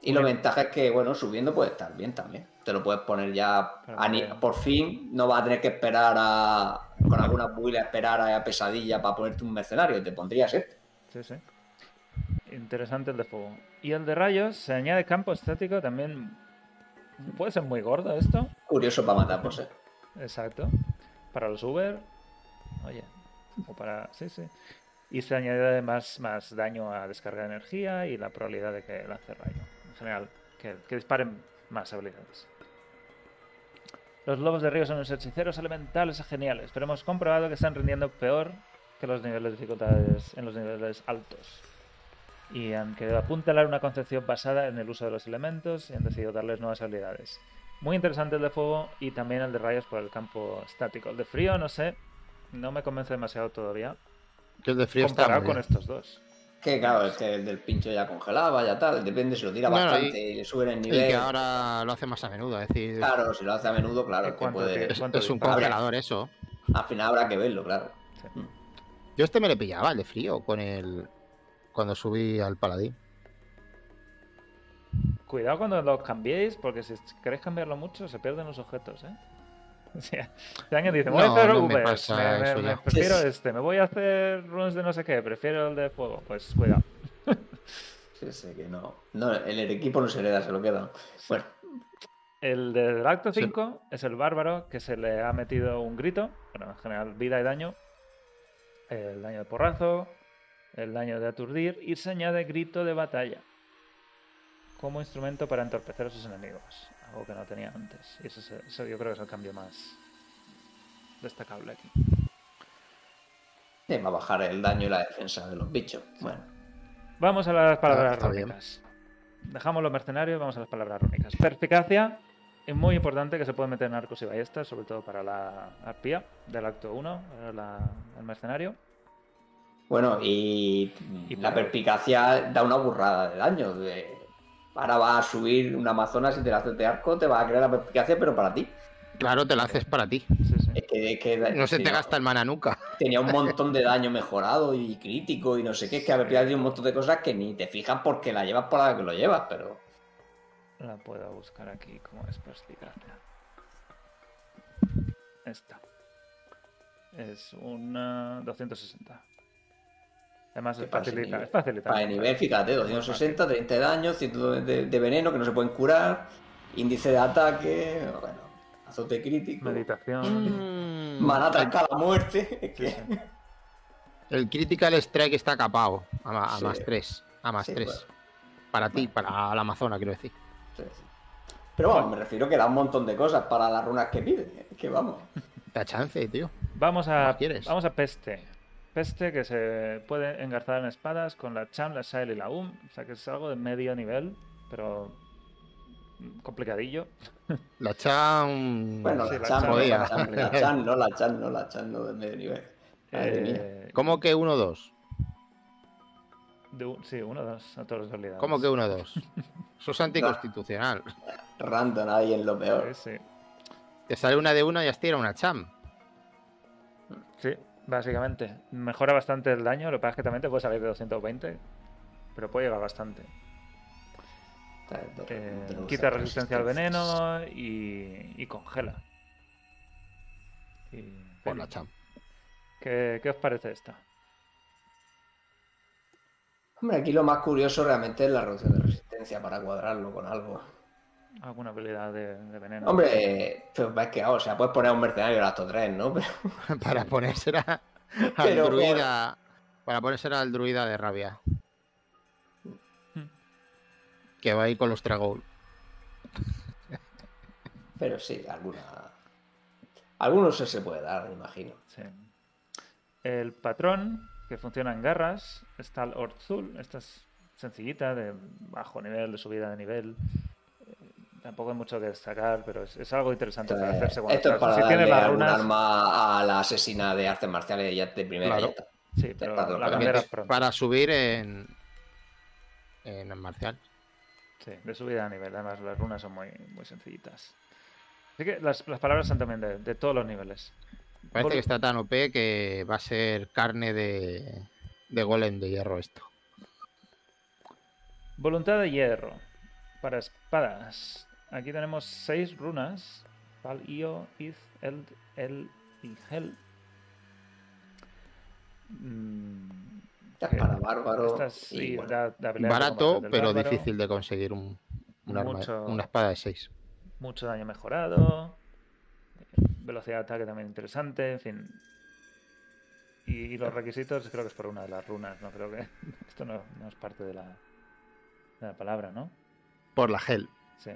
Y la ventaja es que, bueno, subiendo puede estar bien también. Te lo puedes poner ya a por fin, no vas a tener que esperar a. con algunas builds esperar a pesadilla para ponerte un mercenario, te pondrías este. Sí, sí. Interesante el de fuego. Y el de rayos se añade campo estético también. Puede ser muy gordo esto. Curioso para matar, pues. eh. Exacto. Para los Uber. Oye. O para. Sí, sí. Y se añade más, más daño a descarga de energía y la probabilidad de que lance rayo. En general, que, que disparen más habilidades. Los lobos de río son unos hechiceros elementales geniales, pero hemos comprobado que están rindiendo peor que los niveles de dificultades en los niveles altos. Y han querido apuntalar una concepción basada en el uso de los elementos y han decidido darles nuevas habilidades. Muy interesante el de fuego y también el de rayos por el campo estático. El de frío, no sé, no me convence demasiado todavía. Que el de frío está comparado muy con bien. estos dos. Que claro, es que el del pincho ya congelaba, ya tal. Depende si lo tira Bueno, bastante y, le suben el Y nivel. que ahora lo hace más a menudo, es decir, Claro, si lo hace a menudo, claro, ¿Y que puede. es, ¿cuánto es un congelador eso. Al final habrá que verlo, claro. Yo este me le pillaba, el de frío, con el. Cuando subí al paladín. Cuidado cuando los cambiéis, porque si queréis cambiarlo mucho, se pierden los objetos, ¿eh? (laughs) O sea, alguien dice, voy a No, hacer no me pasa me- me- eso me ya. prefiero (laughs) este, me voy a hacer runes de no sé qué, prefiero el de fuego, pues cuidado. Sí, sí, que no. No, el, el equipo no se hereda, se lo quedan. Bueno, El del acto Sí. 5 es el bárbaro que se le ha metido un grito, bueno, en general vida y daño, el daño de porrazo, el daño de aturdir y se añade grito de batalla como instrumento para entorpecer a sus enemigos, algo que no tenía antes. Y eso, es- eso yo creo que es el cambio más destacable aquí. va a bajar el daño y la defensa de los bichos. Bueno, Vamos a las palabras Ah, bien. Dejamos los mercenarios y vamos a las palabras rúnicas. Perspicacia es muy importante que se puede meter en arcos y ballestas, sobre todo para la arpía del acto 1, el mercenario. bueno y, Y la para- perspicacia da una burrada de daño. de- Ahora va a subir una Amazonas y te la haces de arco, te va a crear la perspicacia, pero para ti. Claro, te la haces para ti. Sí, sí. Es que, es que No se te gasta el mana nunca. Tenía un (laughs) montón de daño mejorado y crítico y no sé qué. Es que a ver, tiene un montón de cosas que ni te fijas porque la llevas por la que lo llevas, pero. La puedo buscar aquí como es perspicacia. Esta. Es una 260. Además ¿Qué es facilita, es facilita. Para el nivel, fíjate, 260, 30 de daño, 100 de, de veneno que no se pueden curar, índice de ataque, bueno, azote crítico, Meditación. Mm. maná tranca a la muerte. (laughs) es que- Sí, sí. El Critical Strike está capado a, ma- a Sí. más 3. A más Sí, 3. bueno. Para ti, para la Amazona, quiero decir. Pero vamos, me refiero que da un montón de cosas para las runas que pide. Que vamos. (laughs) Da chance, tío. Vamos ¿Qué a, vamos a peste. Peste que se puede engarzar en espadas con la Cham, la Shael y la Um. O sea que es algo de medio nivel, pero complicadillo. (laughs) La Chan. Bueno, Sí, la, la chan, (laughs) no, la chan, la chan, no, la chan, no, la chan, no de medio nivel. Madre mía. Eh, ¿Cómo que 1-2? De un- sí, uno, dos, a todos los habilidades. ¿Cómo que 1-2? Eso es anticonstitucional. (laughs) Random ahí en lo peor. Sí, sí. Te sale una de una y has tirado una Cham. Sí, básicamente. Mejora bastante el daño, lo que pasa es que también te puede salir de 220, pero puede llegar bastante. Eh, quita resistencia al veneno y, y congela. Y- Por la Cham. ¿Qué, qué os parece esta? Hombre, aquí lo más curioso realmente es la reducción de resistencia para cuadrarlo con algo. ¿Alguna habilidad de, de veneno? Hombre, pues es que, o sea, puedes poner a un mercenario en acto 3, ¿no? Pero, (laughs) Para ponérsela (laughs) al Pero, druida. Para ponérsela al druida de rabia. Hmm. Que va a ir con los Tragol. pero sí, alguna. Algunos se, se puede dar, me imagino. Sí. El patrón, que funciona en garras, está el Orzul. Esta es sencillita, de bajo nivel, de subida de nivel. Eh, Tampoco hay mucho que destacar, pero es, es algo interesante para hacer según Esto es clases. para Si tienes darle las runas, arma a la asesina de artes marciales ya de primera Claro. ya sí, pero para la subir en. En el marcial. Sí, de subida de nivel. Además, las runas son muy, muy sencillitas. Así que las, las palabras son también de, de todos los niveles. Parece que está tan OP que va a ser carne de. De golem de hierro esto. Voluntad de hierro. Para espadas. Aquí tenemos seis runas. Pal, Io, Iz, Eld, El y Hel. Mm, para bárbaro. estas y sí, bueno, da- da habilidades de Barato, pero bárbaro, difícil de conseguir un, un arma- Mucho- una espada de 6. Mucho daño mejorado. Velocidad de ataque también interesante. En fin. Y, y los requisitos creo que es por una de las runas. No creo que. (laughs) Esto no, no es parte de la, de la palabra, ¿no? Por la gel. Sí.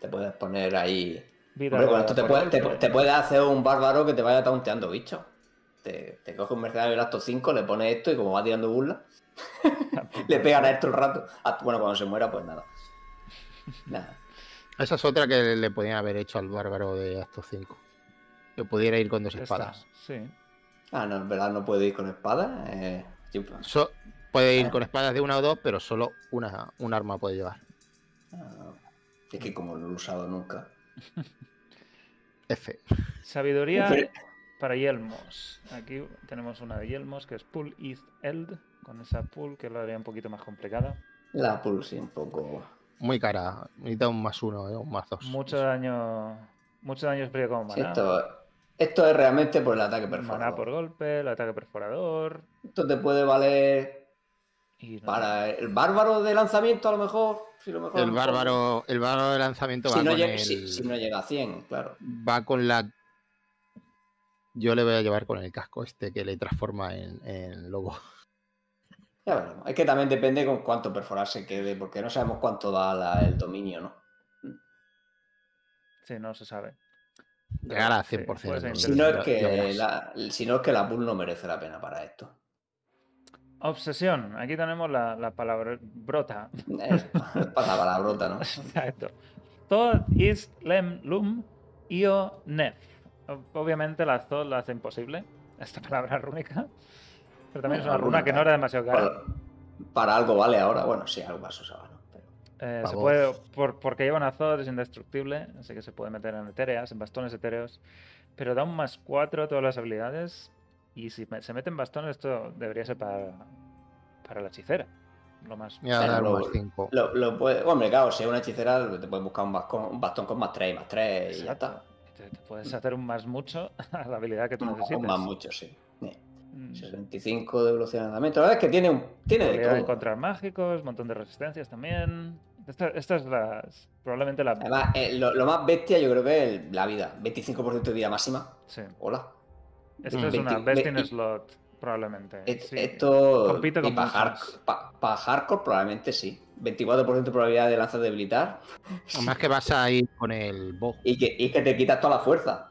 te puedes poner ahí. Vida Hombre, con de esto te puede, te, puede hacer un bárbaro que te vaya taunteando bicho. Te, te coge un mercenario del acto 5, le pone esto y como va tirando burla, (laughs) le pegan a esto el rato. Bueno, cuando se muera, pues nada. Nada. Esa es otra que le podían haber hecho al bárbaro de Acto 5. Que pudiera ir con dos Esta, espadas. Sí. Ah, no, en verdad no puede ir con espada. Eh, So- Puede ir Ah. con espadas de una o dos, pero solo una, un arma puede llevar. Ah, Es que como no lo he usado nunca. (laughs) F. Sabiduría para yelmos. Aquí tenemos una de yelmos que es Pull East Eld, con esa pull que lo haría un poquito más complicada. La pulse un poco. Muy cara. Necesita un más uno, ¿eh? un más dos. Mucho daño. Mucho daño frío como Sí, maná. esto, esto es realmente por el ataque Maná perforador. por golpe, el ataque perforador. Esto te puede valer Y no- para el bárbaro de lanzamiento, a lo mejor. Si lo mejor El bárbaro, el bárbaro de lanzamiento Si va no, con llega, el- si- si no llega a 100, claro. va con la. Yo le voy a llevar con el casco este que le transforma en, en lobo. Ya veremos. Es que también depende con cuánto perforar se quede, porque no sabemos cuánto da la- el dominio, ¿no? Sí, no se sabe. Llegar a Sí, 100%. puede ser ¿no? Si no, es que la, si no es que la pool no merece la pena para esto. Obsesión. Aquí tenemos la, la palabra brota. Eh, (laughs) Pasa palabrota, ¿no? (laughs) Exacto. Thod is lem lum io nef. Ob- Obviamente la Zod la hace imposible. Esta palabra rúnica. Pero también es una runa que no era demasiado cara. Para, para algo vale ahora. Bueno, sí, algo más usaba, ¿no? Pero- Eh, se puede, por- porque lleva una Zod, es indestructible, así que se puede meter en etéreas, en bastones etéreos. Pero da un más 4 a todas las habilidades. Y si me- se mete en bastones, esto debería ser para, para la hechicera. Lo más. Me va a Bueno, dar un lo- más 5. Lo, lo puede, hombre, claro, si es una hechicera, te puedes buscar un bastón, un bastón con más 3 y más 3 y ya está. Te, te puedes hacer un más mucho (laughs) a la habilidad que tú Un, necesites. un más mucho, sí. Eh, Mm, 65 de velocidad de lanzamiento. La verdad es que tiene, un, tiene de todo. encontrar mágicos, un montón de resistencias también. Esta, esta es la, probablemente la. Además, eh, lo, lo más bestia yo creo que es la vida. 25% de vida máxima. Sí. Hola. Esto Mm. es una 20 best in slot, probablemente. Et- sí. Esto. Compite y para, muchos. hardcore probablemente sí. 24% de probabilidad de lanzar debilitar. Además que vas a ir con el bow. Y que, y que te quitas toda la fuerza.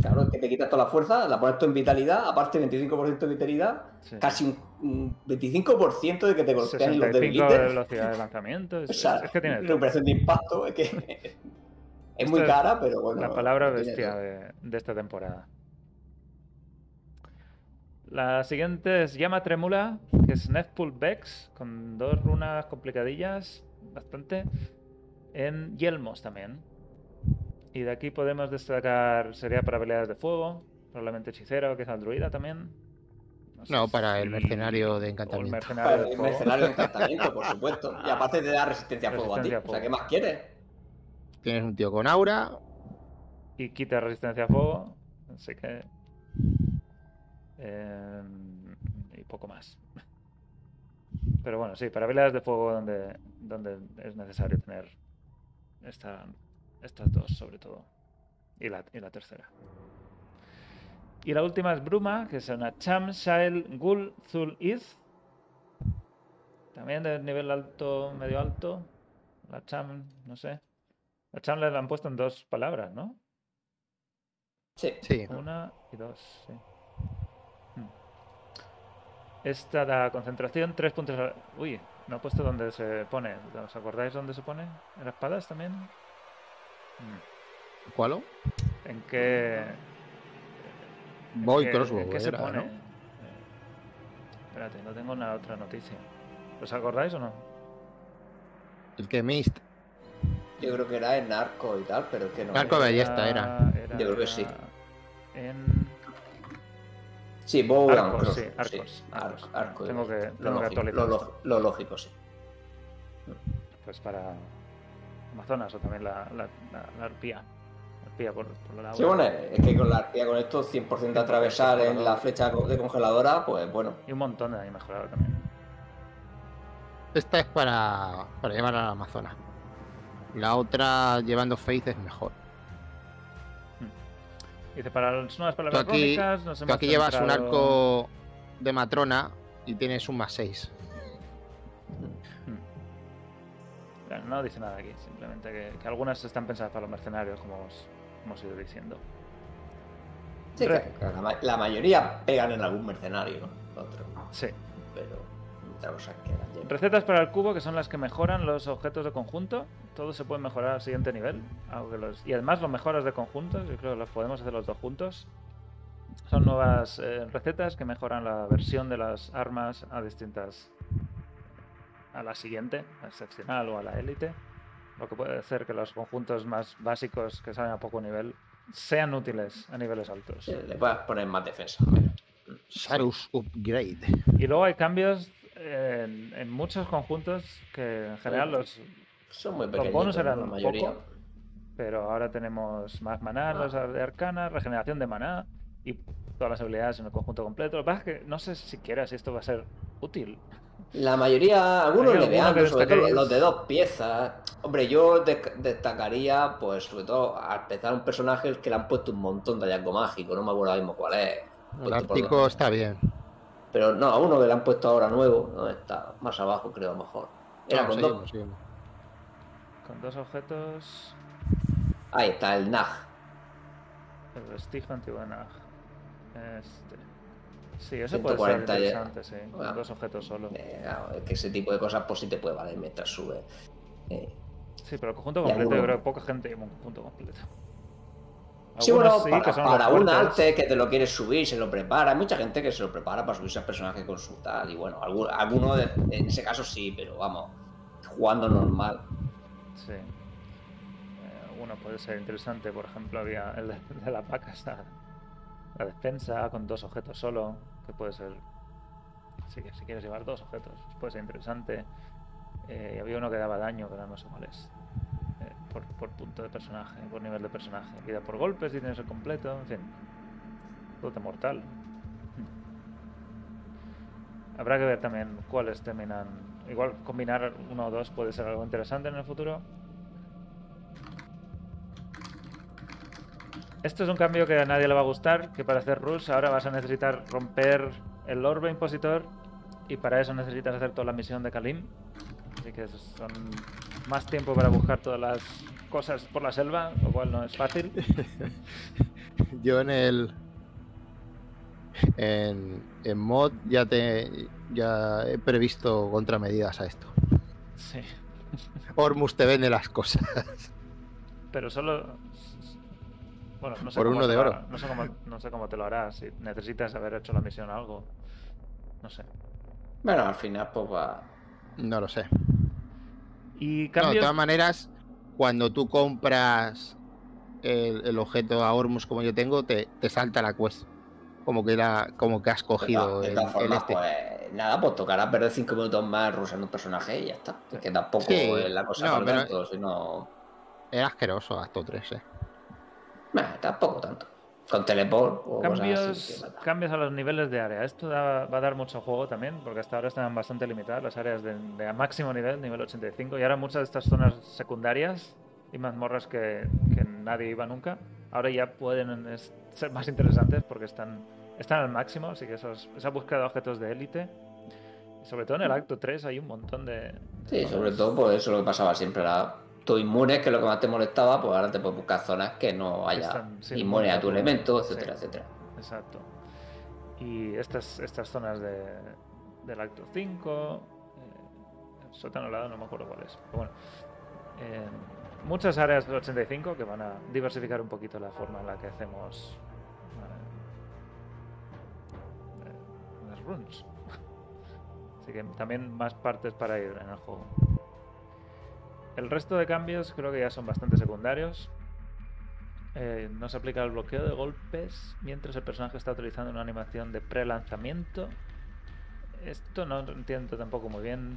Claro, es que te quitas toda la fuerza, la pones tú en vitalidad, aparte 25% de vitalidad, Sí. casi un, un 25% de que te golpean y los 65 de debilites. velocidad de lanzamiento. Es, (laughs) O sea, es que tiene recuperación de impacto, es que es (laughs) muy cara, pero bueno. la palabra bestia de, de esta temporada. La siguiente es Llama Tremula, que es Nefpool Vex, con dos runas complicadillas, bastante, en Yelmos también. Y de aquí podemos destacar, sería para habilidades de fuego, probablemente hechicero, que es al druida también. No, para el mercenario de o el encantamiento. mercenario Para de el fuego. mercenario de encantamiento, por (laughs) supuesto. Y aparte te da resistencia a fuego a ti. O sea. ¿qué más quieres? Tienes un tío con aura. y quita resistencia a fuego. Así que. eh, y poco más. Pero bueno, sí, para habilidades de fuego donde, donde es necesario tener esta, estas dos, sobre todo. Y la, y la tercera. Y la última es Bruma, que es una Cham Shael Gul Zul Iz. También de nivel alto, medio alto. La Cham, no sé. La Cham le han puesto en dos palabras, ¿no? Sí. Sí. Una y dos, sí. Hmm. Esta da concentración, tres puntos. a- Uy, no he puesto dónde se pone. ¿Os acordáis dónde se pone? ¿En las espadas también? Hmm. ¿Cuál? o? ¿En qué. en Boy qué- Crossbow ¿En qué se era, pone? ¿no? Eh, espérate, no tengo una otra noticia. ¿Os acordáis o no? El que Mist. Yo creo que era en narco y tal, pero es que no. Narco ballesta era. Yo creo que sí. En. Sí, Bow Arcos, sí, Crossbow, arcos, arcos. Tengo que- lo tengo que lógico, actualizar lo, esto. lo- lo lógico, sí. Pues para Amazonas o también la, la, la, la arpía. La arpía por, por la Sí, bueno, es que con la arpía con esto 100% de atravesar en la flecha de congeladora, pues bueno. Y un montón de ahí mejorado también. Esta es para, para llevar a la Amazona. La otra, llevando Faith, es mejor. Dice, para las nuevas Tú palabras aquí, rúnicas nos tú hemos aquí llevas un arco de matrona y tienes un más 6. Bueno, No dice nada aquí, simplemente que, que algunas están pensadas para los mercenarios, como os hemos ido diciendo. Sí, Re- que la, ma- la mayoría pegan en algún mercenario, ¿no? Otro, Sí. pero otra cosa que. Recetas para el cubo que son las que mejoran los objetos de conjunto. Todos se pueden mejorar al siguiente nivel. Aunque los... Y además los mejoras de conjuntos, yo creo que los podemos hacer los dos juntos. son nuevas eh, recetas que mejoran la versión de las armas a distintas. A la siguiente, a excepcional o a la élite. Lo que puede hacer que los conjuntos más básicos que salen a poco nivel sean útiles a niveles altos. Sí, le puedes poner más defensa. Sarus Upgrade. Y luego hay cambios en, en muchos conjuntos que en general los, Son muy los bonus eran la mayoría. poco, pero ahora tenemos más maná, los de arcana, regeneración de maná y todas las habilidades en el conjunto completo. Lo que pasa es que no sé siquiera si esto va a ser útil. La mayoría, algunos ¿Hay alguno leveando, que sobre todo los de dos piezas. Hombre, yo destacaría, pues, sobre todo, al empezar un personaje el que le han puesto un montón de hallazgo mágico, no me acuerdo ahora mismo cuál es. El Ártico los- está bien. Pero no, a uno que le han puesto ahora nuevo, no está más abajo, creo, a lo mejor. Era No, con seguimos, dos. seguimos. Con dos objetos, Ahí está, el Nag. el vestigio antiguo de Nag. Este. Sí, eso puede 140 ser ya. interesante, sí. Bueno. dos objetos solo. Eh, claro, es que ese tipo de cosas, pues sí te puede valer mientras sube. Eh, Sí, pero el conjunto completo, yo creo que poca gente lleva un conjunto completo. Sí, bueno, sí, para, para un arte que te lo quieres subir, se lo prepara. Hay mucha gente que se lo prepara para subirse al personaje con su tal. Y bueno, algu- alguno de- en ese caso sí, pero vamos, jugando normal. Sí. Eh, uno puede ser interesante, por ejemplo, había el de, de la vaca, esta, la despensa con dos objetos solo, que puede ser. Si, si quieres llevar dos objetos, puede ser interesante. Eh, había uno que daba daño, pero no sé cuál es. Eh, por, por punto de personaje, por nivel de personaje. Vida por golpes si tienes el completo, en fin. Dote mortal. Habrá que ver también cuáles terminan. Igual combinar uno o dos puede ser algo interesante en el futuro. Esto es un cambio que a nadie le va a gustar, que para hacer rush ahora vas a necesitar romper el orbe impositor y para eso necesitas hacer toda la misión de Kalim. Así que son más tiempo para buscar todas las cosas por la selva, lo cual no es fácil. (laughs) Yo en el. En, en mod ya te ya he previsto contramedidas a esto. Sí, Ormus te vende las cosas. pero solo... Bueno, no sé Por cómo uno te de lo oro. hará- No sé, cómo, no sé cómo te lo harás, si necesitas haber hecho la misión o algo. No sé. Bueno, al final, pues va. No lo sé. Y No, de todas maneras, cuando tú compras el, el objeto a Ormus como yo tengo, te, te salta la quest. Como que, la, como que has cogido de el, todas el formas, este. pues nada, pues tocará perder 5 minutos más rusando un personaje y ya está. Es que tampoco Sí, es la cosa no, pero- tanto, sino. Era asqueroso acto 3, eh. Bueno, tampoco tanto. Con teleport o cosas Cambios, así. que nada. cambios a los niveles de área. Esto da- va a dar mucho juego también, porque hasta ahora estaban bastante limitadas las áreas de, de a máximo nivel, nivel 85, y ahora muchas de estas zonas secundarias y mazmorras que, que nadie iba nunca, ahora ya pueden ser más interesantes porque están, están al máximo, así que esos, esa búsqueda de objetos de élite, sobre todo en el acto 3 hay un montón de... de Sí, sobre todo, pues eso es lo que pasaba siempre. Era tú inmune, que es lo que más te molestaba, pues ahora te puedes buscar zonas que no haya están sin inmune a tu elemento, sí. etcétera, etcétera. Exacto. Y estas, estas zonas de, del acto 5, eh, el sótano lado, no me acuerdo cuál es. Pero bueno, eh, muchas áreas del 85 que van a diversificar un poquito la forma en la que hacemos eh, eh, las runs. (laughs) Así que también más partes para ir en el juego. El resto de cambios creo que ya son bastante secundarios. Eh, no se aplica el bloqueo de golpes mientras el personaje está utilizando una animación de pre-lanzamiento. Esto no entiendo tampoco muy bien.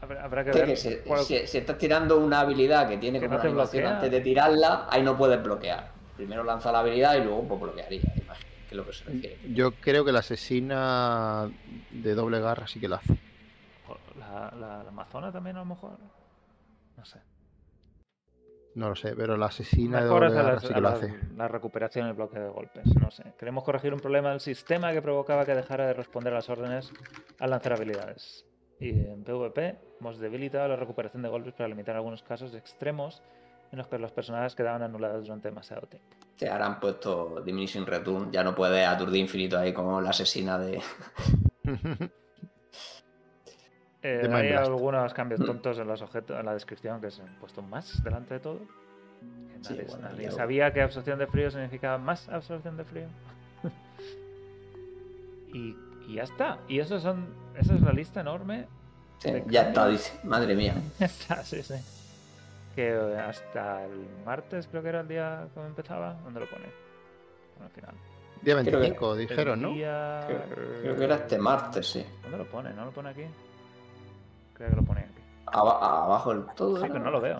Habrá, habrá que Sí, ver. que si, cuál- si- si estás tirando una habilidad que tiene Que como no una animación bloquea. antes de tirarla, ahí no puedes bloquear. Primero lanza la habilidad y luego pues, bloquearía, imagino, que es lo que se refiere. Yo creo que la asesina de doble garra sí que hace. La, la- la Amazona también a lo mejor. No sé. No lo sé, pero la asesina de Mejoras doble a, las- sí a que lo la- hace. la recuperación y el bloqueo de golpes. No sé. Queremos corregir un problema del sistema que provocaba que dejara de responder a las órdenes al lanzar habilidades. Y en PvP hemos debilitado la recuperación de golpes para limitar algunos casos extremos en los que los personajes quedaban anulados durante demasiado tiempo. Te han puesto Diminishing Return, ya no puedes aturdir infinito ahí como la asesina de. (laughs) Eh, hay Blast. algunos cambios tontos en los objetos, en la descripción que se han puesto más delante de todo. Sí, nadie, bueno, nadie sabía que absorción de frío significaba más absorción de frío. (laughs) y, y ya está. Y eso son, esa es la lista enorme. Sí, ya está, dice. Madre mía. (laughs) Ya está, sí, sí. Que eh, hasta el martes creo que era el día que empezaba. ¿Dónde lo pone? Bueno, al final. Día Creo que- 25, El dijeron, ¿no? día- Creo, creo que era este martes, sí. ¿Dónde lo pone? ¿No lo pone aquí? Creo que lo pone aquí. Aba- abajo del todo. Sí, pero no lo veo.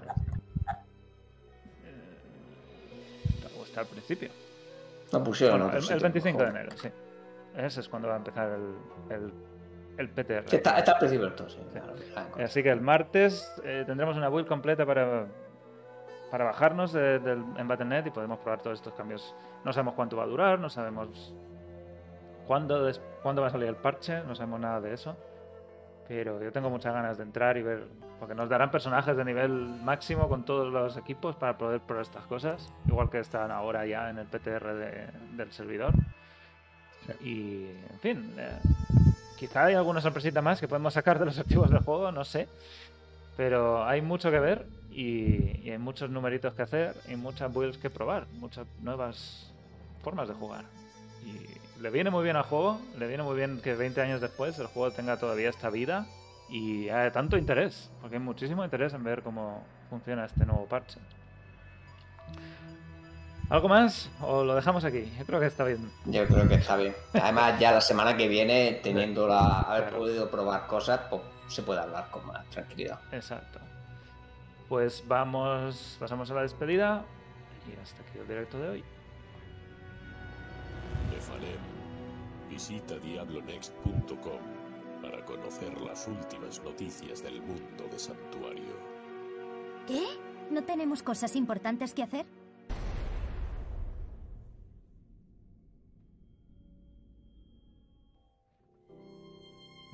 Eh, está- O está al principio. No pusieron Bueno, otro el, el sitio, 25 de enero, sí. Ese es cuando va a empezar el, el, el PTR. Está, está al principio del todo, sí. Así que el martes eh, tendremos una build completa para, para bajarnos de- del, en Battle.net y podemos probar todos estos cambios. No sabemos cuánto va a durar, no sabemos cuándo, cuándo va a salir el parche, no sabemos nada de eso. Pero yo tengo muchas ganas de entrar y ver, porque nos darán personajes de nivel máximo con todos los equipos para poder probar estas cosas, igual que están ahora ya en el PTR de- del servidor. Y, en fin, eh, quizá hay alguna sorpresita más que podemos sacar de los activos del juego, no sé. Pero hay mucho que ver y, y hay muchos numeritos que hacer y muchas builds que probar, muchas nuevas formas de jugar. Y le viene muy bien al juego, le viene muy bien que 20 años después el juego tenga todavía esta vida y hay tanto interés, porque hay muchísimo interés en ver cómo funciona este nuevo parche. ¿Algo más? ¿O lo dejamos aquí? Yo creo que está bien. Yo creo que está bien. Además, ya la semana que viene, teniendo la, haber Claro. podido probar cosas, pues se puede hablar con más tranquilidad. Exacto. Pues vamos, pasamos a la despedida y hasta aquí el directo de hoy. Visita diablonext.com para conocer las últimas noticias del mundo de Santuario. ¿Qué? ¿No tenemos cosas importantes que hacer?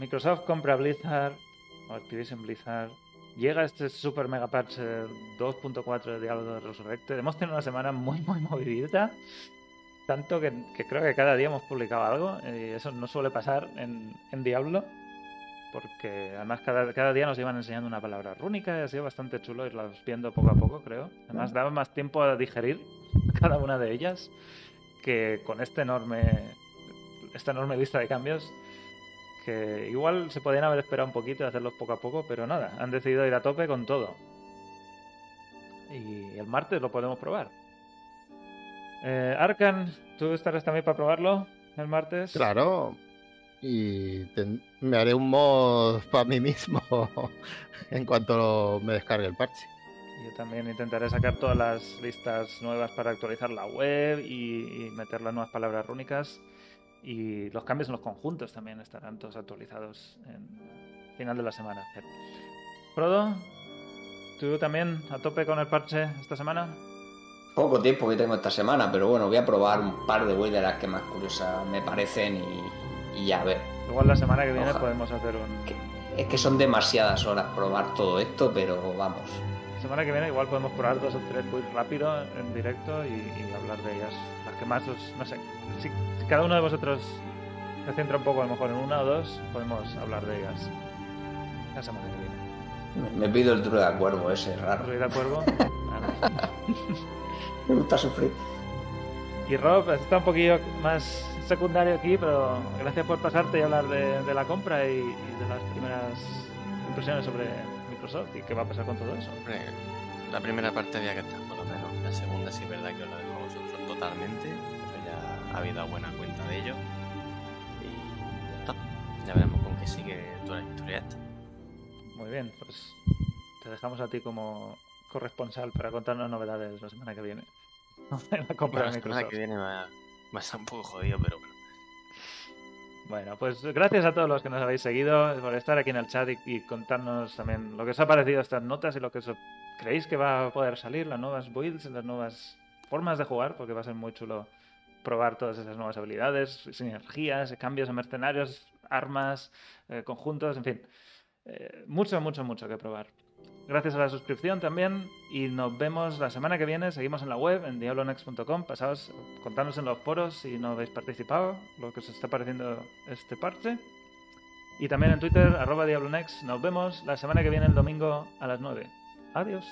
Microsoft compra Blizzard o Activision Blizzard. Llega este super mega patch eh, 2.4 de Diablo de Resurrected. Hemos tenido una semana muy, muy movidita. Tanto que, creo que cada día hemos publicado algo. Y eso no suele pasar en, en Diablo. Porque además cada, cada día nos iban enseñando una palabra rúnica y ha sido bastante chulo irlas viendo poco a poco, creo. Además daba más tiempo a digerir (laughs) cada una de ellas que con este enorme, esta enorme lista de cambios que igual se podían haber esperado un poquito y hacerlos poco a poco, pero nada, han decidido ir a tope con todo. Y el martes lo podemos probar. Eh, Arkan, ¿tú estarás también para probarlo el martes? Claro. Y me haré un mod para mí mismo (laughs) en cuanto me descargue el parche. Yo también intentaré sacar todas las listas nuevas para actualizar la web y, y meter las nuevas palabras rúnicas. Y los cambios en los conjuntos también estarán todos actualizados en final de la semana. Frodo, ¿tú también a tope con el parche esta semana? Poco tiempo que tengo esta semana, pero bueno, voy a probar un par de builds de las que más curiosas me parecen y, y ya a ver. Igual la semana que viene Ojalá. podemos hacer un... Es que son demasiadas horas probar todo esto, pero vamos. La semana que viene igual podemos probar dos o tres builds rápido en directo y, y hablar de ellas. Las que más os... No sé. Si, cada uno de vosotros se centra un poco a lo mejor en una o dos, podemos hablar de ellas. La semana que viene. Me, me pido el druida cuervo ese, raro. Ruida Cuervo. (laughs) (laughs) Me gusta sufrir. Y Rob está un poquillo más secundario aquí, pero gracias por pasarte y hablar de, de la compra y, y de las primeras impresiones sobre Microsoft y qué va a pasar con todo eso. Hombre, la primera parte había que estar por lo menos. La segunda sí es verdad que os la dejo a vosotros totalmente. Pero ya ha habido buena cuenta de ello. Y ya está. Ya veremos con qué sigue toda la historia esta. Muy bien, pues te dejamos a ti como corresponsal para contarnos novedades la semana que viene. En (laughs) la compra la semana que viene va, va a estar un poco jodido, pero bueno. Bueno, pues gracias a todos los que nos habéis seguido por estar aquí en el chat y, y contarnos también lo que os ha parecido estas notas y lo que os creéis que va a poder salir, las nuevas builds, las nuevas formas de jugar, porque va a ser muy chulo probar todas esas nuevas habilidades, sinergias, cambios en mercenarios, armas, eh, conjuntos, en fin. Eh, mucho, mucho, mucho que probar. Gracias a la suscripción también y nos vemos la semana que viene. Seguimos en la web, en diablonex.com. Pasaos, contadnos en los foros si no habéis participado, lo que os está pareciendo este parche. Y también en Twitter, arroba diablonex. Nos vemos la semana que viene, el domingo a las 9. Adiós.